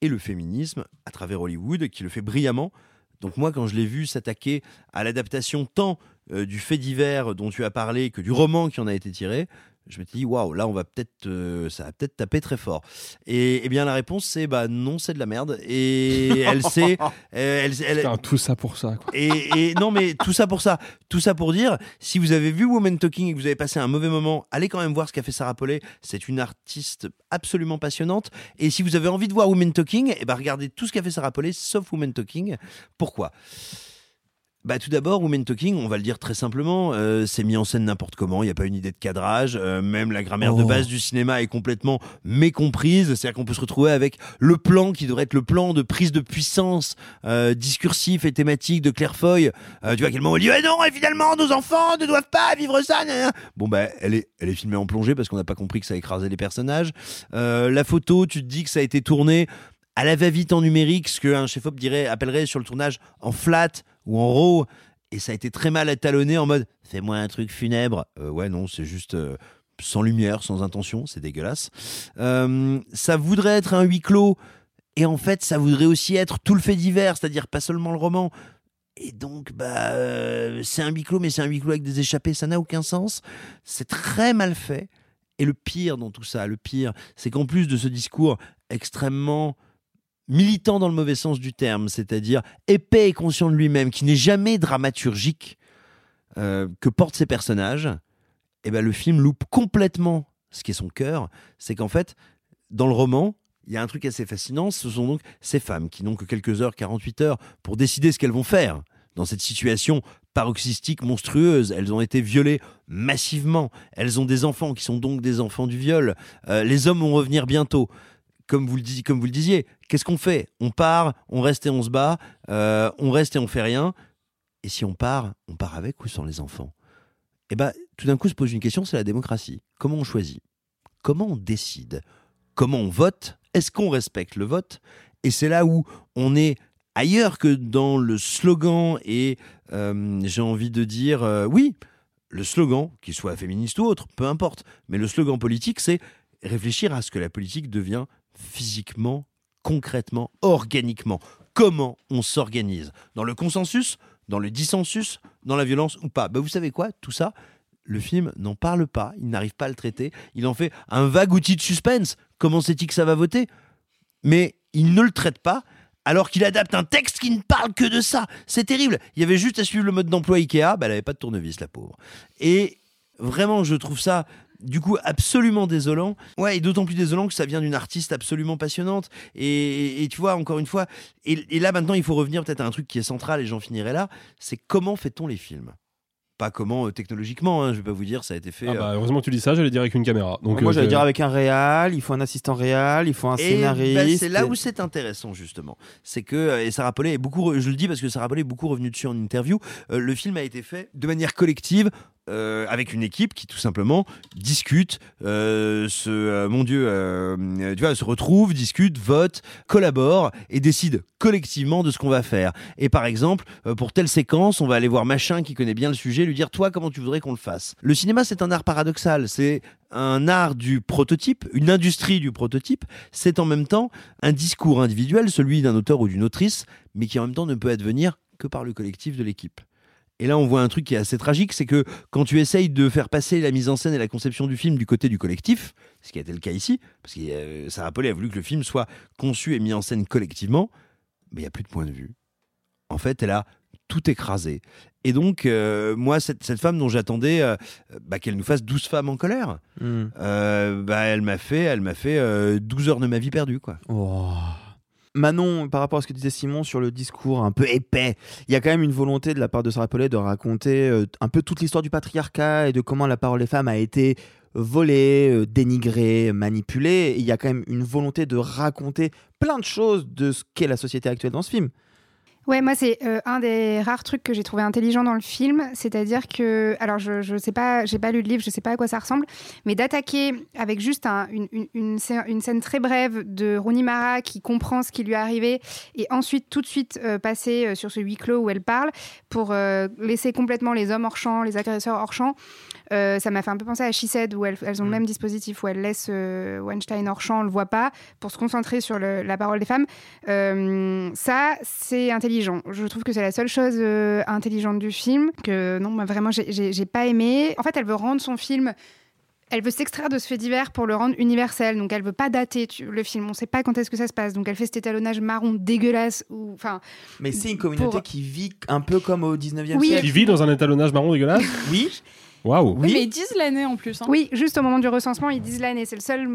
et le féminisme à travers Hollywood, qui le fait brillamment. Donc moi, quand je l'ai vu s'attaquer à l'adaptation tant euh, du fait divers dont tu as parlé que du roman qui en a été tiré, je me suis dit waouh, là on va peut-être, euh, ça va peut-être taper très fort. Et, eh bien la réponse c'est bah non, c'est de la merde. Et elle sait, euh, elle, elle- Putain, tout ça pour ça. Quoi. et, et non, mais tout ça pour ça. Tout ça pour dire, si vous avez vu Woman Talking et que vous avez passé un mauvais moment, allez quand même voir ce qu'a fait Sarah Paulet. C'est une artiste absolument passionnante. Et si vous avez envie de voir Woman Talking, eh ben regardez tout ce qu'a fait Sarah Paulet, sauf Woman Talking. Pourquoi? Bah, tout d'abord, Women Talking, on va le dire très simplement, euh, c'est mis en scène n'importe comment, il n'y a pas une idée de cadrage, euh, même la grammaire de Oh. base du cinéma est complètement mécomprise, c'est-à-dire qu'on peut se retrouver avec le plan qui devrait être le plan de prise de puissance euh, discursif et thématique de Claire Foy. Euh, tu vois, à quel moment elle dit Ah non, et finalement, nos enfants ne doivent pas vivre ça. nan, nan. Bon, bah, elle est, elle est filmée en plongée parce qu'on n'a pas compris que ça écrasait les personnages. Euh, la photo, tu te dis que ça a été tourné à la va-vite en numérique, ce qu'un chef-op dirait, appellerait sur le tournage en flat ou en raw. Et ça a été très mal étalonné en mode fais-moi un truc funèbre. Euh, ouais, non, c'est juste euh, sans lumière, sans intention, c'est dégueulasse. Euh, ça voudrait être un huis clos. Et en fait, ça voudrait aussi être tout le fait divers, c'est-à-dire pas seulement le roman. Et donc, bah, c'est un huis clos, mais c'est un huis clos avec des échappées, ça n'a aucun sens. C'est très mal fait. Et le pire dans tout ça, le pire, c'est qu'en plus de ce discours extrêmement militant dans le mauvais sens du terme, c'est-à-dire épais et conscient de lui-même, qui n'est jamais dramaturgique, euh, que portent ses personnages, et ben le film loupe complètement ce qui est son cœur. C'est qu'en fait, dans le roman, il y a un truc assez fascinant, ce sont donc ces femmes qui n'ont que quelques heures, 48 heures, pour décider ce qu'elles vont faire dans cette situation paroxystique monstrueuse. Elles ont été violées massivement. Elles ont des enfants qui sont donc des enfants du viol. Euh, les hommes vont revenir bientôt. Comme vous le, disiez, qu'est-ce qu'on fait? On part, on reste et on se bat, euh, on reste et on fait rien. Et si on part, on part avec ou sans les enfants? Eh bien, tout d'un coup se pose une question, c'est la démocratie. Comment on choisit? Comment on décide? Comment on vote? Est-ce qu'on respecte le vote? Et c'est là où on est ailleurs que dans le slogan et euh, j'ai envie de dire euh, oui, le slogan, qu'il soit féministe ou autre, peu importe, mais le slogan politique, c'est réfléchir à ce que la politique devient physiquement, concrètement, organiquement. Comment on s'organise? Dans le consensus, dans le dissensus, dans la violence ou pas? Ben, Vous savez quoi? Tout ça, le film n'en parle pas, il n'arrive pas à le traiter, il en fait un vague outil de suspense. Comment sait-il que ça va voter? Mais il ne le traite pas alors qu'il adapte un texte qui ne parle que de ça. C'est terrible. Il y avait juste à suivre le mode d'emploi Ikea, bah, elle n'avait pas de tournevis, la pauvre. Et vraiment, je trouve ça du coup absolument désolant. Ouais, et d'autant plus désolant que ça vient d'une artiste absolument passionnante. Et, tu vois, encore une fois, et, et là maintenant, il faut revenir peut-être à un truc qui est central, et j'en finirai là, c'est comment fait-on les films? Pas comment euh, technologiquement, hein, je vais pas vous dire, ça a été fait. Ah euh, bah, heureusement que tu dis ça, j'allais dire avec une caméra. Donc, Moi, euh, j'allais dire avec un réal, il faut un assistant réal, il faut un Et scénariste. bah, c'est là où c'est intéressant justement. C'est que euh, et Sarah Paulet est beaucoup, je le dis parce que Sarah Paulet est beaucoup revenu dessus en interview. euh, le film a été fait de manière collective. euh, avec une équipe qui tout simplement discute, euh, se, euh, mon Dieu, euh, euh, tu vois, se retrouve, discute, vote, collabore et décide collectivement de ce qu'on va faire. Et par exemple, euh, pour telle séquence, on va aller voir machin qui connaît bien le sujet, lui dire toi comment tu voudrais qu'on le fasse. Le cinéma c'est un art paradoxal, c'est un art du prototype, une industrie du prototype, c'est en même temps un discours individuel, celui d'un auteur ou d'une autrice, mais qui en même temps ne peut advenir que par le collectif de l'équipe. Et là, on voit un truc qui est assez tragique, c'est que quand tu essayes de faire passer la mise en scène et la conception du film du côté du collectif, ce qui a été le cas ici, parce que Sarah Paulet a voulu que le film soit conçu et mis en scène collectivement, mais il n'y a plus de point de vue. En fait, elle a tout écrasé. Et donc, euh, moi, cette, cette femme dont j'attendais euh, bah, qu'elle nous fasse 12 femmes en colère, Hmm. euh, bah, elle m'a fait, elle m'a fait euh, 12 heures de ma vie perdue. Quoi. Oh. Manon, par rapport à ce que disait Simon sur le discours un peu épais, il y a quand même une volonté de la part de Sarah Paulet de raconter un peu toute l'histoire du patriarcat et de comment la parole des femmes a été volée, dénigrée, manipulée. Il y a quand même une volonté de raconter plein de choses de ce qu'est la société actuelle dans ce film. Ouais, moi c'est euh, un des rares trucs que j'ai trouvé intelligent dans le film, c'est-à-dire que, alors je, je sais pas, j'ai pas lu le livre, je sais pas à quoi ça ressemble, mais d'attaquer avec juste un- une, une, scène, très brève de Rooney Mara qui comprend ce qui lui est arrivé et ensuite tout de suite euh, passer euh, sur ce huis clos où elle parle pour laisser complètement les hommes hors champ, les agresseurs hors champ. Euh, ça m'a fait un peu penser à She Said où elles, elles ont le même dispositif où elles laissent euh, Weinstein hors champ, on le voit pas, pour se concentrer sur le- la parole des femmes. Euh, ça, c'est intelligent. Je trouve que c'est la seule chose euh, intelligente du film que non, moi vraiment, j'ai- j'ai pas aimé. En fait, elle veut rendre son film. Elle veut s'extraire de ce fait divers pour le rendre universel. Donc, elle veut pas dater tu- le film. On sait pas quand est-ce que ça se passe. Donc, elle fait cet étalonnage marron dégueulasse. Ou, enfin, Mais c'est une communauté Pour- qui vit un peu comme au 19e Oui. siècle. Qui vit dans un étalonnage marron dégueulasse? Oui. Waouh. Oui, mais ils disent l'année en plus. hein. Oui, juste au moment du recensement, ils disent l'année. C'est le seul,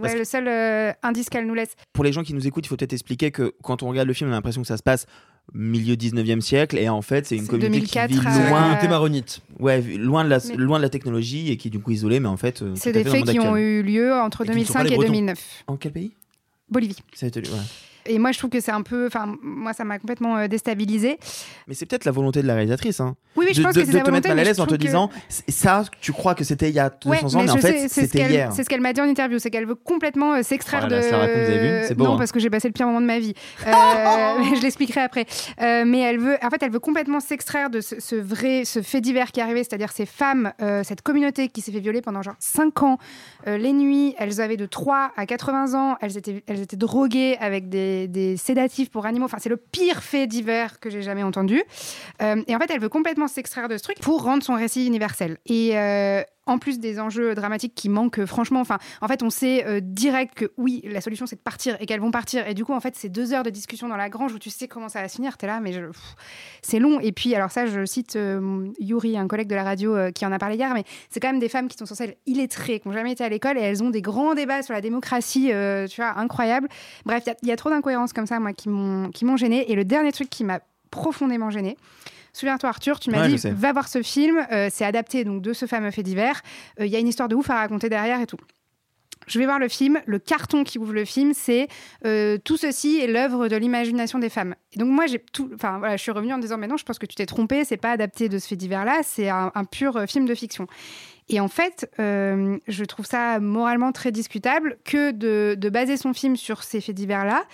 ouais, le seul euh, indice qu'elle nous laisse. Pour les gens qui nous écoutent, il faut peut-être expliquer que quand on regarde le film, on a l'impression que ça se passe milieu 19e siècle et en fait c'est une communauté 2004 qui vit loin maronite. ouais loin de la Mais- loin de la technologie et qui est du coup isolée mais en fait euh, C'est des faits qui ont eu lieu entre Et qui ne sont pas 2005 les et Bretons. 2009. en quel pays? Bolivie. Ça a été- ouais. Et moi, je trouve que c'est un peu. Enfin, moi, ça m'a complètement euh, déstabilisée. mais c'est peut-être la volonté de la réalisatrice hein. Oui, oui, je de, pense de- que c'est de sa te mettre volonté, mal à mais l'aise en te que- disant ça tu crois que c'était il y a 200 Ouais, ans mais, en je fait c'était hier C'est ce qu'elle m'a dit en interview, c'est qu'elle veut complètement euh, s'extraire Oh de. je la raconte, vous avez vu C'est beau, Non, hein. parce que j'ai passé le pire moment de ma vie. Euh, mais je l'expliquerai après. Euh, mais elle veut, en fait, elle veut complètement s'extraire de ce, ce vrai, ce fait divers qui est arrivé, c'est-à-dire ces femmes, cette communauté qui s'est fait violer pendant genre 5 ans, les nuits, elles avaient de 3 à 80 ans, elles étaient, elles étaient droguées avec des, des sédatifs pour animaux. Enfin, c'est le pire fait divers que j'ai jamais entendu. Euh, et en fait, elle veut complètement s'extraire de ce truc pour rendre son récit universel. Et, euh, en plus des enjeux dramatiques qui manquent euh, franchement. Enfin, en fait, on sait euh, direct que oui, la solution c'est de partir et qu'elles vont partir. Et du coup, en fait, c'est deux heures de discussion dans la grange où tu sais comment ça va se finir. T'es là, mais c'est long. Et puis, alors ça, je cite euh, Yuri, un collègue de la radio qui en a parlé hier, mais c'est quand même des femmes qui sont censées être illettrées, qui n'ont jamais été à l'école et elles ont des grands débats sur la démocratie, tu vois, incroyables. Bref, il y a- trop d'incohérences comme ça, moi, qui m'ont gênée. Et le dernier truc qui m'a profondément gênée. Souviens-toi Arthur, tu m'as Ouais, dit va voir ce film, euh, c'est adapté donc de ce fameux fait divers. Euh, Il y a une histoire de ouf à raconter derrière et tout. Je vais voir le film. Le carton qui ouvre le film, c'est euh, tout ceci est l'œuvre de l'imagination des femmes. Et donc moi, j'ai tout. Enfin voilà, je suis revenue en disant mais non, je pense que tu t'es trompé. C'est pas adapté de ce fait divers-là. C'est un, un pur film de fiction. Et en fait, euh, je trouve ça moralement très discutable que de, de baser son film sur ces faits divers-là.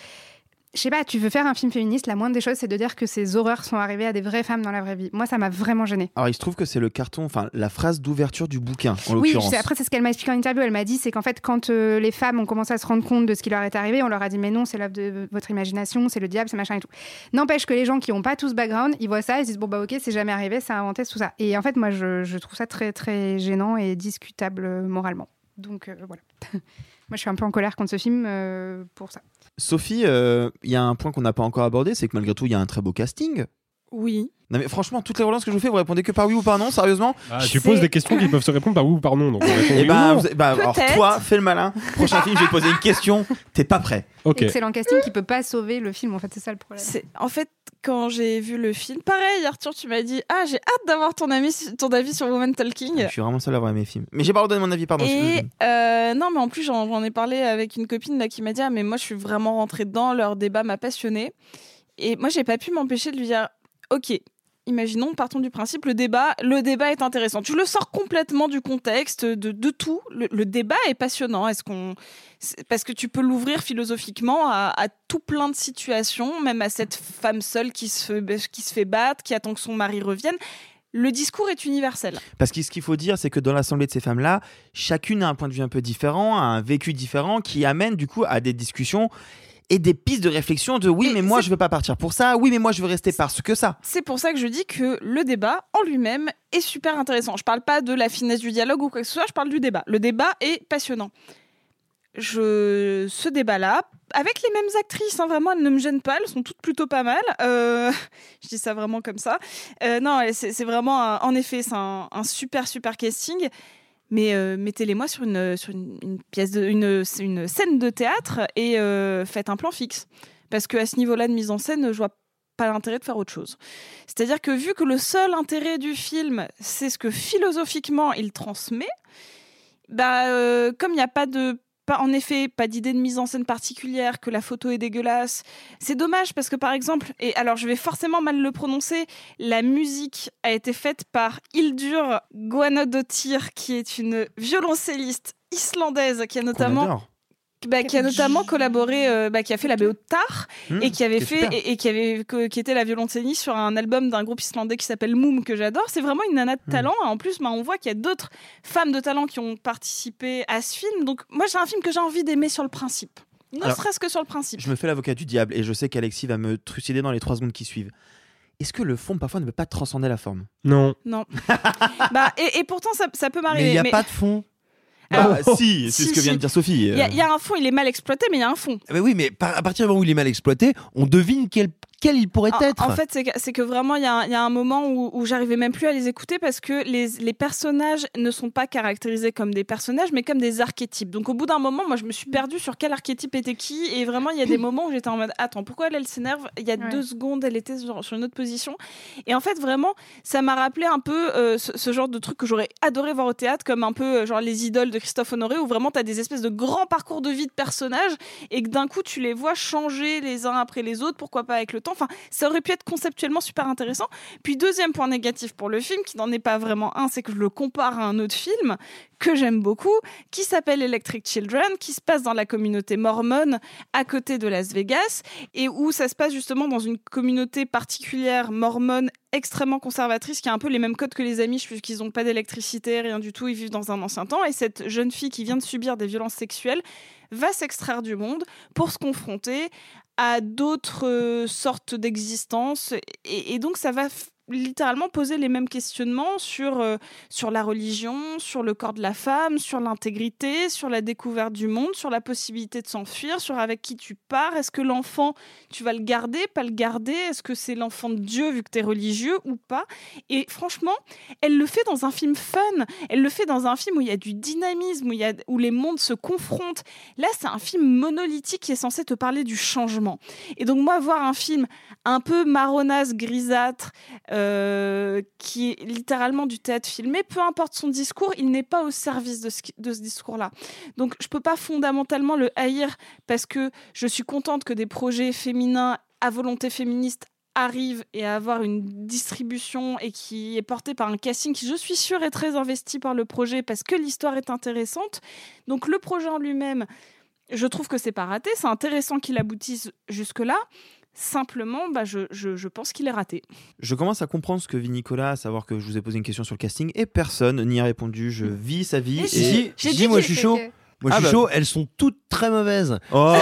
Je sais pas, tu veux faire un film féministe, la moindre des choses, c'est de dire que ces horreurs sont arrivées à des vraies femmes dans la vraie vie. Moi, ça m'a vraiment gênée. Alors, il se trouve que c'est le carton, enfin, la phrase d'ouverture du bouquin, en Oui, l'occurrence. sais, après, c'est ce qu'elle m'a expliqué en interview. Elle m'a dit, c'est qu'en fait, quand euh, les femmes ont commencé à se rendre compte de ce qui leur est arrivé, on leur a dit, mais non, c'est l'œuvre de votre imagination, c'est le diable, c'est machin et tout. N'empêche que les gens qui n'ont pas tout ce background, ils voient ça, ils se disent, bon, bah, ok, c'est jamais arrivé, ça a inventé tout ça. Et en fait, moi, je, je trouve ça très, très gênant et discutable euh, moralement. Donc, euh, voilà. moi, je suis un peu en colère contre ce film euh, pour ça. Sophie, euh, il y a un point qu'on n'a pas encore abordé, c'est que malgré tout, il y a un très beau casting. Oui. Non mais franchement, toutes les relances que je vous fais, vous répondez que par oui ou par non, sérieusement Ah, tu poses des questions qui peuvent se répondre par oui ou par non. Donc on répond Et oui ou ben, non. vous- bah, alors Peut-être. toi, fais le malin. Prochain film, je vais te poser une question. T'es pas prêt. Excellent casting qui peut pas sauver le film, en fait, c'est ça le problème. C'est en fait quand j'ai vu le film, pareil Arthur, tu m'as dit ah j'ai hâte d'avoir ton ami ton avis sur Woman Talking. Je suis vraiment seul à avoir aimé le film. Mais j'ai pas redonné mon avis, pardon. Et euh, non, mais en plus, j'en j'en ai parlé avec une copine là qui m'a dit Ah, mais moi, je suis vraiment rentrée dedans, leur débat m'a passionnée. Et moi, j'ai pas pu m'empêcher de lui dire Ok, imaginons, partons du principe, le débat, le débat est intéressant. Tu le sors complètement du contexte, de, de tout. Le, débat est passionnant. Est-ce qu'on. Parce que tu peux l'ouvrir philosophiquement à, tout plein de situations, même à cette femme seule qui se, fait- qui se fait battre, qui attend que son mari revienne. Le discours est universel. Parce que ce qu'il faut dire, c'est que dans l'assemblée de ces femmes-là, chacune a un point de vue un peu différent, a un vécu différent, qui amène du coup à des discussions et des pistes de réflexion de oui, mais moi je veux pas partir pour ça, oui, mais moi je veux rester parce que ça. C'est pour ça que je dis que le débat en lui-même est super intéressant. Je parle pas de la finesse du dialogue ou quoi que ce soit, je parle du débat. Le débat est passionnant. Je... Ce débat-là, avec les mêmes actrices, hein, vraiment, elles ne me gênent pas, elles sont toutes plutôt pas mal. Euh, Je dis ça vraiment comme ça. Euh, non, c'est c'est vraiment, un- en effet, c'est un, un super, super casting. Mais euh, mettez-les-moi sur une, pièce de, une, une scène de théâtre et euh, faites un plan fixe. Parce qu'à ce niveau-là de mise en scène, je vois pas l'intérêt de faire autre chose. C'est-à-dire que vu que le seul intérêt du film, c'est ce que philosophiquement il transmet, bah, euh, comme il n'y a pas de pas, en effet, pas d'idée de mise en scène particulière, que la photo est dégueulasse. C'est dommage parce que par exemple, et alors je vais forcément mal le prononcer, la musique a été faite par Hildur Guðnadóttir, qui est une violoncelliste islandaise qui a notamment. Bah, qui a notamment collaboré, euh, bah, qui a fait la BO de Tar Mmh, et qui avait fait super. et, et qui avait que- qui était la violoncelliste sur un album d'un groupe islandais qui s'appelle Moom que j'adore. C'est vraiment une nana de Mmh. talent. En plus, bah, on voit qu'il y a d'autres femmes de talent qui ont participé à ce film. Donc moi, c'est un film que j'ai envie d'aimer sur le principe. Ne serait-ce que sur le principe. Je me fais l'avocat du diable et je sais qu'Alexis va me trucider dans les trois secondes qui suivent. Est-ce que le fond parfois ne peut pas transcender la forme? Non. Non. bah, et, et pourtant, ça, ça peut m'arriver. Mais il n'y a pas de fond. Bah, si, c'est ce que vient de dire Sophie. Il y, a- euh. il y a un fond, il est mal exploité, mais il y a un fond. Ah bah oui, mais par- à partir du moment où il est mal exploité, on devine quel, quel il pourrait En- être. En fait, c'est que, vraiment, il y, a un- il y a un moment où, où j'arrivais même plus à les écouter parce que les, les personnages ne sont pas caractérisés comme des personnages, mais comme des archétypes. Donc, au bout d'un moment, moi, je me suis perdue sur quel archétype était qui. Et vraiment, il y a des moments où j'étais en mode Attends, pourquoi elle, elle s'énerve? Il y a deux secondes, elle était sur, sur une autre position. Et en fait, vraiment, ça m'a rappelé un peu euh, ce, ce genre de truc que j'aurais adoré voir au théâtre, comme un peu euh, genre les idoles de Christophe Honoré, où vraiment, tu as des espèces de grands parcours de vie de personnages et que d'un coup, tu les vois changer les uns après les autres, pourquoi pas avec le Enfin, ça aurait pu être conceptuellement super intéressant. Puis, deuxième point négatif pour le film, qui n'en est pas vraiment un, c'est que je le compare à un autre film que j'aime beaucoup, qui s'appelle Electric Children, qui se passe dans la communauté mormone à côté de Las Vegas, et où ça se passe justement dans une communauté particulière mormone extrêmement conservatrice, qui a un peu les mêmes codes que les Amish, puisqu'ils n'ont pas d'électricité, rien du tout, ils vivent dans un ancien temps, et cette jeune fille qui vient de subir des violences sexuelles va s'extraire du monde pour se confronter à d'autres euh, sortes d'existence, et, donc ça va littéralement poser les mêmes questionnements sur, euh, sur la religion, sur le corps de la femme, sur l'intégrité, sur la découverte du monde, sur la possibilité de s'enfuir, sur avec qui tu pars. Est-ce que l'enfant, tu vas le garder, pas le garder? Est-ce que c'est l'enfant de Dieu vu que tu es religieux ou pas? Et franchement, elle le fait dans un film fun. Elle le fait dans un film où il y a du dynamisme, où, y a, où les mondes se confrontent. Là, c'est un film monolithique qui est censé te parler du changement. Et donc, moi, voir un film un peu marronasse, grisâtre, qui est littéralement du théâtre filmé, peu importe son discours, il n'est pas au service de ce, discours-là. Donc, je peux pas fondamentalement le haïr parce que je suis contente que des projets féminins à volonté féministe arrive et à avoir une distribution et qui est porté par un casting qui, je suis sûre, est très investi par le projet parce que l'histoire est intéressante. Donc le projet en lui-même, je trouve que c'est pas raté. C'est intéressant qu'il aboutisse jusque-là. Simplement, bah, je, je, je pense qu'il est raté. Je commence à comprendre ce que vit Nicolas, à savoir que je vous ai posé une question sur le casting et personne n'y a répondu. Je vis sa vie. Et et... si, si, moi je suis chaud. Moi Ah je suis bah. chaud, elles sont toutes très mauvaises. Oh.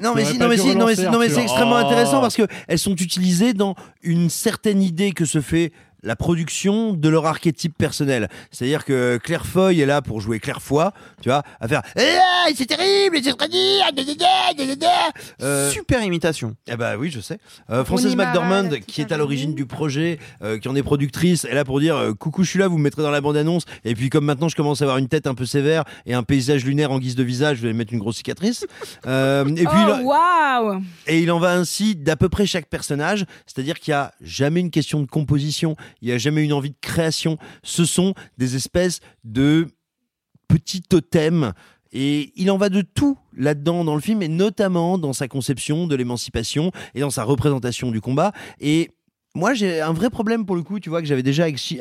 non mais si, non mais si, non mais, non mais c'est Arthur. extrêmement Oh. intéressant parce que elles sont utilisées dans une certaine idée que se fait la production de leur archétype personnel. C'est-à-dire que Claire Foy est là pour jouer Claire Foy, tu vois, à faire Ah, c'est terrible, c'est da. Euh, Super imitation. eh bah oui, je sais. Euh, Mara, McDormand, qui est à l'origine du projet, euh, qui en est productrice, est là pour dire euh, coucou, je suis là, vous me mettrez dans la bande-annonce. Et puis comme maintenant je commence à avoir une tête un peu sévère et un paysage lunaire en guise de visage, je vais mettre une grosse cicatrice. Euh, et puis oh, il- waouh et il en va ainsi d'à peu près chaque personnage, c'est-à-dire qu'il y a jamais une question de composition, il y a jamais une envie de création. Ce sont des espèces de petits totems. Et il en va de tout là-dedans dans le film, et notamment dans sa conception de l'émancipation et dans sa représentation du combat. Et moi, j'ai un vrai problème pour le coup, tu vois, que j'avais déjà avec, She-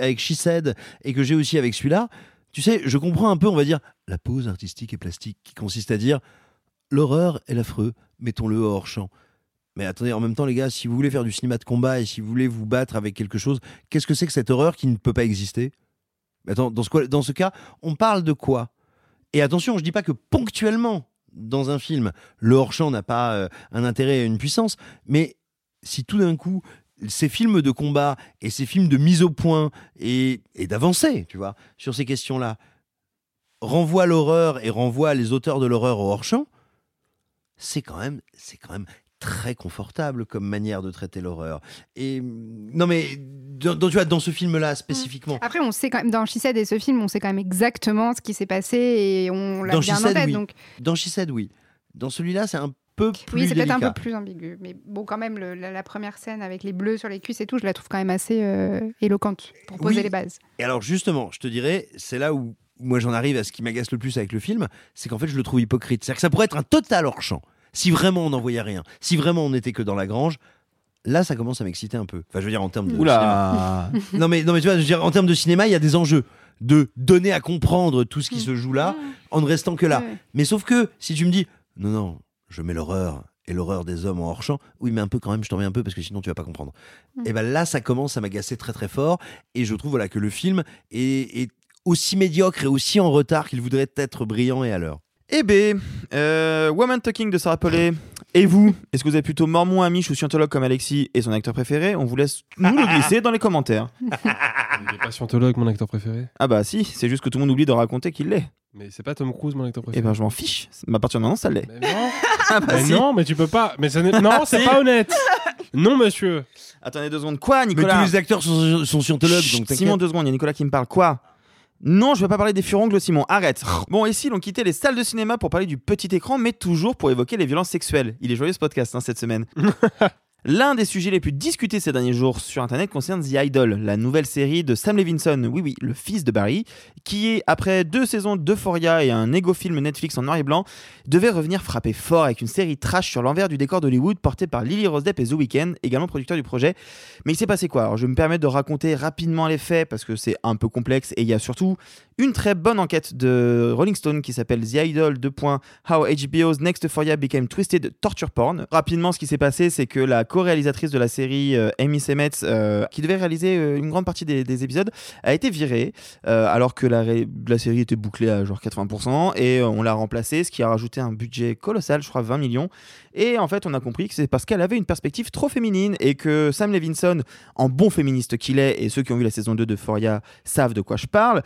et que j'ai aussi avec celui-là. Tu sais, je comprends un peu, on va dire, la pose artistique et plastique qui consiste à dire l'horreur est l'affreux, mettons-le hors champ. Mais attendez, en même temps, les gars, si vous voulez faire du cinéma de combat et si vous voulez vous battre avec quelque chose, qu'est-ce que c'est que cette horreur qui ne peut pas exister? Attends, dans ce, dans ce cas, on parle de quoi? Et attention, je dis pas que ponctuellement, dans un film, le hors-champ n'a pas euh, un intérêt et une puissance, mais si tout d'un coup, ces films de combat et ces films de mise au point et, et d'avancée, tu vois, sur ces questions-là, renvoient l'horreur et renvoient les auteurs de l'horreur au hors-champ, c'est quand même, c'est quand même très confortable comme manière de traiter l'horreur. Et non mais dans, dans- tu vois, dans ce film-là spécifiquement, Après, on sait quand même, dans She et ce film, on sait quand même exactement ce qui s'est passé et on l'a bien en tête. oui. Donc, Dans She Said, oui. Dans celui-là, c'est un peu plus oui, c'est peut-être un peu plus ambigu. Mais bon, quand même, le- la, la première scène avec les bleus sur les cuisses et tout, je la trouve quand même assez euh, éloquente pour poser Oui. les bases. Et alors justement, je te dirais, c'est là où moi j'en arrive à ce qui m'agace le plus avec le film, c'est qu'en fait je le trouve hypocrite. C'est-à-dire que ça pourrait être un total hors champ. Si vraiment on n'en voyait rien, si vraiment on n'était que dans la grange, là ça commence à m'exciter un peu. Enfin je veux dire en termes de Oula. cinéma. non mais non mais tu vois, je veux dire en termes de cinéma, il y a des enjeux de donner à comprendre tout ce qui se joue là en ne restant que là. Mais sauf que si tu me dis non non, je mets l'horreur et l'horreur des hommes en hors champ, oui mais un peu quand même, je t'en mets un peu parce que sinon tu vas pas comprendre. Et ben là ça commence à m'agacer très très fort et je trouve voilà que le film est, est aussi médiocre et aussi en retard qu'il voudrait être brillant et à l'heure. Eh ben, euh, Woman Talking de Sarah Paulet. Et vous Est-ce que vous êtes plutôt mormon, amiche ou scientologue comme Alexis et son acteur préféré? On vous laisse nous le glisser dans les commentaires. Il n'est pas scientologue, mon acteur préféré. Ah bah si, c'est juste que tout le monde oublie de raconter qu'il l'est. Mais c'est pas Tom Cruise, mon acteur Eh préféré. ben je m'en fiche. Mais à partir de maintenant, ça l'est. non. Ah bah Mais si. non, mais tu peux pas. Mais ça n'est- non, c'est Si. pas honnête. Non, monsieur. Attendez deux secondes. Quoi, Mais Nicolas tous les acteurs sont, sont scientologues Chut, donc t'inquiète. Simon, deux secondes, il y a Nicolas qui me parle. Quoi? Non, je vais pas parler des furongles, Simon. Arrête. Bon, ici, ils ont quitté les salles de cinéma pour parler du petit écran, mais toujours pour évoquer les violences sexuelles. Il est joyeux ce podcast hein, cette semaine. L'un des sujets les plus discutés ces derniers jours sur Internet concerne The Idol, la nouvelle série de Sam Levinson, oui oui, le fils de Barry, qui est, après deux saisons d'Euphoria et un égo-film Netflix en noir et blanc, devait revenir frapper fort avec une série trash sur l'envers du décor d'Hollywood portée par Lily Rose Depp et The Weeknd, également producteur du projet. Mais il s'est passé quoi? Alors je vais me permettre de raconter rapidement les faits parce que c'est un peu complexe et il y a surtout une très bonne enquête de Rolling Stone qui s'appelle The Idol 2. How HBO's Next Euphoria Became Twisted Torture Porn. Rapidement, ce qui s'est passé, c'est que la co-réalisatrice de la série, euh, Amy Semmets, euh, qui devait réaliser euh, une grande partie des, des épisodes, a été virée euh, alors que la, série était bouclée à genre 80% et on l'a remplacée, ce qui a rajouté un budget colossal, je crois 20 millions. Et en fait, on a compris que c'est parce qu'elle avait une perspective trop féminine et que Sam Levinson, en bon féministe qu'il est, et ceux qui ont vu la saison 2 de Euphoria savent de quoi je parle,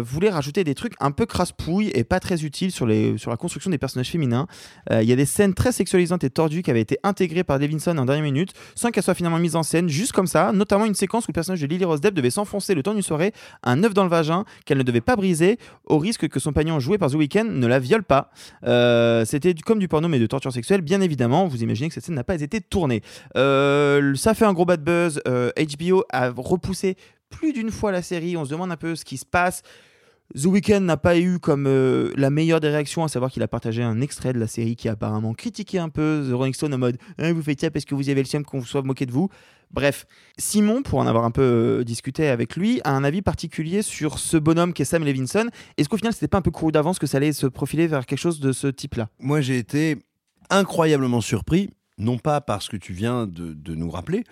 euh, voulait rajouter des trucs un peu crasse-pouille et pas très utiles sur, les, sur la construction des personnages féminins. Euh, Il y a des scènes très sexualisantes et tordues qui avaient été intégrées par Levinson en dernière minute sans qu'elles soient finalement mises en scène, juste comme ça, notamment une séquence où le personnage de Lily Rose Depp devait s'enfoncer le temps d'une soirée un œuf dans le vagin qu'elle ne devait pas briser au risque que son pagnon joué par The Weeknd ne la viole pas. Euh, C'était comme du porno mais de torture sexuelle, bien évidemment. Vous imaginez que cette scène n'a pas été tournée. Ça fait un gros bad buzz. HBO a repoussé plus d'une fois la série. On se demande un peu ce qui se passe. The Weeknd n'a pas eu comme euh, la meilleure des réactions, à savoir qu'il a partagé un extrait de la série qui a apparemment critiqué un peu The Rolling Stone en mode Hein, Vous faites ça parce que vous avez le seum qu'on soit moqué de vous. Bref, Simon, pour en avoir un peu euh, discuté avec lui, a un avis particulier sur ce bonhomme qui est Sam Levinson. Est-ce qu'au final, c'était pas un peu couru d'avance que ça allait se profiler vers quelque chose de ce type-là? Moi, j'ai été incroyablement surpris, non pas par ce que tu viens de nous rappeler,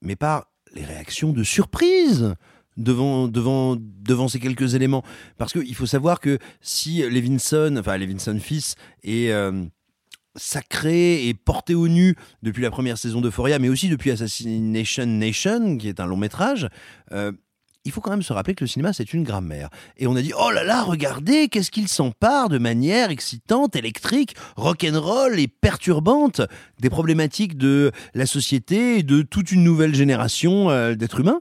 mais par les réactions de surprise devant, devant, devant ces quelques éléments. Parce qu'il faut savoir que si Levinson, enfin Levinson fils, est euh, sacré et porté au nu depuis la première saison d'Euphoria, mais aussi depuis Assassination Nation, qui est un long métrage, euh, il faut quand même se rappeler que le cinéma, c'est une grammaire. Et on a dit, oh là là, regardez, qu'est-ce qu'il s'empare de manière excitante, électrique, rock'n'roll et perturbante des problématiques de la société et de toute une nouvelle génération euh, d'êtres humains.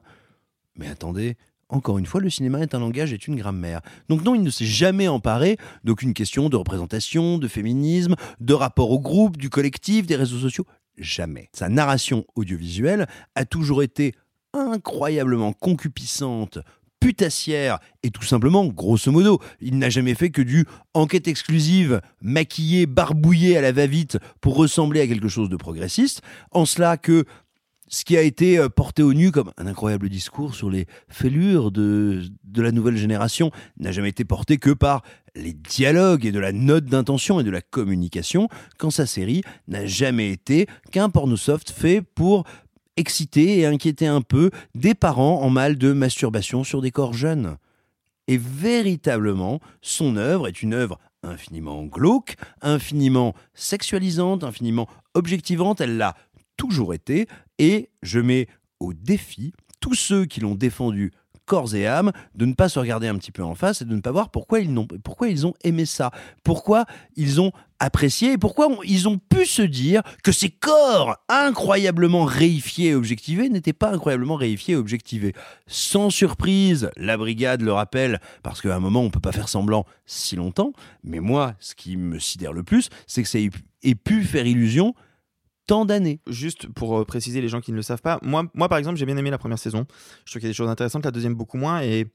Mais attendez, encore une fois, le cinéma est un langage, est une grammaire. Donc non, il ne s'est jamais emparé d'aucune question de représentation, de féminisme, de rapport au groupe, du collectif, des réseaux sociaux. Jamais. Sa narration audiovisuelle a toujours été incroyablement concupiscente, putassière et tout simplement, grosso modo, il n'a jamais fait que du enquête exclusive, maquillé, barbouillé à la va-vite pour ressembler à quelque chose de progressiste, en cela que ce qui a été euh, porté au nu comme un incroyable discours sur les fêlures de, de la nouvelle génération n'a jamais été porté que par les dialogues et de la note d'intention et de la communication, quand sa série n'a jamais été qu'un pornosoft fait pour exciter et inquiéter un peu des parents en mal de masturbation sur des corps jeunes. Et véritablement, son œuvre est une œuvre infiniment glauque, infiniment sexualisante, infiniment objectivante, elle l'a toujours été, et je mets au défi tous ceux qui l'ont défendu corps et âme, de ne pas se regarder un petit peu en face et de ne pas voir pourquoi ils, ont aimé ça, pourquoi ils ont apprécié et pourquoi ils ont pu se dire que ces corps incroyablement réifiés et objectivés n'étaient pas incroyablement réifiés et objectivés. Sans surprise, la brigade le rappelle, parce qu'à un moment on peut pas faire semblant si longtemps, mais moi, ce qui me sidère le plus, c'est que ça ait pu faire illusion tant d'années. Juste pour euh, préciser les gens qui ne le savent pas, moi, par exemple, j'ai bien aimé la première saison. Je trouve qu'il y a des choses intéressantes, la deuxième beaucoup moins. Et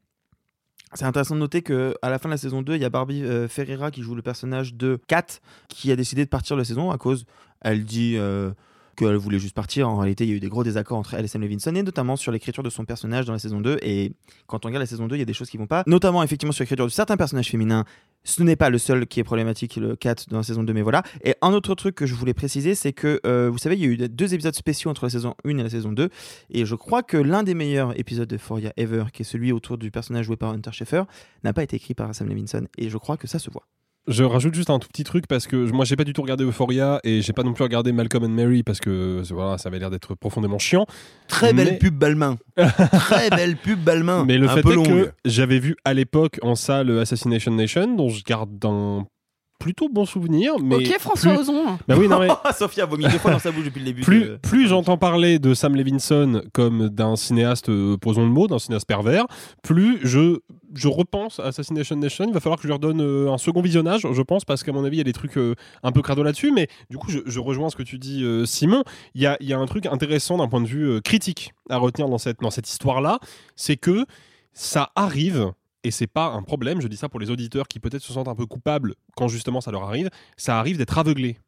c'est intéressant de noter que à la fin de la saison 2, il y a Barbie euh, Ferreira qui joue le personnage de Kat qui a décidé de partir de la saison à cause, elle dit euh, qu'elle voulait juste partir. En réalité, il y a eu des gros désaccords entre elle et Sam Levinson, et notamment sur l'écriture de son personnage dans la saison 2. Et quand on regarde la saison 2, il y a des choses qui vont pas, notamment effectivement sur l'écriture de certains personnages féminins. Ce n'est pas le seul qui est problématique, le 4 dans la saison 2, mais voilà. Et un autre truc que je voulais préciser, c'est que, euh, vous savez, il y a eu deux épisodes spéciaux entre la saison 1 et la saison 2. Et je crois que l'un des meilleurs épisodes de Foria Ever, qui est celui autour du personnage joué par Hunter Schaeffer, n'a pas été écrit par Sam Levinson. Et je crois que ça se voit. Je rajoute juste un tout petit truc parce que moi j'ai pas du tout regardé Euphoria et j'ai pas non plus regardé Malcolm and Mary parce que voilà, ça avait l'air d'être profondément chiant. Très belle Mais- pub Balmain. Très belle pub Balmain. Mais le un fait peu est que j'avais vu à l'époque en salle Assassination Nation, dont je garde un plutôt bon souvenir. Mais ok, François plus- Ozon. Bah oui, non mais Sophia a vomi deux fois dans sa bouche depuis le début. plus, de- plus j'entends parler de Sam Levinson comme d'un cinéaste, euh, posons le mot, d'un cinéaste pervers, plus je, je repense à Assassination Nation. Il va falloir que je leur donne euh, un second visionnage, je pense, parce qu'à mon avis, il y a des trucs euh, un peu crado là-dessus. Mais du coup, je, je rejoins ce que tu dis, euh, Simon. Il y a, il y a un truc intéressant d'un point de vue euh, critique à retenir dans cette, dans cette histoire-là, c'est que ça arrive. Et c'est pas un problème, je dis ça pour les auditeurs qui peut-être se sentent un peu coupables quand justement ça leur arrive, ça arrive d'être aveuglé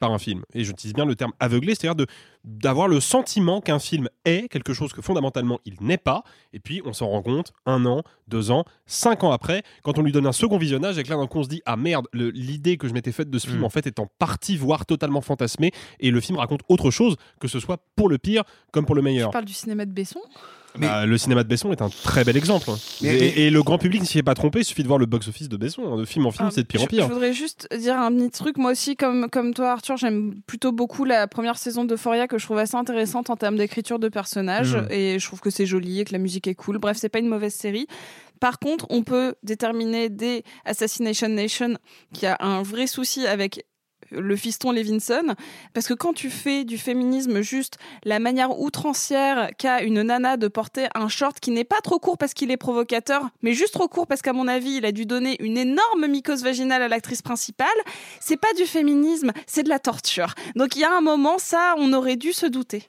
par un film. Et j'utilise bien le terme aveugler, c'est-à-dire d'avoir le sentiment qu'un film est quelque chose que fondamentalement il n'est pas, et puis on s'en rend compte un an, deux ans, cinq ans après, quand on lui donne un second visionnage, et que là d'un coup on se dit ah merde, l'idée que je m'étais faite de ce film Mm. en fait est en partie voire totalement fantasmée, et le film raconte autre chose, que ce soit pour le pire comme pour le meilleur. Tu parles du cinéma de Besson? Bah, le cinéma de Besson est un très bel exemple. hein. Mais- et, et le grand public ne s'y est pas trompé, il suffit de voir le box-office de Besson. hein. De film en film, Ah, c'est de pire en je- pire. Je voudrais juste dire un petit truc. Moi aussi, comme, comme toi, Arthur, j'aime plutôt beaucoup la première saison d'Euphoria que je trouve assez intéressante en termes d'écriture de personnages. Mhm. Et je trouve que c'est joli et que la musique est cool. Bref, c'est pas une mauvaise série. Par contre, on peut déterminer dès Assassination Nation qu'il y a un vrai souci avec le fiston Levinson, parce que quand tu fais du féminisme juste la manière outrancière qu'a une nana de porter un short qui n'est pas trop court parce qu'il est provocateur, mais juste trop court parce qu'à mon avis, il a dû donner une énorme mycose vaginale à l'actrice principale, c'est pas du féminisme, c'est de la torture. Donc il y a un moment, ça, on aurait dû se douter.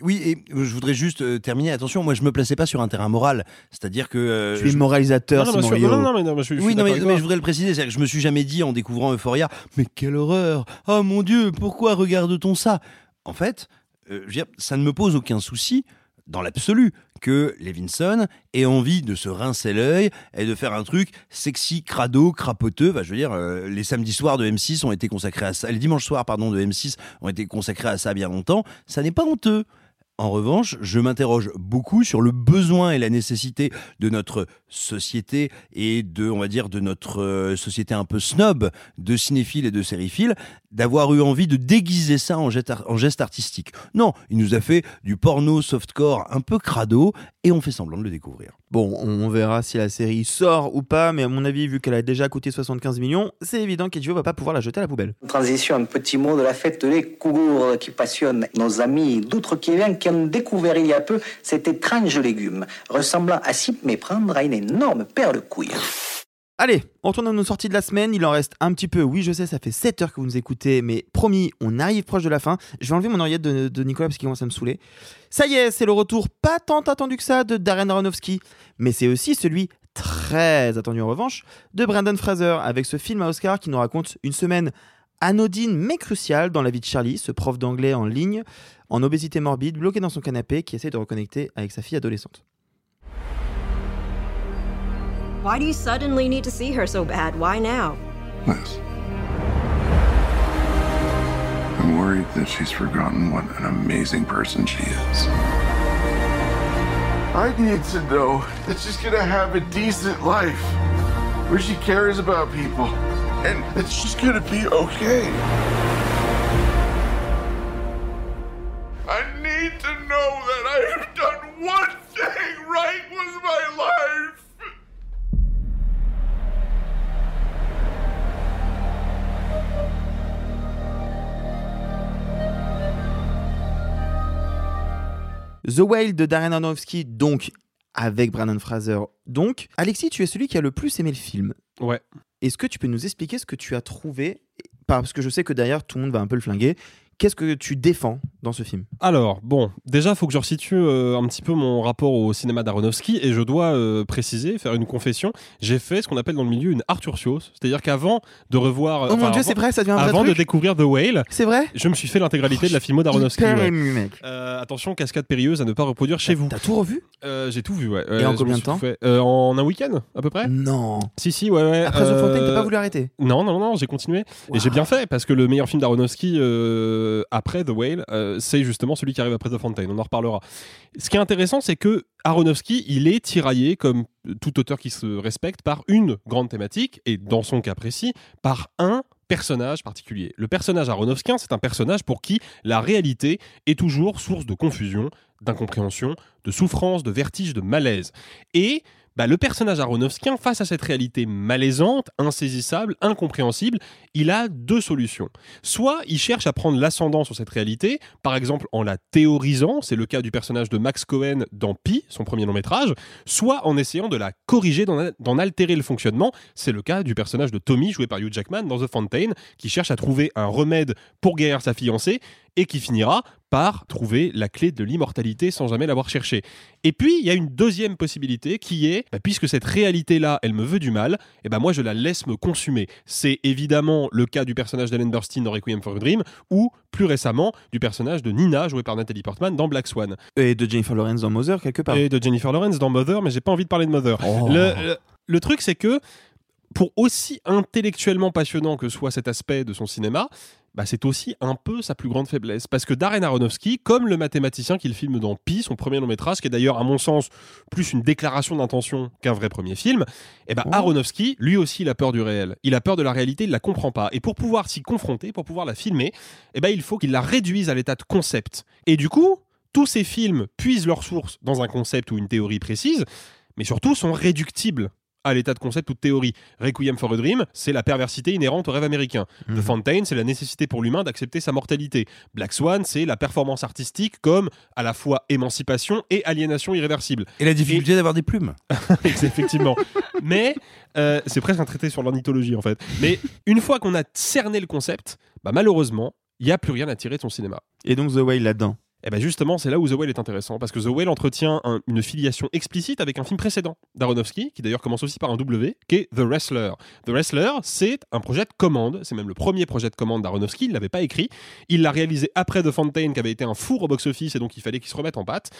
Oui, et euh, je voudrais juste euh, terminer. Attention, moi, je me plaçais pas sur un terrain moral. C'est-à-dire que. euh, Tu es je- moralisateur, Non, non, Simon sûr. Non, non, mais non, mais je- je suis oui, non, mais, mais je voudrais le préciser. C'est-à-dire que je me suis jamais dit en découvrant Euphoria, mais quelle horreur Oh mon Dieu, pourquoi regarde-t-on ça? En fait, euh, je veux dire, ça ne me pose aucun souci, dans l'absolu, que Levinson ait envie de se rincer l'œil et de faire un truc sexy, crado, crapoteux. Bah, je veux dire, euh, les samedis soirs de M6 ont été consacrés à ça. Les dimanches soirs, pardon, de M6 ont été consacrés à ça bien longtemps. Ça n'est pas honteux. En revanche, je m'interroge beaucoup sur le besoin et la nécessité de notre société et de, on va dire, de notre euh, société un peu snob de cinéphiles et de sériphiles d'avoir eu envie de déguiser ça en geste, ar- en geste artistique. Non, il nous a fait du porno softcore un peu crado et on fait semblant de le découvrir. Bon, on verra si la série sort ou pas, mais à mon avis, vu qu'elle a déjà coûté 75 millions, c'est évident qu'HBO va pas pouvoir la jeter à la poubelle. Transition, un petit mot de la fête des Cougours qui passionne nos amis d'outre-Québec qui ont découvert il y a peu cet étrange légume, ressemblant à s'y méprendre à une énorme paire de couilles. Allez, on retourne à nos sorties de la semaine. Il en reste un petit peu. Oui, je sais, ça fait 7 heures que vous nous écoutez, mais promis, on arrive proche de la fin. Je vais enlever mon oreillette de, de Nicolas parce qu'il commence à me saouler. Ça y est, c'est le retour pas tant attendu que ça de Darren Aronofsky, mais c'est aussi celui très attendu en revanche de Brandon Fraser avec ce film à Oscar qui nous raconte une semaine anodine mais cruciale dans la vie de Charlie, ce prof d'anglais en ligne, en obésité morbide, bloqué dans son canapé, qui essaie de reconnecter avec sa fille adolescente. Why do you suddenly need to see her so bad? Why now? Liz. I'm worried that she's forgotten what an amazing person she is. I need to know that she's gonna have a decent life where she cares about people and that she's gonna be okay. I need to know that I have done one thing right with my life. The Whale de Darren Aronofsky, donc avec Brandon Fraser. Donc, Alexis, tu es celui qui a le plus aimé le film. Ouais. Est-ce que tu peux nous expliquer ce que tu as trouvé? Parce que je sais que derrière, tout le monde va un peu le flinguer. Qu'est-ce que tu défends dans ce film? Alors, bon, déjà, il faut que je resitue euh, un petit peu mon rapport au cinéma d'Aronofsky et je dois euh, préciser, faire une confession. J'ai fait ce qu'on appelle dans le milieu une Arthur Sios, c'est-à-dire qu'avant de revoir. Oh mon Dieu, c'est vrai, ça devient un vrai Avant de découvrir The Whale. C'est vrai? Je me suis fait l'intégralité de la filmo d'Aronofsky. hyper ouais. ému, mec. Euh, attention, cascade périlleuse à ne pas reproduire chez vous. T'as tout revu? J'ai tout vu, ouais. Et en combien de temps? fait- En un week-end, à peu près? Non. Si, si, ouais, ouais. Après The Fontaine, t'as pas voulu arrêter? Non, non, non, j'ai continué. Et j'ai bien fait, parce que le meilleur film d'Aronofsky euh, après The Whale, euh, c'est justement celui qui arrive après The Fontaine. On en reparlera. Ce qui est intéressant, c'est que Aronofsky, il est tiraillé, comme tout auteur qui se respecte, par une grande thématique, et dans son cas précis, par un personnage particulier. Le personnage aronofskien, c'est un personnage pour qui la réalité est toujours source de confusion, d'incompréhension, de souffrance, de vertige, de malaise. Et bah, le personnage aronofskien, face à cette réalité malaisante, insaisissable, incompréhensible, il a deux solutions. Soit il cherche à prendre l'ascendant sur cette réalité, par exemple en la théorisant, c'est le cas du personnage de Max Cohen dans Pi, son premier long métrage, soit en essayant de la corriger, d'en d'en altérer le fonctionnement, c'est le cas du personnage de Tommy, joué par Hugh Jackman dans The Fountain, qui cherche à trouver un remède pour guérir sa fiancée et qui finira par trouver la clé de l'immortalité sans jamais l'avoir cherchée. Et puis, il y a une deuxième possibilité qui est, bah, puisque cette réalité-là, elle me veut du mal, et ben moi, je la laisse me consumer. C'est évidemment le cas du personnage d'Ellen Burstyn dans Requiem for a Dream, ou plus récemment, du personnage de Nina, joué par Nathalie Portman dans Black Swan. Et de Jennifer Lawrence dans Mother, quelque part. Et de Jennifer Lawrence dans Mother, mais j'ai pas envie de parler de Mother. Oh. Le, le- le truc, c'est que pour aussi intellectuellement passionnant que soit cet aspect de son cinéma, bah, c'est aussi un peu sa plus grande faiblesse. Parce que Darren Aronofsky, comme le mathématicien qu'il filme dans Pi, son premier long métrage, qui est d'ailleurs, à mon sens, plus une déclaration d'intention qu'un vrai premier film, eh ben, Aronofsky, lui aussi, il a peur du réel. Il a peur de la réalité, il la comprend pas. Et pour pouvoir s'y confronter, pour pouvoir la filmer, eh ben, il faut qu'il la réduise à l'état de concept. Et du coup, tous ces films puisent leur source dans un concept ou une théorie précise, mais surtout sont réductibles à l'état de concept ou de théorie. Requiem for a Dream, c'est la perversité inhérente au rêve américain. The Fountain, c'est la nécessité pour l'humain d'accepter sa mortalité. Black Swan, c'est la performance artistique comme à la fois émancipation et aliénation irréversible. Et la difficulté d'avoir des plumes. Effectivement. Mais euh, c'est presque un traité sur l'ornithologie en fait. Mais une fois qu'on a cerné le concept, bah, malheureusement, il n'y a plus rien à tirer de son cinéma. Et donc The Whale là-dedans Et bien justement, c'est là où The Whale est intéressant, parce que The Whale entretient un- une filiation explicite avec un film précédent d'Aronofsky, qui d'ailleurs commence aussi par un W, qui est The Wrestler. The Wrestler, c'est un projet de commande, c'est même le premier projet de commande d'Aronofsky, il ne l'avait pas écrit, il l'a réalisé après The Fountain, qui avait été un four au box-office, et donc il fallait qu'il se remette en patte.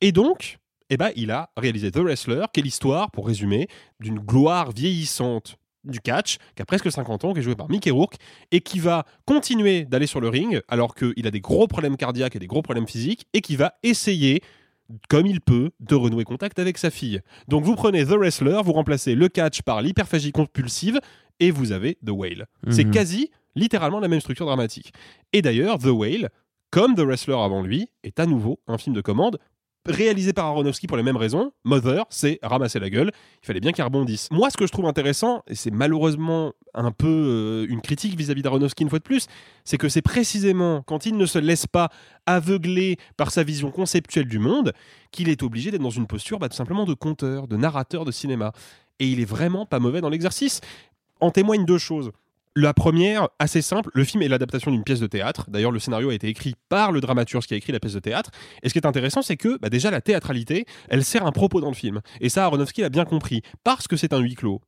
Et donc, eh ben, il a réalisé The Wrestler, qui est l'histoire, pour résumer, d'une gloire vieillissante du catch, qui a presque 50 ans, qui est joué par Mickey Rourke, et qui va continuer d'aller sur le ring, alors qu'il a des gros problèmes cardiaques et des gros problèmes physiques, et qui va essayer comme il peut, de renouer contact avec sa fille. Donc vous prenez The Wrestler, vous remplacez le catch par l'hyperphagie compulsive, et vous avez The Whale. C'est Mhm. quasi, littéralement, la même structure dramatique. Et d'ailleurs, The Whale, comme The Wrestler avant lui, est à nouveau un film de commande réalisé par Aronofsky pour les mêmes raisons. Mother, c'est ramasser la gueule. Il fallait bien qu'il rebondisse. Moi, ce que je trouve intéressant, et c'est malheureusement un peu euh, une critique vis-à-vis d'Aronofsky une fois de plus, c'est que c'est précisément quand il ne se laisse pas aveugler par sa vision conceptuelle du monde qu'il est obligé d'être dans une posture bah, tout simplement de conteur, de narrateur de cinéma. Et il est vraiment pas mauvais dans l'exercice. En témoignent deux choses. La première, assez simple, le film est l'adaptation d'une pièce de théâtre. D'ailleurs, le scénario a été écrit par le dramaturge qui a écrit la pièce de théâtre. Et ce qui est intéressant, c'est que bah, déjà la théâtralité, elle sert un propos dans le film. Et ça, Aronofsky l'a bien compris. Parce que c'est un huis clos,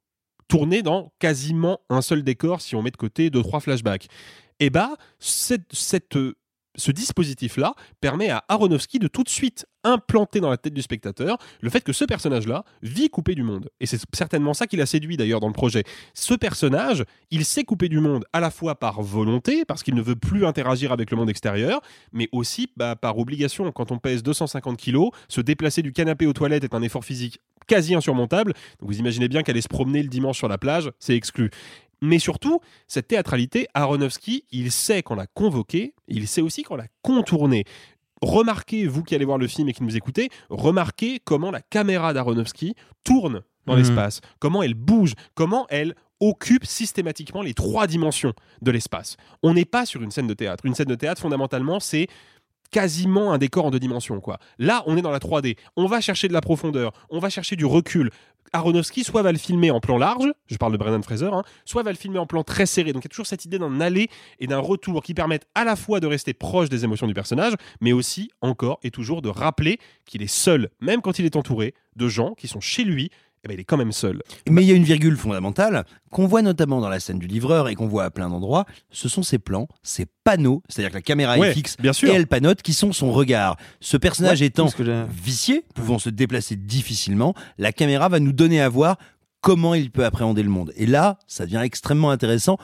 tourné dans quasiment un seul décor si on met de côté deux, trois flashbacks. Et bah, cette, cette, euh, ce dispositif-là permet à Aronofsky de tout de suite implanter dans la tête du spectateur le fait que ce personnage-là vit coupé du monde. Et c'est certainement ça qui l'a séduit d'ailleurs dans le projet. Ce personnage, il s'est coupé du monde à la fois par volonté, parce qu'il ne veut plus interagir avec le monde extérieur, mais aussi bah, par obligation. Quand on pèse 250 kilos, se déplacer du canapé aux toilettes est un effort physique quasi insurmontable. Vous imaginez bien qu'aller se promener le dimanche sur la plage, c'est exclu. Mais surtout, cette théâtralité, Aronofsky, il sait qu'on l'a convoquée, il sait aussi qu'on l'a contournée. Remarquez, vous qui allez voir le film et qui nous écoutez, remarquez comment la caméra d'Aronofsky tourne dans Mhm. l'espace, comment elle bouge, comment elle occupe systématiquement les trois dimensions de l'espace. On n'est pas sur une scène de théâtre. Une scène de théâtre, fondamentalement, c'est quasiment un décor en deux dimensions. Quoi. Là, on est dans la 3D. On va chercher de la profondeur, on va chercher du recul. Aronofsky soit va le filmer en plan large, je parle de Brendan Fraser, hein, soit va le filmer en plan très serré. Donc il y a toujours cette idée d'un aller et d'un retour qui permettent à la fois de rester proche des émotions du personnage, mais aussi encore et toujours de rappeler qu'il est seul, même quand il est entouré de gens qui sont chez lui. Eh ben, il est quand même seul. Mais il y a une virgule fondamentale qu'on voit notamment dans la scène du livreur et qu'on voit à plein d'endroits. Ce sont ces plans, ces panneaux, c'est-à-dire que la caméra Ouais, est fixe bien sûr. et elle panote, qui sont son regard. Ce personnage Ouais, étant vicié, pouvant se déplacer difficilement, la caméra va nous donner à voir comment il peut appréhender le monde. Et là, ça devient extrêmement intéressant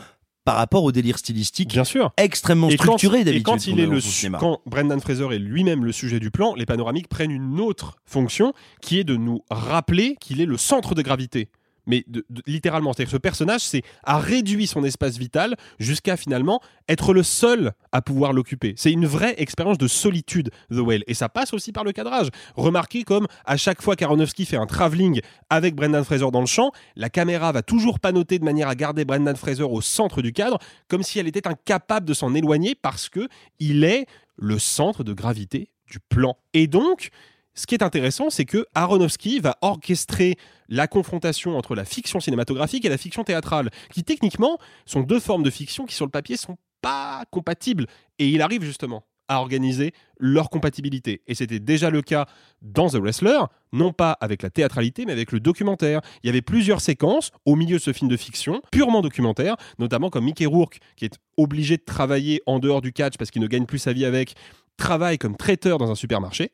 par rapport au délire stylistique Bien sûr. extrêmement Et quand- structuré Et d'habitude. quand il est le su- cinéma. quand Brendan Fraser est lui-même le sujet du plan, les panoramiques prennent une autre fonction qui est de nous rappeler qu'il est le centre de gravité. Mais littéralement, c'est-à-dire ce personnage c'est a réduit son espace vital jusqu'à finalement être le seul à pouvoir l'occuper. C'est une vraie expérience de solitude, The Whale. Et ça passe aussi par le cadrage. Remarquez comme à chaque fois qu'Aronofsky fait un travelling avec Brendan Fraser dans le champ, la caméra va toujours panoter de manière à garder Brendan Fraser au centre du cadre, comme si elle était incapable de s'en éloigner parce que il est le centre de gravité du plan. Et donc, ce qui est intéressant, c'est que Aronofsky va orchestrer la confrontation entre la fiction cinématographique et la fiction théâtrale, qui techniquement sont deux formes de fiction qui sur le papier sont pas compatibles. Et il arrive justement à organiser leur compatibilité. Et c'était déjà le cas dans The Wrestler, non pas avec la théâtralité, mais avec le documentaire. Il y avait plusieurs séquences au milieu de ce film de fiction, purement documentaire, notamment comme Mickey Rourke, qui est obligé de travailler en dehors du catch parce qu'il ne gagne plus sa vie avec, travaille comme traiteur dans un supermarché.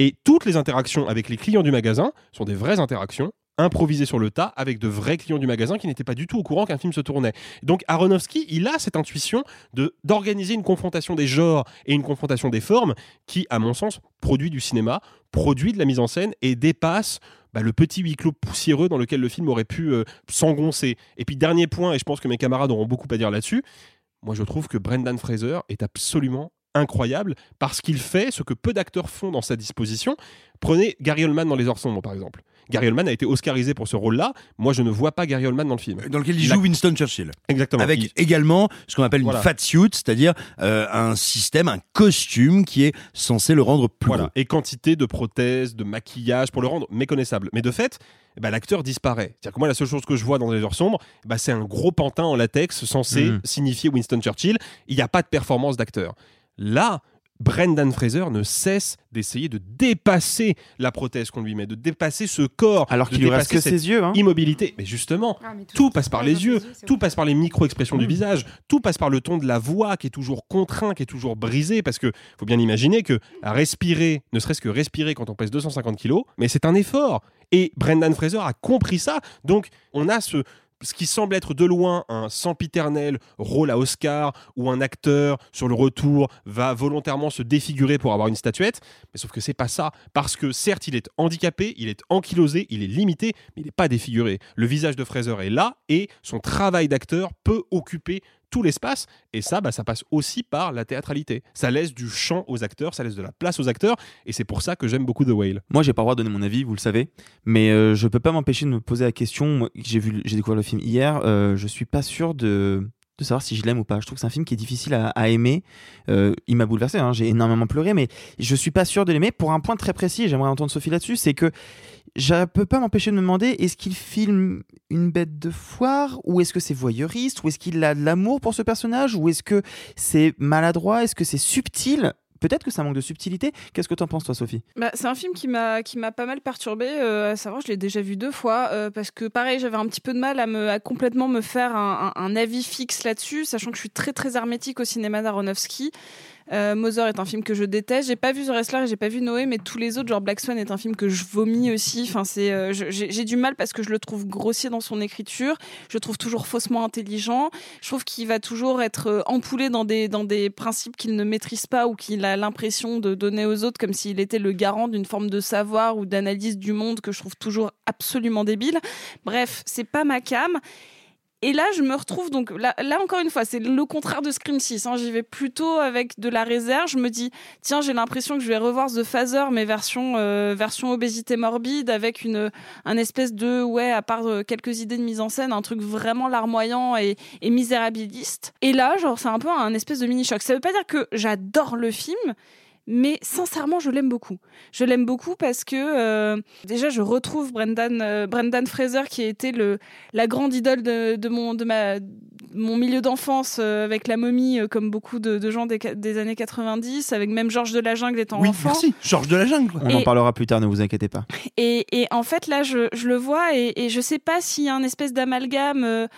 Et toutes les interactions avec les clients du magasin sont des vraies interactions improvisées sur le tas avec de vrais clients du magasin qui n'étaient pas du tout au courant qu'un film se tournait. Donc Aronofsky, il a cette intuition de d'organiser une confrontation des genres et une confrontation des formes qui, à mon sens, produit du cinéma, produit de la mise en scène et dépasse bah, le petit huis clos poussiéreux dans lequel le film aurait pu euh, s'engoncer. Et puis dernier point, et je pense que mes camarades auront beaucoup à dire là-dessus, moi je trouve que Brendan Fraser est absolument incroyable parce qu'il fait ce que peu d'acteurs font dans sa disposition. Prenez Gary Oldman dans Les Heures sombres, par exemple. Gary Oldman a été oscarisé pour ce rôle-là. Moi, je ne vois pas Gary Oldman dans le film. Dans lequel il La- joue Winston Churchill. Exactement. Avec Il- également ce qu'on appelle Voilà. une fat suit, c'est-à-dire euh, un système, un costume qui est censé le rendre plus Voilà. gros. Et quantité de prothèses, de maquillage pour le rendre méconnaissable. Mais de fait, ben, l'acteur disparaît. C'est-à-dire que moi, la seule chose que je vois dans les heures sombres, ben, c'est un gros pantin en latex censé Mhm. signifier Winston Churchill. Il n'y a pas de performance d'acteur. Là, Brendan Fraser ne cesse d'essayer de dépasser la prothèse qu'on lui met, de dépasser ce corps, Alors qu'il lui reste que ses yeux, hein. immobilité. Mais justement, tout, passe par les yeux, tout passe par les micro-expressions du visage, tout passe par le ton de la voix qui est toujours contraint, qui est toujours brisé, parce que faut bien imaginer que à respirer, ne serait-ce que respirer quand on pèse 250 kilos, mais c'est un effort. Et Brendan Fraser a compris ça, donc on a ce ce qui semble être de loin un sempiternel rôle à Oscar où un acteur sur le retour va volontairement se défigurer pour avoir une statuette, mais sauf que c'est pas ça parce que certes il est handicapé, il est ankylosé, il est limité, mais il n'est pas défiguré. Le visage de Fraser est là et son travail d'acteur peut occuper tout l'espace et ça bah, ça passe aussi par la théâtralité. Ça laisse du champ aux acteurs, ça laisse de la place aux acteurs et c'est pour ça que j'aime beaucoup The Whale. Moi, j'ai pas le droit de donner mon avis, vous le savez, mais euh, je peux pas m'empêcher de me poser la question. J'ai découvert le film hier. euh, je suis pas sûr de de savoir si je l'aime ou pas. Je trouve que c'est un film qui est difficile à, aimer. Euh, il m'a bouleversé, hein, j'ai énormément pleuré, mais je suis pas sûr de l'aimer pour un point très précis. J'aimerais entendre Sophie là-dessus, c'est que je peux pas m'empêcher de me demander est-ce qu'il filme une bête de foire? Ou est-ce que c'est voyeuriste? Ou est-ce qu'il a de l'amour pour ce personnage? Ou est-ce que c'est maladroit, est-ce que c'est subtil? Peut-être que ça manque de subtilité. Qu'est-ce que t'en penses, toi, Sophie? Bah, c'est un film qui m'a qui m'a pas mal perturbé. à savoir, je l'ai déjà vu deux fois euh, parce que pareil, j'avais un petit peu de mal à me complètement me faire un avis fixe là-dessus, sachant que je suis très très hermétique au cinéma d'Aronofsky. Euh, Mother est un film que je déteste. J'ai pas vu The Wrestler et j'ai pas vu Noé, mais tous les autres, genre Black Swan, est un film que je vomis aussi. Enfin, c'est, euh, j'ai du mal parce que je le trouve grossier dans son écriture. Je le trouve toujours faussement intelligent. Je trouve qu'il va toujours être euh, empoulé dans des dans des principes qu'il ne maîtrise pas ou qu'il a l'impression de donner aux autres comme s'il était le garant d'une forme de savoir ou d'analyse du monde que je trouve toujours absolument débile. Bref, c'est pas ma cam. Et là, je me retrouve donc là, là encore une fois, c'est le contraire de Scream 6. hein. J'y vais plutôt avec de la réserve. Je me dis, tiens, j'ai l'impression que je vais revoir The Phaser, mais version euh, version obésité morbide, avec une un espèce de ouais, à part euh, quelques idées de mise en scène, un truc vraiment larmoyant et, et misérabiliste. Et là, genre, c'est un peu un espèce de mini choc. Ça veut pas dire que j'adore le film. Mais sincèrement, je l'aime beaucoup. Je l'aime beaucoup parce que euh, déjà, je retrouve Brendan, euh, Brendan Fraser qui a été le, la grande idole de, de mon, de ma, mon milieu d'enfance euh, avec la momie, euh, comme beaucoup de, de gens des, des années 90, avec même Georges de la Jungle étant Oui, enfant. merci. Georges de la Jungle. On en parlera plus tard, ne vous inquiétez pas. Et, et en fait, là, je, je le vois et, et je sais pas s'il y a un espèce d'amalgame.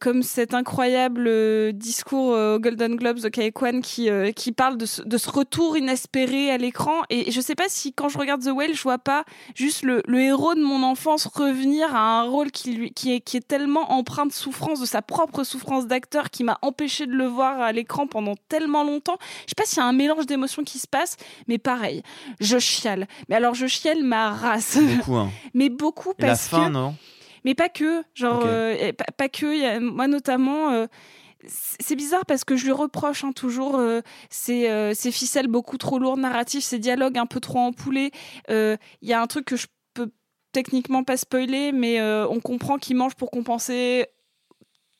Comme cet incroyable euh, discours euh, au Golden Globes de Kai Kwan qui, euh, qui parle de ce, de ce retour inespéré à l'écran. Et je sais pas si quand je regarde The Whale, je vois pas juste le, le héros de mon enfance revenir à un rôle qui, lui, qui, est, qui est tellement empreint de souffrance, de sa propre souffrance d'acteur, qui m'a empêché de le voir à l'écran pendant tellement longtemps. Je sais pas s'il y a un mélange d'émotions qui se passe, mais pareil, je chiale. Mais alors, je chiale ma race. Beaucoup, hein. mais beaucoup Et la parce fin, que non? Mais pas que genre euh, pas, pas que il y a- moi notamment euh, c'est bizarre parce que je lui reproche hein, toujours euh, ces, euh, ces ficelles beaucoup trop lourdes narratifs ces dialogues un peu trop empoulés il y a un truc que je peux techniquement pas spoiler mais on comprend qu'il mange pour compenser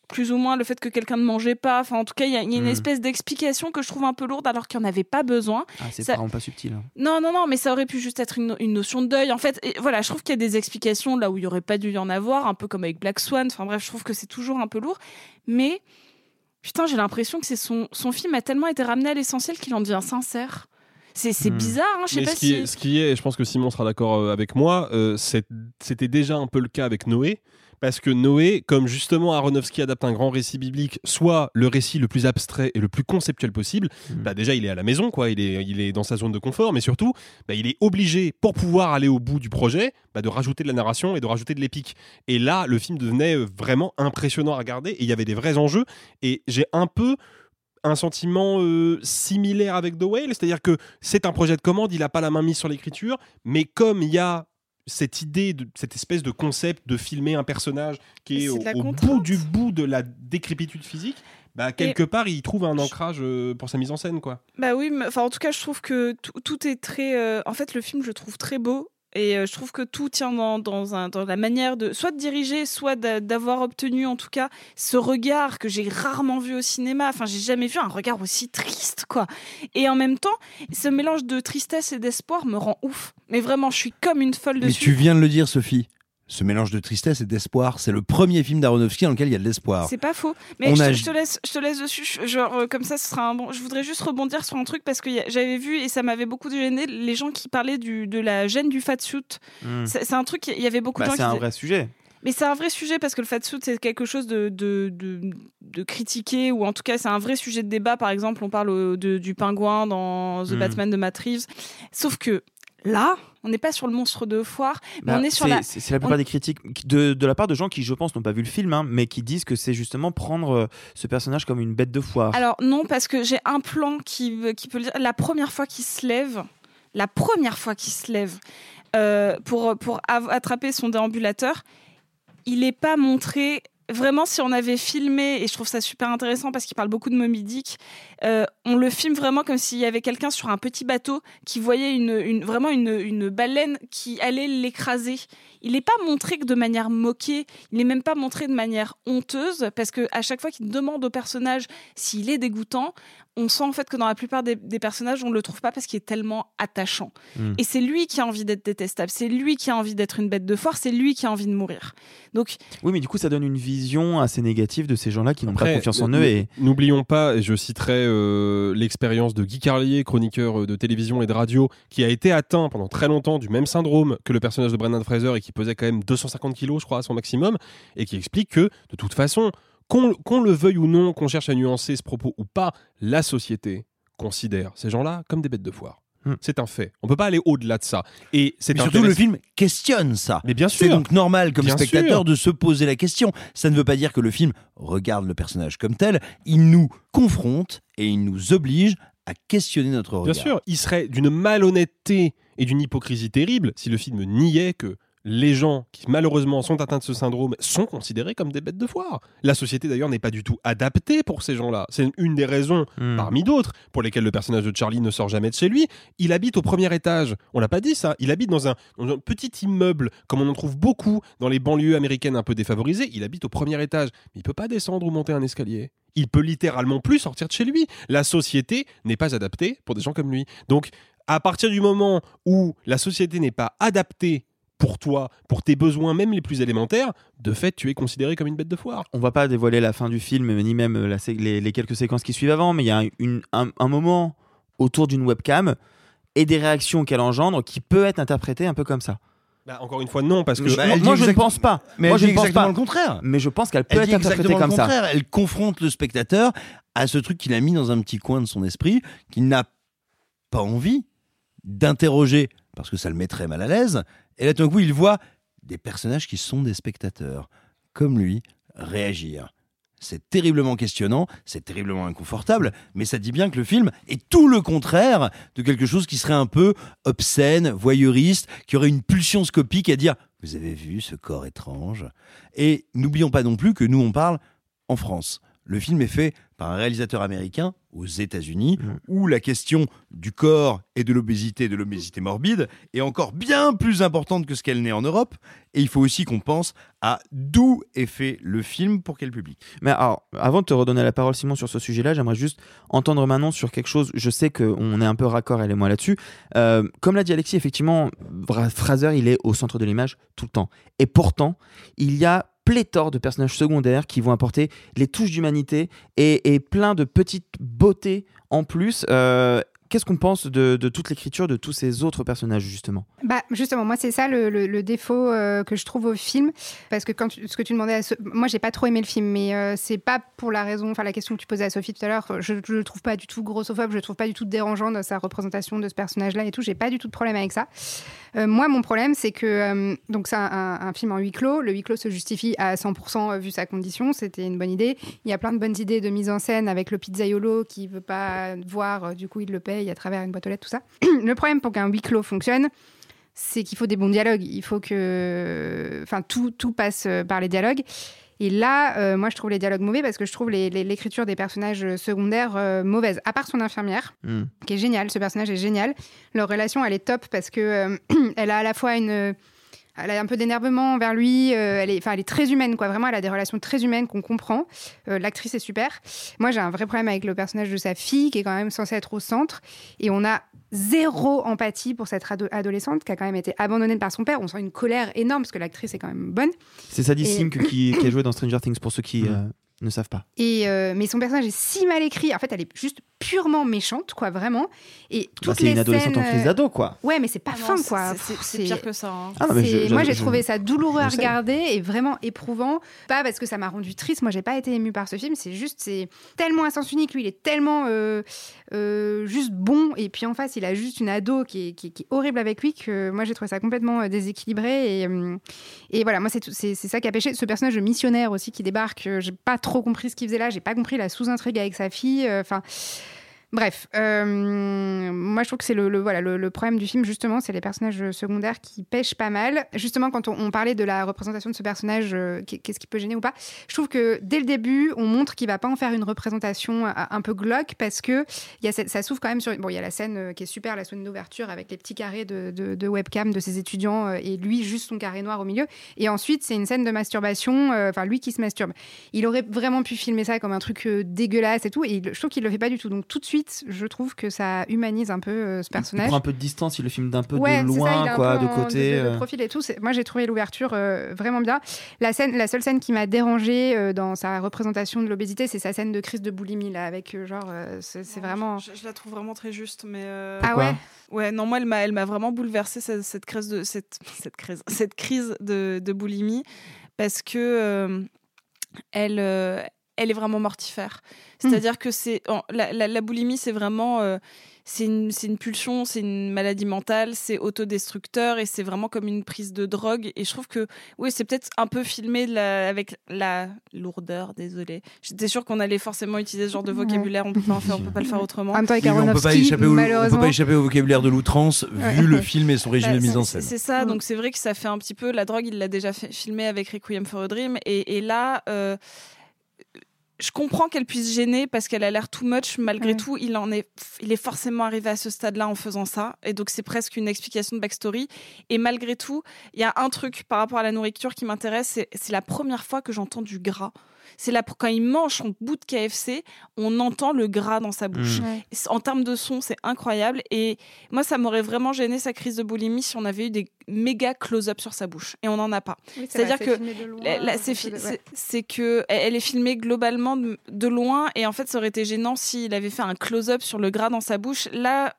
plus ou moins le fait que quelqu'un ne mangeait pas enfin en tout cas il y a, il y a une Mhm. espèce d'explication que je trouve un peu lourde alors qu'il n'y en avait pas besoin Ah, c'est Ça- vraiment pas subtil. hein. non, non, non, mais ça aurait pu juste être une, une notion de deuil. En fait, et voilà, je trouve qu'il y a des explications là où il n'y aurait pas dû y en avoir, un peu comme avec Black Swan. Enfin bref, je trouve que c'est toujours un peu lourd. Mais putain, j'ai l'impression que c'est son, son film a tellement été ramené à l'essentiel qu'il en devient sincère. C'est c'est Hmm. bizarre, hein, je sais pas ce qui, si. est, ce qui est, et je pense que Simon sera d'accord euh, avec moi, euh, c'était déjà un peu le cas avec Noé. Parce que Noé, comme justement Aronofsky adapte un grand récit biblique, soit le récit le plus abstrait et le plus conceptuel possible, bah déjà il est à la maison, quoi, il est, il est dans sa zone de confort, mais surtout, bah, il est obligé, pour pouvoir aller au bout du projet, bah, de rajouter de la narration et de rajouter de l'épique. Et là, le film devenait euh, vraiment impressionnant à regarder, et il y avait des vrais enjeux, et j'ai un peu un sentiment euh, similaire avec The Whale, c'est-à-dire que c'est un projet de commande, il n'a pas la main mise sur l'écriture, mais comme il y a cette idée, de, cette espèce de concept de filmer un personnage qui est au, bout du bout de la décrépitude physique, bah, quelque part il trouve un ancrage euh, pour sa mise en scène. quoi. Bah oui, enfin en tout cas, je trouve que tout, tout est très. euh, en fait, le film, je le trouve très beau. Et euh, je trouve que tout tient dans, dans, un, dans la manière de soit de diriger, soit d'a- d'avoir obtenu en tout cas ce regard que j'ai rarement vu au cinéma. Enfin, j'ai jamais vu un regard aussi triste, quoi. Et en même temps, ce mélange de tristesse et d'espoir me rend ouf. Mais vraiment, je suis comme une folle Mais dessus. tu viens de le dire, Sophie. Ce mélange de tristesse et d'espoir, c'est le premier film d'Aronofsky dans lequel il y a de l'espoir. C'est pas faux. Mais On je, te- a- je te laisse, je te laisse dessus. Je- Genre, euh, comme ça, ce sera un bon. Je voudrais juste rebondir sur un truc parce que a- j'avais vu et ça m'avait beaucoup gêné les gens qui parlaient du, de la gêne du fat suit. Hmm. C'est un truc. Il y avait beaucoup Bah, de gens c'est un vrai sujet. Mais c'est un vrai sujet parce que le fat suit c'est quelque chose de, de, de, de critiqué ou en tout cas c'est un vrai sujet de débat. Par exemple, on parle euh, de- du pingouin dans The Hmm. Batman de Matt Reeves. Sauf que là, on n'est pas sur le monstre de foire, mais Bah, on est sur la. C'est la plupart on- des critiques de, de la part de gens qui, je pense, n'ont pas vu le film, hein, mais qui disent que c'est justement prendre euh, ce personnage comme une bête de foire. Alors non, parce que j'ai un plan qui, qui peut le dire. La première fois qu'il se lève, la première fois qu'il se lève euh, pour, pour attraper son déambulateur, il n'est pas montré. Vraiment, si on avait filmé, et je trouve ça super intéressant parce qu'il parle beaucoup de Moby Dick, euh, on le filme vraiment comme s'il y avait quelqu'un sur un petit bateau qui voyait une, vraiment une, une baleine qui allait l'écraser. Il n'est pas montré que de manière moquée, il n'est même pas montré de manière honteuse, parce que à chaque fois qu'il demande au personnage s'il est dégoûtant, on sent en fait que dans la plupart des, des personnages, on ne le trouve pas parce qu'il est tellement attachant. Mm. Et c'est lui qui a envie d'être détestable, c'est lui qui a envie d'être une bête de foire, c'est lui qui a envie de mourir. Donc, Oui, mais du coup, ça donne une vision assez négative de ces gens-là qui n'ont pas confiance en eux. Et N'oublions pas, et je citerai euh, l'expérience de Guy Carlier, chroniqueur euh, de télévision et de radio, qui a été atteint pendant très longtemps du même syndrome que le personnage de Brendan Fraser et qui pesait quand même 250 kilos, je crois, à son maximum, et qui explique que, de toute façon, qu'on le veuille ou non, qu'on cherche à nuancer ce propos ou pas, la société considère ces gens-là comme des bêtes de foire. C'est un fait. On peut pas aller au-delà de ça. Et c'est surtout, le film questionne ça. Mais bien C'est sûr. donc normal, comme Bien spectateur, sûr. de se poser la question. Ça ne veut pas dire que le film regarde le personnage comme tel. Il nous confronte et il nous oblige à questionner notre regard. Bien sûr, il serait d'une malhonnêteté et d'une hypocrisie terrible si le film niait que les gens qui malheureusement sont atteints de ce syndrome sont considérés comme des bêtes de foire. La société d'ailleurs n'est pas du tout adaptée pour ces gens-là. C'est une des raisons, Hmm. parmi d'autres, pour lesquelles le personnage de Charlie ne sort jamais de chez lui. Il habite au premier étage. On l'a pas dit ça. Il habite dans un, dans un petit immeuble, comme on en trouve beaucoup dans les banlieues américaines un peu défavorisées. Il habite au premier étage. Mais il peut pas descendre ou monter un escalier. Il peut littéralement plus sortir de chez lui. La société n'est pas adaptée pour des gens comme lui. Donc, à partir du moment où la société n'est pas adaptée pour toi, pour tes besoins même les plus élémentaires, de fait, tu es considéré comme une bête de foire. on va pas dévoiler la fin du film, ni même la sé- les, les quelques séquences qui suivent avant, mais il y a une- un, un moment autour d'une webcam et des réactions qu'elle engendre qui peut être interprété un peu comme ça. Bah, encore une fois, non, parce que Bah, moi, je ne pense pas. Mais moi, elle je dit ne pense exactement pas. le contraire. Mais je pense qu'elle peut Elle être interprétée comme le ça. contraire. Elle confronte le spectateur à ce truc qu'il a mis dans un petit coin de son esprit, qu'il n'a pas envie d'interroger parce que ça le mettrait mal à l'aise. Et là, tout d'un coup, il voit des personnages qui sont des spectateurs, comme lui, réagir. C'est terriblement questionnant, c'est terriblement inconfortable, mais ça dit bien que le film est tout le contraire de quelque chose qui serait un peu obscène, voyeuriste, qui aurait une pulsion scopique à dire Vous avez vu ce corps étrange? Et n'oublions pas non plus que nous, on parle en France. Le film est fait par un réalisateur américain aux États-Unis, où la question du corps et de l'obésité, de l'obésité morbide, est encore bien plus importante que ce qu'elle n'est en Europe. Et il faut aussi qu'on pense à d'où est fait le film pour quel public. Mais alors, avant de te redonner la parole, Simon, sur ce sujet-là, j'aimerais juste entendre Manon sur quelque chose. Je sais qu'on est un peu raccord, elle et moi, là-dessus. Euh, comme l'a dit Alexis, effectivement, Fraser, il est au centre de l'image tout le temps. Et pourtant, il y a pléthore de personnages secondaires qui vont apporter les touches d'humanité et, plein de petites beautés en plus. Euh, Qu'est-ce qu'on pense de, toute l'écriture de tous ces autres personnages, justement? Bah justement, moi c'est ça le, défaut euh, que je trouve au film, parce que quand ce que tu demandais, à So- moi j'ai pas trop aimé le film, mais euh, c'est pas pour la raison, enfin la question que tu posais à Sophie tout à l'heure, je, je le trouve pas du tout grossophobe, je le trouve pas du tout dérangeant dans sa représentation de ce personnage-là et tout, j'ai pas du tout de problème avec ça. Euh, moi mon problème c'est que euh, donc c'est un, un- film en huis clos, le huis clos se justifie à 100% vu sa condition, c'était une bonne idée. Il y a plein de bonnes idées de mise en scène avec le pizzaiolo qui veut pas voir, du coup il le paye à travers une boîte aux lettres, tout ça. le problème pour qu'un huis clos fonctionne, c'est qu'il faut des bons dialogues. Il faut que, enfin, tout, tout passe euh, par les dialogues. Et là, euh, moi, je trouve les dialogues mauvais parce que je trouve l'écriture des personnages secondaires euh, mauvaise. À part son infirmière, Hmm. qui est géniale. Ce personnage est génial. Leur relation, elle est top parce que euh, elle a à la fois une elle a un peu d'énervement envers lui. euh, elle, est, enfin, elle est très humaine, quoi. Vraiment, elle a des relations très humaines qu'on comprend. Euh, L'actrice est super. Moi, j'ai un vrai problème avec le personnage de sa fille, qui est quand même censée être au centre. Et on a zéro empathie pour cette ado- adolescente qui a quand même été abandonnée par son père. On sent une colère énorme parce que l'actrice est quand même bonne. C'est Sadie Et- Sink qui, qui a joué dans Stranger Things, pour ceux qui euh, ne savent pas. Et euh, mais son personnage est si mal écrit. En fait, elle est juste purement méchante, quoi, vraiment. Et toutes Bah, c'est les une adolescente en scènes, crise euh, d'ado, quoi. Ouais, mais c'est pas Ah non, fin, c'est- quoi. c'est- pire que ça, hein. Ah non, mais C'est- je- moi, j'ai je- trouvé ça douloureux à regarder et vraiment éprouvant. Pas parce que ça m'a rendu triste. Moi, j'ai pas été émue par ce film. C'est juste, c'est tellement à sens unique. Lui, il est tellement euh, euh, juste bon. Et puis en face, il a juste une ado qui est, qui est- qui est horrible avec lui que moi, j'ai trouvé ça complètement déséquilibré. Et, et voilà, moi, c'est tout- c'est ça qui a pêché. Ce personnage de missionnaire aussi qui débarque, j'ai pas trop compris ce qu'il faisait là. J'ai pas compris la sous-intrigue avec sa fille. Euh, Enfin. Bref, euh, moi je trouve que c'est le, voilà, le, problème du film, justement, c'est les personnages secondaires qui pêchent pas mal. Justement, quand on, parlait de la représentation de ce personnage, euh, qu'est- qu'est-ce qui peut gêner ou pas, je trouve que dès le début, on montre qu'il va pas en faire une représentation un, peu glauque parce que y a ça s'ouvre quand même sur. Bon, il y a la scène euh, qui est super, la scène d'ouverture avec les petits carrés de, webcam de ses étudiants euh, et lui, juste son carré noir au milieu. Et ensuite, c'est une scène de masturbation, euh, enfin, lui qui se masturbe. Il aurait vraiment pu filmer ça comme un truc euh, dégueulasse et tout, et je trouve qu'il le fait pas du tout. Donc, tout de suite, je trouve que ça humanise un peu euh, ce Il personnage. prend un peu de distance, il le filme d'un peu Ouais, de ça, loin, il un quoi, de en- côté. de- de euh. profil et tout. Moi, j'ai trouvé l'ouverture euh, vraiment bien. La scène, la seule scène qui m'a dérangée euh, dans sa représentation de l'obésité, c'est sa scène de crise de boulimie là, avec euh, genre, euh, c'est vraiment. Je, je la trouve vraiment très juste, mais. euh, Ah ouais? Ouais, non, moi, elle m'a, elle m'a vraiment bouleversée cette, cette crise de cette, cette crise, cette crise de, de boulimie, parce que euh, elle, euh, elle est vraiment mortifère. C'est-à-dire que c'est la, la- la boulimie, c'est vraiment euh, c'est une, c'est une pulsion, c'est une maladie mentale, c'est autodestructeur et c'est vraiment comme une prise de drogue. Et je trouve que oui, c'est peut-être un peu filmé la- avec la lourdeur. Désolée, j'étais sûre qu'on allait forcément utiliser ce genre de vocabulaire. On peut pas en faire, on peut pas le faire autrement. En même temps, avec Oui, mais on peut pas échapper au, on peut pas échapper au vocabulaire de l'outrance Ouais. vu le film et son régime Bah, de mise en scène. C'est ça, donc c'est vrai que ça fait un petit peu la drogue. Il l'a déjà fait- filmé avec Requiem for a Dream, et, et là. euh, je comprends qu'elle puisse gêner parce qu'elle a l'air too much. Malgré tout, il en est, il est forcément arrivé à ce stade-là en faisant ça, et donc c'est presque une explication de backstory. Et malgré tout, il y a un truc par rapport à la nourriture qui m'intéresse. C'est, c'est la première fois que j'entends du gras. C'est là quand il mange son bout de KFC, on entend le gras dans sa bouche. Mmh. Ouais. En termes de son, c'est incroyable. Et moi, ça m'aurait vraiment gêné sa crise de boulimie si on avait eu des méga close-up sur sa bouche. Et on n'en a pas. Oui, C'est-à-dire c'est que c'est ouais. que elle elle est filmée globalement de, de loin. Et en fait, ça aurait été gênant s'il avait fait un close-up sur le gras dans sa bouche. Là.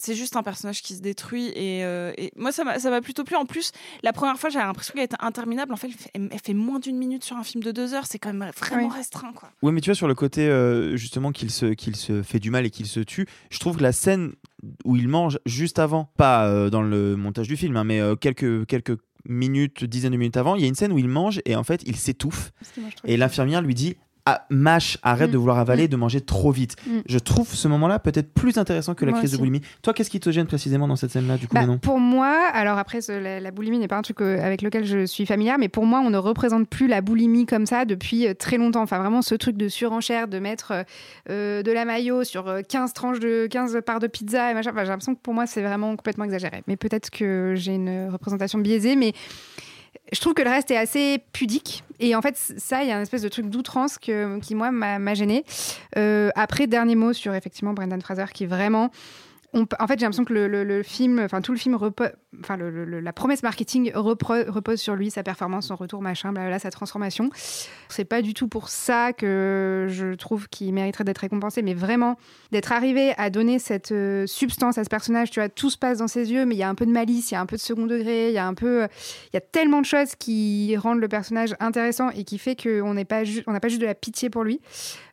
C'est juste un personnage qui se détruit et, euh, et moi ça m'a ça m'a plutôt plu. En plus, la première fois j'avais l'impression qu'elle était interminable. En fait, elle fait, elle fait moins d'une minute sur un film de deux heures. C'est quand même vraiment Oui. restreint quoi. Ouais, mais tu vois, sur le côté euh, justement qu'il se, qu'il se fait du mal et qu'il se tue, je trouve que la scène où il mange juste avant, pas euh, dans le montage du film, hein, mais euh, quelques, quelques minutes, dizaines de minutes avant, il y a une scène où il mange et en fait il s'étouffe. Et l'infirmière lui dit ah, Mâche, arrête Mm. de vouloir avaler, Mm. de manger trop vite. Mm. Je trouve ce moment-là peut-être plus intéressant que la Moi crise de boulimie. Toi, qu'est-ce qui te gêne précisément dans cette scène-là, du coup, Bah, Manon? pour moi, alors après, ce- la, la boulimie n'est pas un truc euh, avec lequel je suis familière, mais pour moi, on ne représente plus la boulimie comme ça depuis euh, très longtemps. Enfin, vraiment, ce truc de surenchère, de mettre euh, de la mayo sur euh, 15 tranches de 15 parts de pizza et machin. Enfin, j'ai l'impression que pour moi, c'est vraiment complètement exagéré. Mais peut-être que j'ai une représentation biaisée, mais je trouve que le reste est assez pudique. Et en fait, ça, il y a un espèce de truc d'outrance qui, moi, m'a m'a gêné. Euh, après, dernier mot sur effectivement Brendan Fraser, qui vraiment. En fait, j'ai l'impression que le, film, enfin tout le film enfin, la promesse marketing repose sur lui, sa performance, son retour, machin, blablabla, sa transformation. C'est pas du tout pour ça que je trouve qu'il mériterait d'être récompensé, mais vraiment d'être arrivé à donner cette euh, substance à ce personnage. Tu vois, tout se passe dans ses yeux, mais il y a un peu de malice, il y a un peu de second degré, il y a un peu, il y a tellement de choses qui rendent le personnage intéressant et qui fait qu'on on n'a pas juste de la pitié pour lui.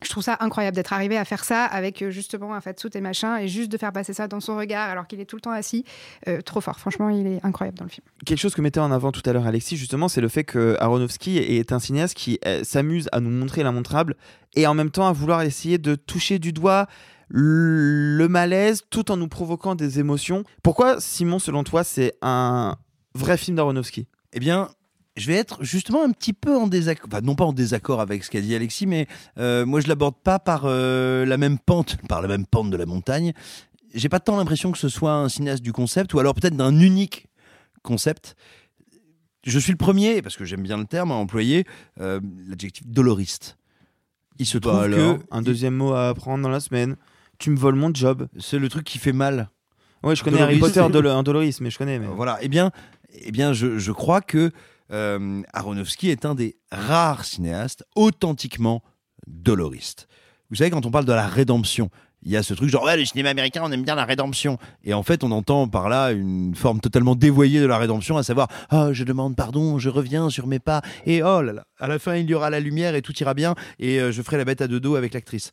Je trouve ça incroyable d'être arrivé à faire ça avec euh, justement un fatsuit et machin, et juste de faire passer ça dans son regard alors qu'il est tout le temps assis. Euh, trop fort, franchement, il est incroyable dans le film. Quelque chose que mettait en avant tout à l'heure Alexis, justement, c'est le fait que Aronofsky est un cinéaste qui euh, s'amuse à nous montrer l'immontrable et en même temps à vouloir essayer de toucher du doigt le malaise tout en nous provoquant des émotions. Pourquoi, Simon, selon toi, c'est un vrai film d'Aronofsky? Eh bien, je vais être justement un petit peu en désaccord, enfin, non pas en désaccord avec ce qu'a dit Alexis, mais euh, moi je l'aborde pas par euh, la même pente, par la même pente de la montagne. J'ai pas tant l'impression que ce soit un cinéaste du concept, ou alors peut-être d'un unique concept. Je suis le premier, parce que j'aime bien le terme, à employer euh, l'adjectif doloriste. Il se Bah trouve alors, que un deuxième mot à apprendre dans la semaine. Tu me voles mon job. C'est le truc qui fait mal. Ouais, je connais Harry Potter, dolo- un doloriste, mais je connais. Mais... Voilà. Eh bien, eh bien, je, je crois que euh, Aronofsky est un des rares cinéastes authentiquement doloristes. Vous savez, quand on parle de la rédemption, il y a ce truc genre ouais, le cinéma américain, on aime bien la rédemption. Et en fait, on entend par là une forme totalement dévoyée de la rédemption, à savoir ah, je demande pardon, je reviens sur mes pas, et oh là là, à la fin, il y aura la lumière et tout ira bien, et euh, je ferai la bête à deux dos avec l'actrice.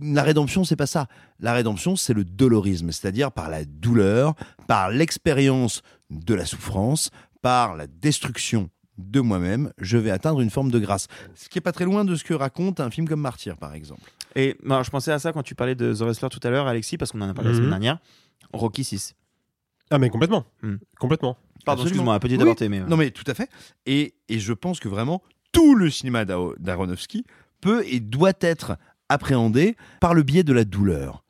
La rédemption, c'est pas ça. La rédemption, c'est le dolorisme, c'est-à-dire par la douleur, par l'expérience de la souffrance, par la destruction de moi-même, je vais atteindre une forme de grâce. Ce qui est pas très loin de ce que raconte un film comme Martyr, par exemple. Et alors, je pensais à ça quand tu parlais de The Wrestler tout à l'heure, Alexis, parce qu'on en a parlé la Mhm. semaine dernière. Rocky 6. Ah, mais complètement. Hmm. Complètement. Pardon, Absolument. excuse-moi, un petit Oui. mais. euh, Non, mais tout à fait. Et, et je pense que vraiment, tout le cinéma d'Aro- d'Aronofsky peut et doit être appréhendé par le biais de la douleur.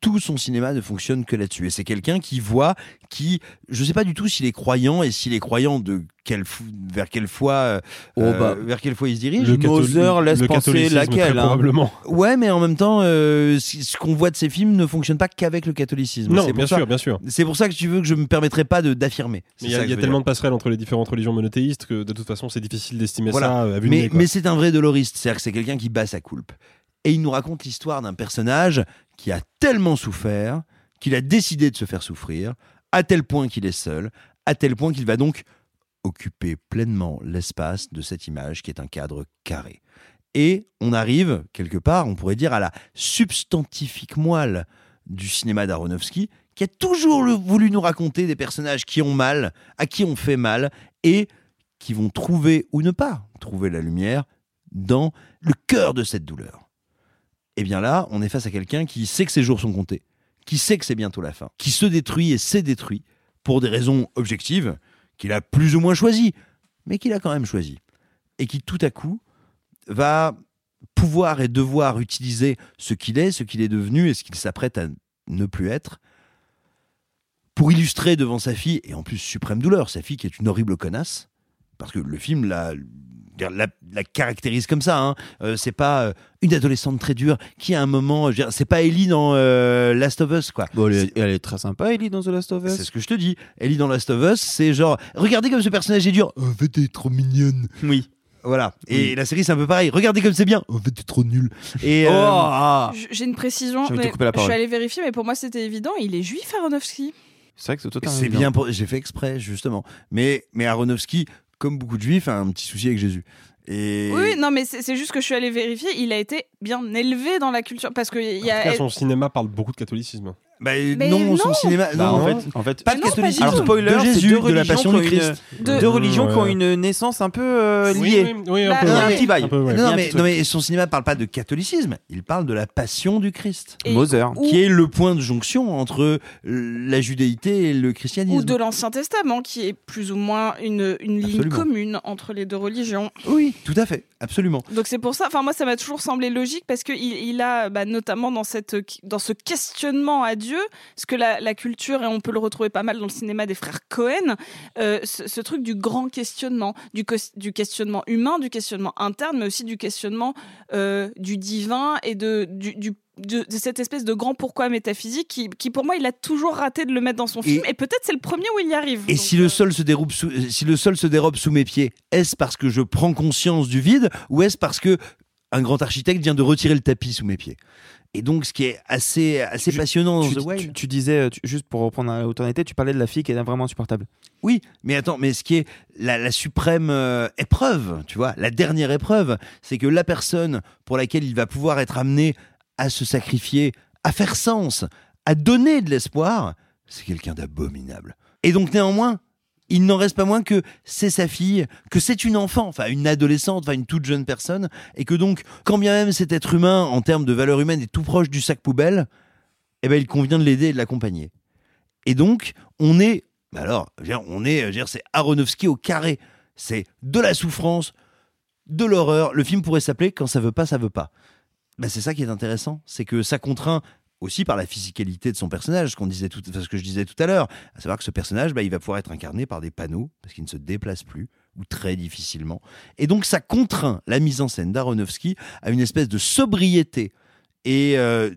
Tout son cinéma ne fonctionne que là-dessus. Et c'est quelqu'un qui voit, qui, je sais pas du tout s'il est croyant et s'il est croyant de vers quelle foi, euh, Oh, bah. vers quelle foi il se dirige. Mother laisse penser laquelle, hein. probablement. Ouais, mais en même temps, euh, ce qu'on voit de ces films ne fonctionne pas qu'avec le catholicisme. Non, bien ça- sûr, bien sûr. C'est pour ça que tu veux que je me permettrai pas de d'affirmer. Il y a, y tellement dire. de passerelles entre les différentes religions monothéistes que de toute façon, c'est difficile d'estimer Voilà. ça euh, à vue mais, mais c'est un vrai doloriste, c'est-à-dire que c'est quelqu'un qui bat sa coulpe. Et il nous raconte l'histoire d'un personnage qui a tellement souffert qu'il a décidé de se faire souffrir, à tel point qu'il est seul, à tel point qu'il va donc occuper pleinement l'espace de cette image qui est un cadre carré. Et on arrive, quelque part, on pourrait dire, à la substantifique moelle du cinéma d'Aronofsky, qui a toujours voulu nous raconter des personnages qui ont mal, à qui on fait mal, et qui vont trouver ou ne pas trouver la lumière dans le cœur de cette douleur. Et bien là, on est face à quelqu'un qui sait que ses jours sont comptés, qui sait que c'est bientôt la fin, qui se détruit et s'est détruit pour des raisons objectives qu'il a plus ou moins choisies, mais qu'il a quand même choisies. Et qui tout à coup va pouvoir et devoir utiliser ce qu'il est, ce qu'il est devenu et ce qu'il s'apprête à ne plus être pour illustrer devant sa fille, et en plus suprême douleur, sa fille qui est une horrible connasse, parce que le film la, la, la caractérise comme ça. Hein. Euh, c'est pas euh, une adolescente très dure qui à un moment, c'est pas Ellie dans euh, Last of Us quoi. Bon, elle, est, elle est très sympa, Ellie, dans The Last of Us. C'est ce que je te dis. Ellie dans Last of Us, c'est genre, regardez comme ce personnage est dur. En fait, elle est trop mignonne. Oui. Voilà. Et Oui. la série, c'est un peu pareil. Regardez comme c'est bien. En fait, t'es trop nul. Et Oh, euh, ah. J- J'ai une précision. Mais je suis allé vérifier, mais pour moi c'était évident. Il est juif, Aronofsky. C'est vrai que c'est totalement. c'est bien. Pour... J'ai fait exprès justement. Mais mais Aronofsky, comme beaucoup de juifs, a un petit souci avec Jésus. Et Oui, non, mais c'est c'est juste que je suis allé vérifier. Il a été bien élevé dans la culture parce que y En tout cas, a. son cinéma parle beaucoup de catholicisme. Bah, Mais non, son cinéma. Bah, non, en fait, en fait, pas de catholicisme. Alors spoiler, de Jésus, deux de la religions passion du une- Christ. De- deux religions Ouais. qui ont une naissance un peu euh, liée. Oui, oui, oui, un Bah, peu. Un petit bail. Peu, ouais. Non un mais, petit non truc. mais son cinéma parle pas de catholicisme, il parle de la passion du Christ, Et- Mother. ou- qui est le point de jonction entre euh, la judéité et le christianisme. ou de l'Ancien Testament, qui est plus ou moins une, une ligne Absolument. commune entre les deux religions. Oui, tout à fait, absolument. Donc c'est pour ça, enfin moi ça m'a toujours semblé logique parce que il, a bah, notamment dans cette dans ce questionnement à Dieu, ce que la, la culture et on peut le retrouver pas mal dans le cinéma des frères Cohen, euh, ce, ce truc du grand questionnement, du, du questionnement humain, du questionnement interne, mais aussi du questionnement euh, du divin et de du, du de, de cette espèce de grand pourquoi métaphysique qui, qui, pour moi, il a toujours raté de le mettre dans son film. Et peut-être c'est le premier où il y arrive. Et si le sol se dérobe sous, si le sol se dérobe sous mes pieds, est-ce parce que je prends conscience du vide ou est-ce parce que un grand architecte vient de retirer le tapis sous mes pieds? Et donc, ce qui est assez, assez passionnant dans The Whale. tu- tu disais, tu- juste pour reprendre à hauteur d'été, tu parlais de la fille qui est vraiment insupportable. Oui, mais attends, mais ce qui est la, la suprême euh, épreuve, tu vois, la dernière épreuve, c'est que la personne pour laquelle il va pouvoir être amené à se sacrifier, à faire sens, à donner de l'espoir, c'est quelqu'un d'abominable. Et donc néanmoins, il n'en reste pas moins que c'est sa fille, que c'est une enfant, enfin une adolescente, enfin une toute jeune personne, et que donc, quand bien même cet être humain, en termes de valeur humaine, est tout proche du sac poubelle, eh ben il convient de l'aider et de l'accompagner. Et donc, on est, alors, on est, c'est Aronofsky au carré. C'est de la souffrance, de l'horreur. Le film pourrait s'appeler Quand ça veut pas, ça veut pas. Bah, c'est ça qui est intéressant, c'est que ça contraint aussi par la physicalité de son personnage, ce disait tout, ce que je disais tout à l'heure, à savoir que ce personnage, bah, il va pouvoir être incarné par des panneaux parce qu'il ne se déplace plus ou très difficilement. Et donc ça contraint la mise en scène d'Aronofsky à une espèce de sobriété et euh,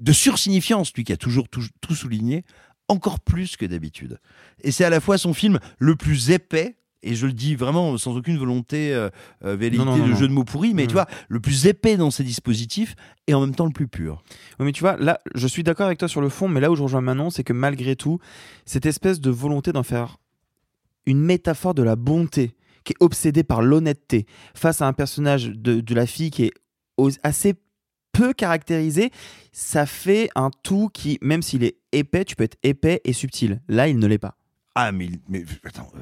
de sursignifiance, lui qui a toujours tout souligné, encore plus que d'habitude. Et c'est à la fois son film le plus épais, et je le dis vraiment sans aucune volonté, euh, euh, velléité Non, non, non, de jeu de mots pourris, mais Mhm. tu vois, le plus épais dans ses dispositifs et en même temps le plus pur. Oui, mais tu vois, là, je suis d'accord avec toi sur le fond, mais là où je rejoins Manon, c'est que malgré tout, cette espèce de volonté d'en faire une métaphore de la bonté, qui est obsédée par l'honnêteté, face à un personnage de, de la fille qui est assez peu caractérisé, ça fait un tout qui, même s'il est épais, tu peux être épais et subtil. Là, il ne l'est pas. Ah, mais attends, euh,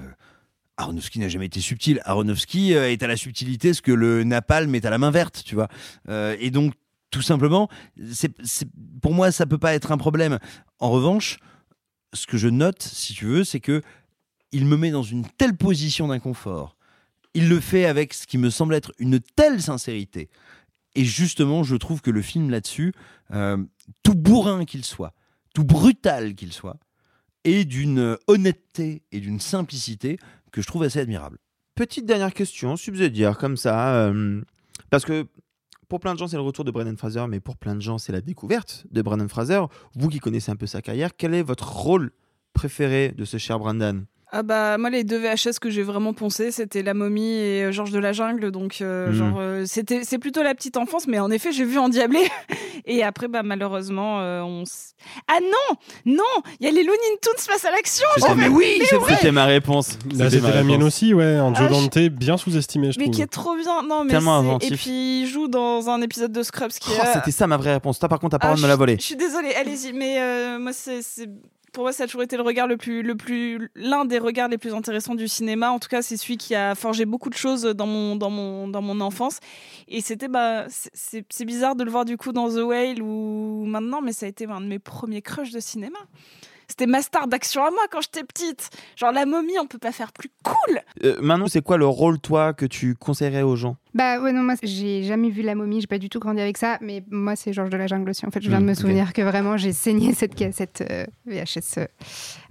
Aronofsky n'a jamais été subtil. Aronofsky euh, est à la subtilité ce que le napalm est à la main verte, tu vois. Euh, et donc, tout simplement, pour moi, ça peut pas être un problème. En revanche, ce que je note, si tu veux, c'est que il me met dans une telle position d'inconfort. Il le fait avec ce qui me semble être une telle sincérité. Et justement, je trouve que le film là-dessus, euh, tout bourrin qu'il soit, tout brutal qu'il soit, est d'une honnêteté et d'une simplicité que je trouve assez admirable. Petite dernière question, subsidiaire comme ça, euh, parce que pour plein de gens c'est le retour de Brendan Fraser, mais pour plein de gens c'est la découverte de Brendan Fraser. Vous qui connaissez un peu sa carrière, quel est votre rôle préféré de ce cher Brendan? Ah bah moi les deux VHS que j'ai vraiment poncé c'était La Momie et euh, Georges de la Jungle donc euh, Mhm. genre euh, c'était c'est plutôt la petite enfance mais en effet j'ai vu Endiablé et après bah malheureusement euh, on s- ah non non il y a les Looney Tunes face à l'action fait, mais c'est- ouais C'était ma réponse. Là, c'était ma la mienne aussi, ouais. Un Joe Ah, je- Dante bien sous-estimé, je mais trouve. qui est trop bien non mais Tellement inventif. et puis il joue dans un épisode de Scrubs qui Oh, est C'était ça ma vraie réponse. Toi par contre, ta Ah, parole me l'a volée. Je suis désolée, allez-y, mais euh, moi, c'est- pour moi, ça a toujours été le regard le plus, le plus, l'un des regards les plus intéressants du cinéma. En tout cas, c'est celui qui a forgé beaucoup de choses dans mon, dans mon, dans mon enfance. Et c'était, bah, c'est- c'est, bizarre de le voir du coup dans The Whale ou maintenant, mais ça a été un de mes premiers crushs de cinéma. C'était ma star d'action à moi quand j'étais petite. Genre la momie, on peut pas faire plus cool. Euh, Manon, c'est quoi le rôle toi que tu conseillerais aux gens? Bah ouais, non, moi j'ai jamais vu la momie, j'ai pas du tout grandi avec ça, mais moi c'est Georges de la Jungle aussi. En fait, je viens Mm, de me ok. souvenir que vraiment j'ai saigné cette, cette euh, VHS euh,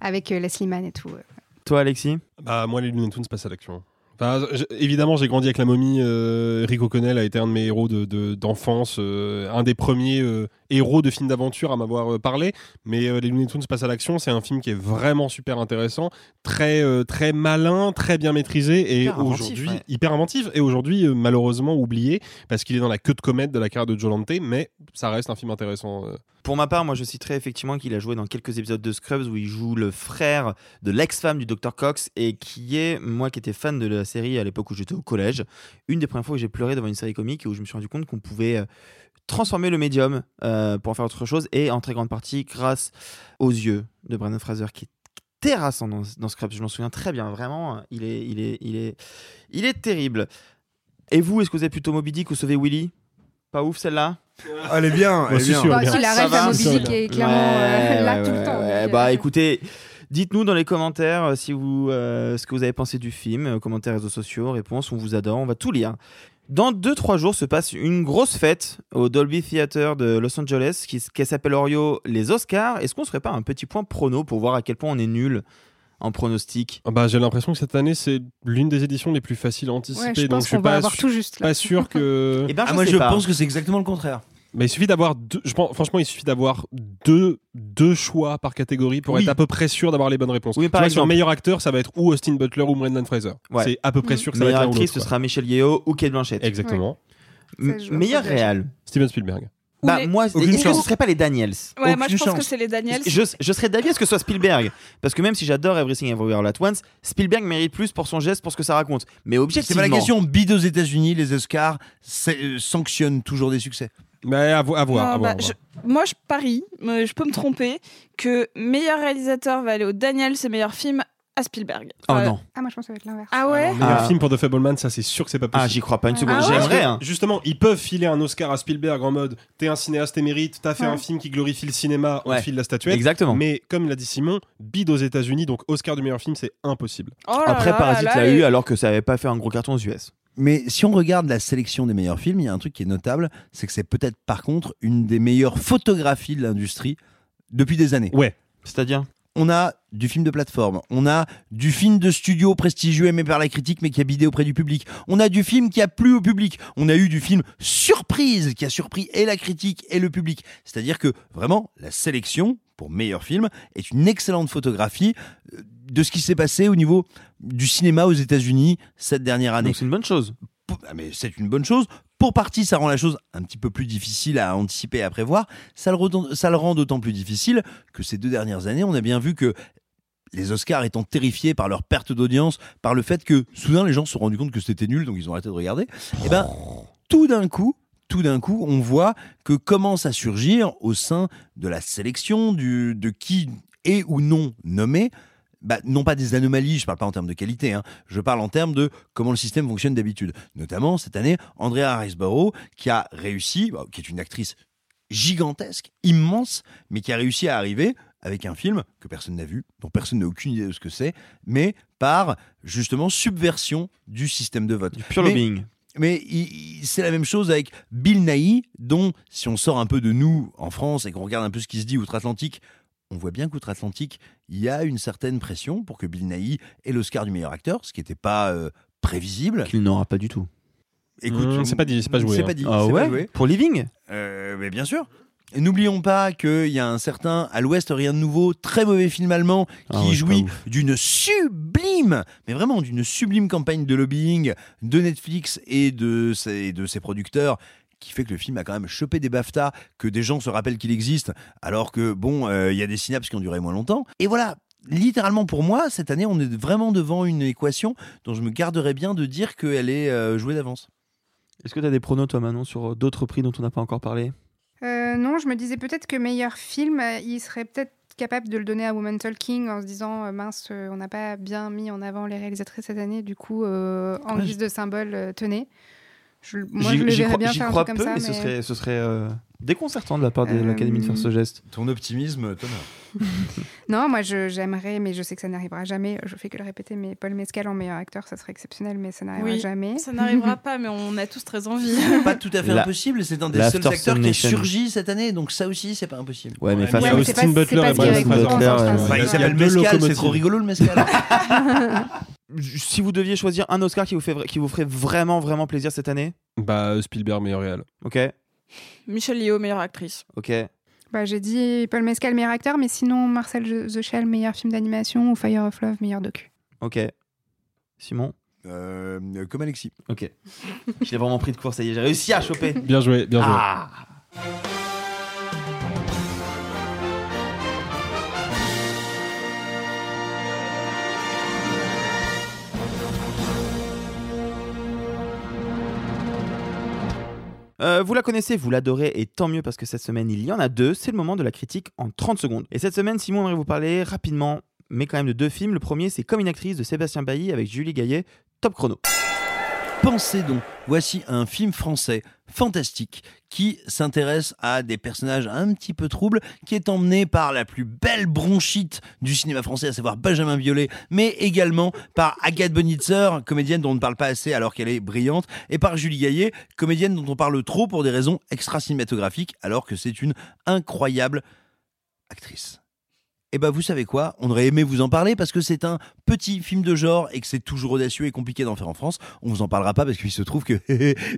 avec euh, Leslie Mann et tout. euh. Toi Alexis? Bah, moi, les Looney Tunes passent à l'action. Enfin, évidemment, j'ai grandi avec la momie. Euh, Rick O'Connell a été un de mes héros de- de- d'enfance, euh, un des premiers euh, héros de films d'aventure à m'avoir euh, parlé. Mais les Looney Tunes passent à l'action. C'est un film qui est vraiment super intéressant, très très malin, très bien maîtrisé et aujourd'hui ouais. hyper inventif. Et aujourd'hui, malheureusement oublié parce qu'il est dans la queue de comète de la carrière de Joe Dante. Mais ça reste un film intéressant. Pour ma part, moi je citerai effectivement qu'il a joué dans quelques épisodes de Scrubs où il joue le frère de l'ex-femme du Dr Cox et qui est, moi qui étais fan de la série à l'époque où j'étais au collège, une des premières fois où j'ai pleuré devant une série comique et où je me suis rendu compte qu'on pouvait euh, transformer le médium euh, pour en faire autre chose et en très grande partie grâce aux yeux de Brandon Fraser qui est terrassant dans, dans Scrubs. Je m'en souviens très bien, vraiment, il est, il est, il est, il est terrible. Et vous, est-ce que vous êtes plutôt Moby Dick ou Sauver Willy? Pas ouf celle-là Elle est bien, elle est bien. Bah, si, la Moby Dick est clairement euh, Ouais, là ouais, tout le ouais, temps. ouais. donc, Bah euh, écoutez, dites-nous dans les commentaires euh, si vous, euh, ce que vous avez pensé du film, euh, commentaires réseaux sociaux, réponses, on vous adore, on va tout lire. Dans 2-3 jours se passe une grosse fête au Dolby Theater de Los Angeles qui, qui s'appelle Orio les Oscars. Est-ce qu'on se ferait pas un petit point prono pour voir à quel point on est nul? En pronostic Ah Bah, j'ai l'impression que cette année, c'est l'une des éditions les plus faciles à anticiper. Ouais, je donc je suis pas, avoir su- tout juste, là. pas sûr que. Eh ben, Ah, moi, je pas. pense que c'est exactement le contraire. Mais il suffit d'avoir deux, je pense, franchement, il suffit d'avoir deux, deux choix par catégorie pour Oui. être à peu près sûr d'avoir les bonnes réponses. Oui, par vois, sur exemple- meilleur acteur, ça va être ou Austin Butler ou Brendan Fraser. Ouais. C'est à peu près sûr que ça va être actrice, ce sera Michelle Yeoh ou Kate Blanchett. Exactement. Meilleur réal. Steven Spielberg. Bah, les- moi, Aucune est-ce que ce serait pas les Daniels? Ouais, moi je pense que c'est les Daniels. Je, je serais d'avis à ce que ce soit Spielberg. Parce que même si j'adore Everything Everywhere All At Once, Spielberg mérite plus pour son geste, pour ce que ça raconte. Mais C'est objectivement. pas la question. Bide aux États-Unis, les Oscars c'est- euh, sanctionnent toujours des succès. Mais à, vo- à voir. Non, à voir, bah, à voir. je- moi, je parie, je peux me tromper, que meilleur réalisateur va aller au Daniels et meilleur film à Spielberg. Oh Euh, non. Ah, moi je pense que ça va être l'inverse. Ah ouais Meilleur Ah. film pour The Fableman, ça c'est sûr que c'est pas possible. Ah, j'y crois pas une seconde. Ah ouais J'aimerais, hein. Justement, ils peuvent filer un Oscar à Spielberg en mode t'es un cinéaste émérite, t'as fait Ouais. un film qui glorifie le cinéma, on Ouais. file la statuette. Exactement. Mais comme l'a dit Simon, bide aux États-Unis, donc Oscar du meilleur film, c'est impossible. Oh là Après, là Parasite l'a eu alors que ça avait pas fait un gros carton aux US. Mais si on regarde la sélection des meilleurs films, il y a un truc qui est notable, c'est que c'est peut-être par contre une des meilleures photographies de l'industrie depuis des années. Ouais. C'est-à-dire? On a du film de plateforme, on a du film de studio prestigieux aimé par la critique mais qui a bidé auprès du public. On a du film qui a plu au public. On a eu du film surprise qui a surpris et la critique et le public. C'est-à-dire que vraiment la sélection pour meilleur film est une excellente photographie euh, de ce qui s'est passé au niveau du cinéma aux États-Unis cette dernière année. C'est une bonne chose. Ah, mais c'est une bonne chose. Pour partie, ça rend la chose un petit peu plus difficile à anticiper et à prévoir. Ça le, rend- d'autant plus difficile que ces deux dernières années, on a bien vu que les Oscars étant terrifiés par leur perte d'audience, par le fait que soudain les gens se sont rendus compte que c'était nul, donc ils ont arrêté de regarder, et ben tout d'un coup, tout d'un coup, on voit que commence à surgir au sein de la sélection de qui est ou non nommé bah, non pas des anomalies, je parle pas en termes de qualité, hein, je parle en termes de comment le système fonctionne d'habitude. Notamment cette année, Andrea Riseborough, qui a réussi, bah, qui est une actrice gigantesque, immense, mais qui a réussi à arriver avec un film que personne n'a vu, dont personne n'a aucune idée de ce que c'est, mais par justement subversion du système de vote. Pure Mais- lobbying. mais c'est la même chose avec Bill Nighy, dont, si on sort un peu de nous en France et qu'on regarde un peu ce qui se dit outre-Atlantique, on voit bien qu'outre-Atlantique, il y a une certaine pression pour que Bill Nighy ait l'Oscar du meilleur acteur, ce qui n'était pas euh, prévisible. Qu'il n'aura pas du tout. Écoute, Mmh, c'est pas dit, c'est pas joué, C'est hein. pas dit. Ah c'est pas joué. Pour Living Euh, mais bien sûr. N'oublions pas qu'il y a un certain À l'Ouest, rien de nouveau, très mauvais film allemand qui Ah ouais, c'est jouit d'une sublime, mais vraiment d'une sublime campagne de lobbying de Netflix et de ses, de ses producteurs qui fait que le film a quand même chopé des BAFTA, que des gens se rappellent qu'il existe, alors que bon, euh, il y a des synapses qui ont duré moins longtemps. Et voilà, littéralement pour moi, cette année, on est vraiment devant une équation dont je me garderais bien de dire qu'elle est euh, jouée d'avance. Est-ce que tu as des pronos, toi, Manon, sur d'autres prix dont on n'a pas encore parlé? Euh, non, je me disais peut-être que meilleur film, euh, il serait peut-être capable de le donner à Woman Talking en se disant euh, mince, euh, on n'a pas bien mis en avant les réalisatrices cette année, du coup, euh, en Ouais, guise de symbole, euh, tenez. Je- moi, J'y- je le verrais crois- bien faire un peu, ça. mais ce mais- serait, ce serait euh, déconcertant de la part de Euh, l'Académie de faire ce geste. Ton optimisme, Thomas. Non, moi je- j'aimerais, mais je sais que ça n'arrivera jamais. Je fais que le répéter, mais Paul Mescal en meilleur acteur, ça serait exceptionnel, mais ça n'arrivera Oui, jamais. ça n'arrivera pas, mais on a tous très envie. pas tout à fait La- impossible. C'est un des seuls acteurs qui Nation. surgi cette année, donc ça aussi, c'est pas impossible. Ouais, mais face à Austin Butler c'est pas et est Butler. France. Bah, il s'appelle Mescal, c'est trop rigolo le Mescal. Si vous deviez choisir un Oscar qui vous, fait, qui vous ferait vraiment, vraiment plaisir cette année? Bah, euh, Spielberg, meilleur réal. Ok, Michelle Yeoh, meilleure actrice. ok. Bah, j'ai dit Paul Mescal, meilleur acteur, mais sinon Marcel The Shell, meilleur film d'animation, ou Fire of Love, meilleur docu. Ok. Simon? Euh, comme Alexis. Ok. Je l'ai vraiment pris de court, ça y est, j'ai réussi à choper. Bien joué, bien joué. Ah Euh, vous la connaissez, vous l'adorez, et tant mieux parce que cette semaine il y en a deux. C'est le moment de la critique en 30 secondes. Et cette semaine, Simon aimerait vous parler rapidement, mais quand même de deux films. Le premier, c'est Comme une actrice de Sébastien Bailly avec Julie Gaillet, top chrono. Pensez donc, voici un film français fantastique qui s'intéresse à des personnages un petit peu troubles, qui est emmené par la plus belle bronchite du cinéma français, à savoir Benjamin Biolay, mais également par Agathe Bonitzer, comédienne dont on ne parle pas assez alors qu'elle est brillante, et par Julie Gaillet, comédienne dont on parle trop pour des raisons extra-cinématographiques, alors que c'est une incroyable actrice. Eh ben, vous savez quoi? On aurait aimé vous en parler parce que c'est un petit film de genre et que c'est toujours audacieux et compliqué d'en faire en France. On vous en parlera pas parce qu'il se trouve que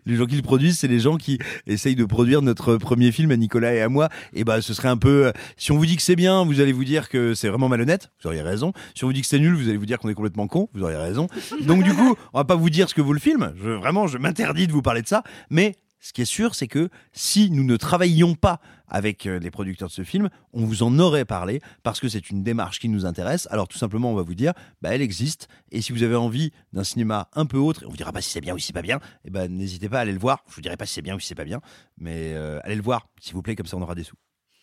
les gens qui le produisent, c'est les gens qui essayent de produire notre premier film à Nicolas et à moi. Et ben, ce serait un peu. euh, Si on vous dit que c'est bien, vous allez vous dire que c'est vraiment malhonnête. Vous auriez raison. Si on vous dit que c'est nul, vous allez vous dire qu'on est complètement con. Vous auriez raison. Donc du coup, on va pas vous dire ce que vaut le film. Vraiment, je m'interdis de vous parler de ça. Mais ce qui est sûr, c'est que si nous ne travaillions pas avec euh, les producteurs de ce film, on vous en aurait parlé parce que c'est une démarche qui nous intéresse. Alors tout simplement, on va vous dire, bah, elle existe. Et si vous avez envie d'un cinéma un peu autre, et on vous dira pas si c'est bien ou si c'est pas bien, et ben n'hésitez pas à aller le voir. Je vous dirai pas si c'est bien ou si c'est pas bien, mais euh, allez le voir, s'il vous plaît, comme ça on aura des sous.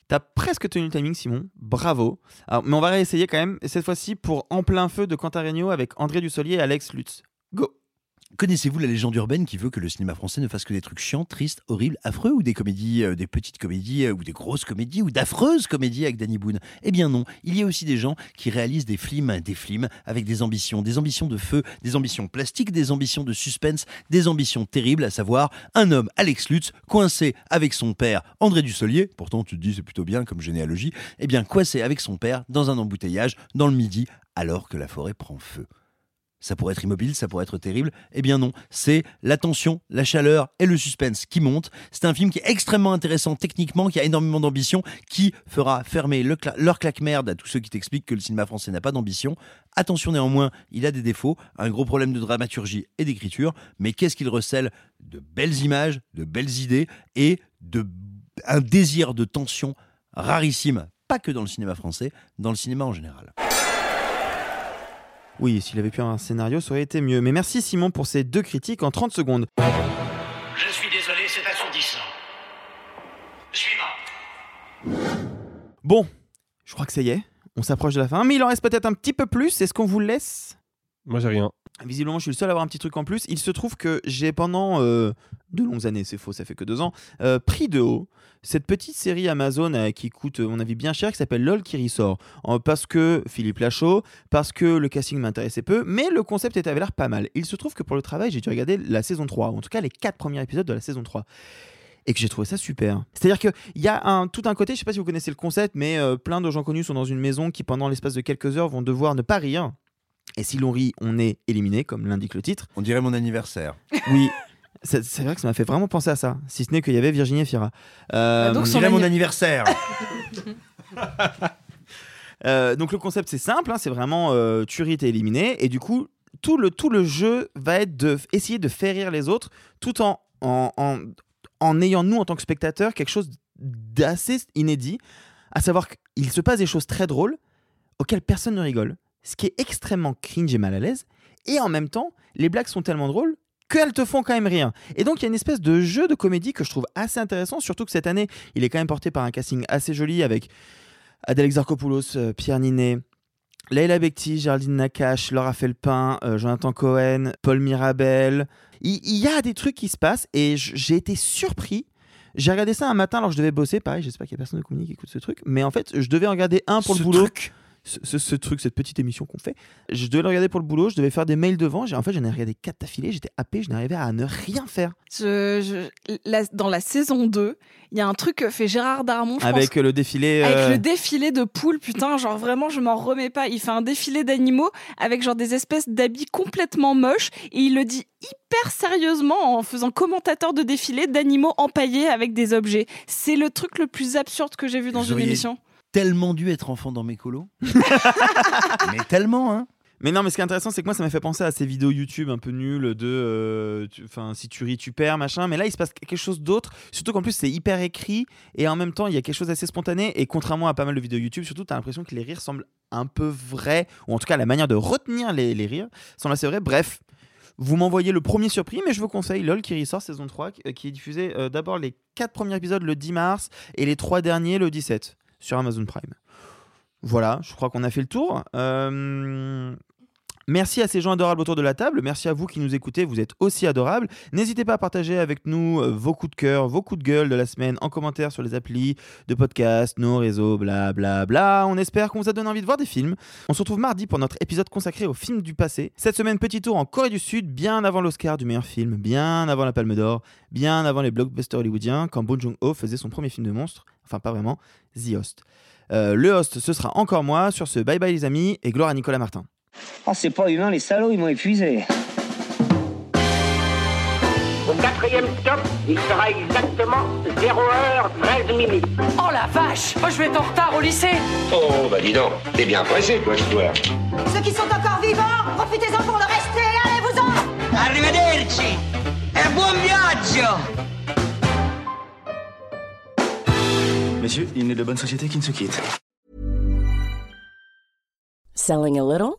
T'as presque tenu le timing, Simon. Bravo. Alors, mais on va réessayer quand même, et cette fois-ci pour En plein feu de Regnault avec André Dussolier et Alex Lutz. Go Connaissez-vous la légende urbaine qui veut que le cinéma français ne fasse que des trucs chiants, tristes, horribles, affreux ou des comédies, euh, des petites comédies euh, ou des grosses comédies ou d'affreuses comédies avec Danny Boone? Eh bien non, il y a aussi des gens qui réalisent des films, des films avec des ambitions, des ambitions de feu, des ambitions plastiques, des ambitions de suspense, des ambitions terribles, à savoir un homme, Alex Lutz, coincé avec son père, André Dussolier, pourtant tu te dis c'est plutôt bien comme généalogie, eh bien coincé avec son père dans un embouteillage dans le midi alors que la forêt prend feu. Ça pourrait être immobile, ça pourrait être terrible. Eh bien non, c'est la tension, la chaleur et le suspense qui montent. C'est un film qui est extrêmement intéressant techniquement, qui a énormément d'ambition, qui fera fermer leur claque-merde à tous ceux qui t'expliquent que le cinéma français n'a pas d'ambition. Attention néanmoins, il a des défauts, un gros problème de dramaturgie et d'écriture, mais qu'est-ce qu'il recèle? De belles images, de belles idées et de un désir de tension rarissime, pas que dans le cinéma français, dans le cinéma en général. Oui, s'il avait pu avoir un scénario, ça aurait été mieux. Mais merci Simon pour ces deux critiques en 30 secondes. Je suis désolé, c'est assourdissant. Suivant. Bon, je crois que ça y est, on s'approche de la fin, mais il en reste peut-être un petit peu plus. Est-ce qu'on vous laisse? Moi, j'ai rien. Visiblement, je suis le seul à avoir un petit truc en plus. Il se trouve que j'ai pendant euh, de longues années, c'est faux, ça fait que deux ans, euh, pris de haut cette petite série Amazon euh, qui coûte, mon avis, bien cher, qui s'appelle LOL qui ressort. Parce que Philippe Lachaud, parce que le casting m'intéressait peu, mais le concept était- avait l'air pas mal. Il se trouve que pour le travail, j'ai dû regarder la saison 3, ou en tout cas les quatre premiers épisodes de la saison 3 et que j'ai trouvé ça super. C'est-à-dire qu'il y a un, tout un côté, je sais pas si vous connaissez le concept, mais plein de gens connus sont dans une maison qui, pendant l'espace de quelques heures, vont devoir ne pas rire. Et si l'on rit, on est éliminé, comme l'indique le titre. On dirait mon anniversaire. Oui. C'est c'est vrai que ça m'a fait vraiment penser à ça, si ce n'est qu'il y avait Virginie Efira. Euh, donc, On dirait mon anni- anniversaire. Euh, donc le concept c'est simple, hein, c'est vraiment euh, tu ris, t'es éliminé, et du coup tout le, tout le jeu va être de essayer de faire rire les autres, tout en, en, en, en ayant nous en tant que spectateurs quelque chose d'assez inédit, à savoir qu'il se passe des choses très drôles auxquelles personne ne rigole, ce qui est extrêmement cringe et mal à l'aise, et en même temps les blagues sont tellement drôles qu'elles te font quand même rire. Et donc il y a une espèce de jeu de comédie que je trouve assez intéressant, surtout que cette année il est quand même porté par un casting assez joli avec Adèle Exarchopoulos, euh, Pierre Ninet, Leila Bekti, Géraldine Nakache, Laura Felpin, euh, Jonathan Cohen, Paul Mirabel. Il, il y a des trucs qui se passent et j'ai été surpris. J'ai regardé ça un matin alors je devais bosser. Pareil, j'espère qu'il n'y a personne de comédie qui écoute ce truc. Mais en fait, je devais en regarder un pour Ce le boulot. truc. Ce, truc, cette petite émission qu'on fait. Je devais le regarder pour le boulot, je devais faire des mails devant. En fait, j'en ai regardé quatre d'affilée, j'étais happé, je n'arrivais à ne rien faire. Je- je- la- dans la saison 2, il y a un truc que fait Gérard Darmon. je Avec pense, le défilé. Avec euh, le défilé de poules, putain, genre vraiment, je m'en remets pas. Il fait un défilé d'animaux avec genre des espèces d'habits complètement moches et il le dit hyper sérieusement en faisant commentateur de défilé d'animaux empaillés avec des objets. C'est le truc le plus absurde que j'ai vu dans Vous une émission. Tellement dû être enfant dans mes colos. mais tellement, hein. Mais non, mais ce qui est intéressant, c'est que moi, ça m'a fait penser à ces vidéos YouTube un peu nulles de. euh, Enfin, si tu ris, tu perds, machin. Mais là, il se passe quelque chose d'autre. Surtout qu'en plus, c'est hyper écrit. Et en même temps, il y a quelque chose d'assez spontané. Et contrairement à pas mal de vidéos YouTube, surtout, tu as l'impression que les rires semblent un peu vrais. Ou en tout cas, la manière de retenir les, les rires semble assez vraie. Bref. Vous m'envoyez le premier surpris, mais je vous conseille LOL qui ressort saison 3, qui- qui est diffusé euh, d'abord les 4 premiers épisodes le 10 mars et les 3 derniers le 17 sur Amazon Prime. Voilà, je crois qu'on a fait le tour. Euh, Merci à ces gens adorables autour de la table. Merci à vous qui nous écoutez. Vous êtes aussi adorables. N'hésitez pas à partager avec nous euh, vos coups de cœur, vos coups de gueule de la semaine en commentaire sur les applis de podcast, nos réseaux, bla bla bla. On espère qu'on vous a donné envie de voir des films. On se retrouve mardi pour notre épisode consacré aux films du passé. Cette semaine, petit tour en Corée du Sud, bien avant l'Oscar du meilleur film, bien avant la Palme d'Or, bien avant les blockbusters hollywoodiens, quand Bong Joon-ho faisait son premier film de monstre. Enfin, pas vraiment, The Host. Euh, le host, ce sera encore moi. Sur ce, bye bye les amis et gloire à Nicolas Martin. Oh, c'est pas humain, les salauds, ils m'ont épuisé. Au quatrième stop, il sera exactement 0h13 minutes. Oh la vache Moi je vais être en retard au lycée Oh, bah dis donc, t'es bien pressé, toi, toi. Ceux qui sont encore vivants, profitez-en pour le rester, allez-vous-en Arrivederci e buon viaggio Messieurs, il n'est de bonne société qui ne se quitte. Selling a little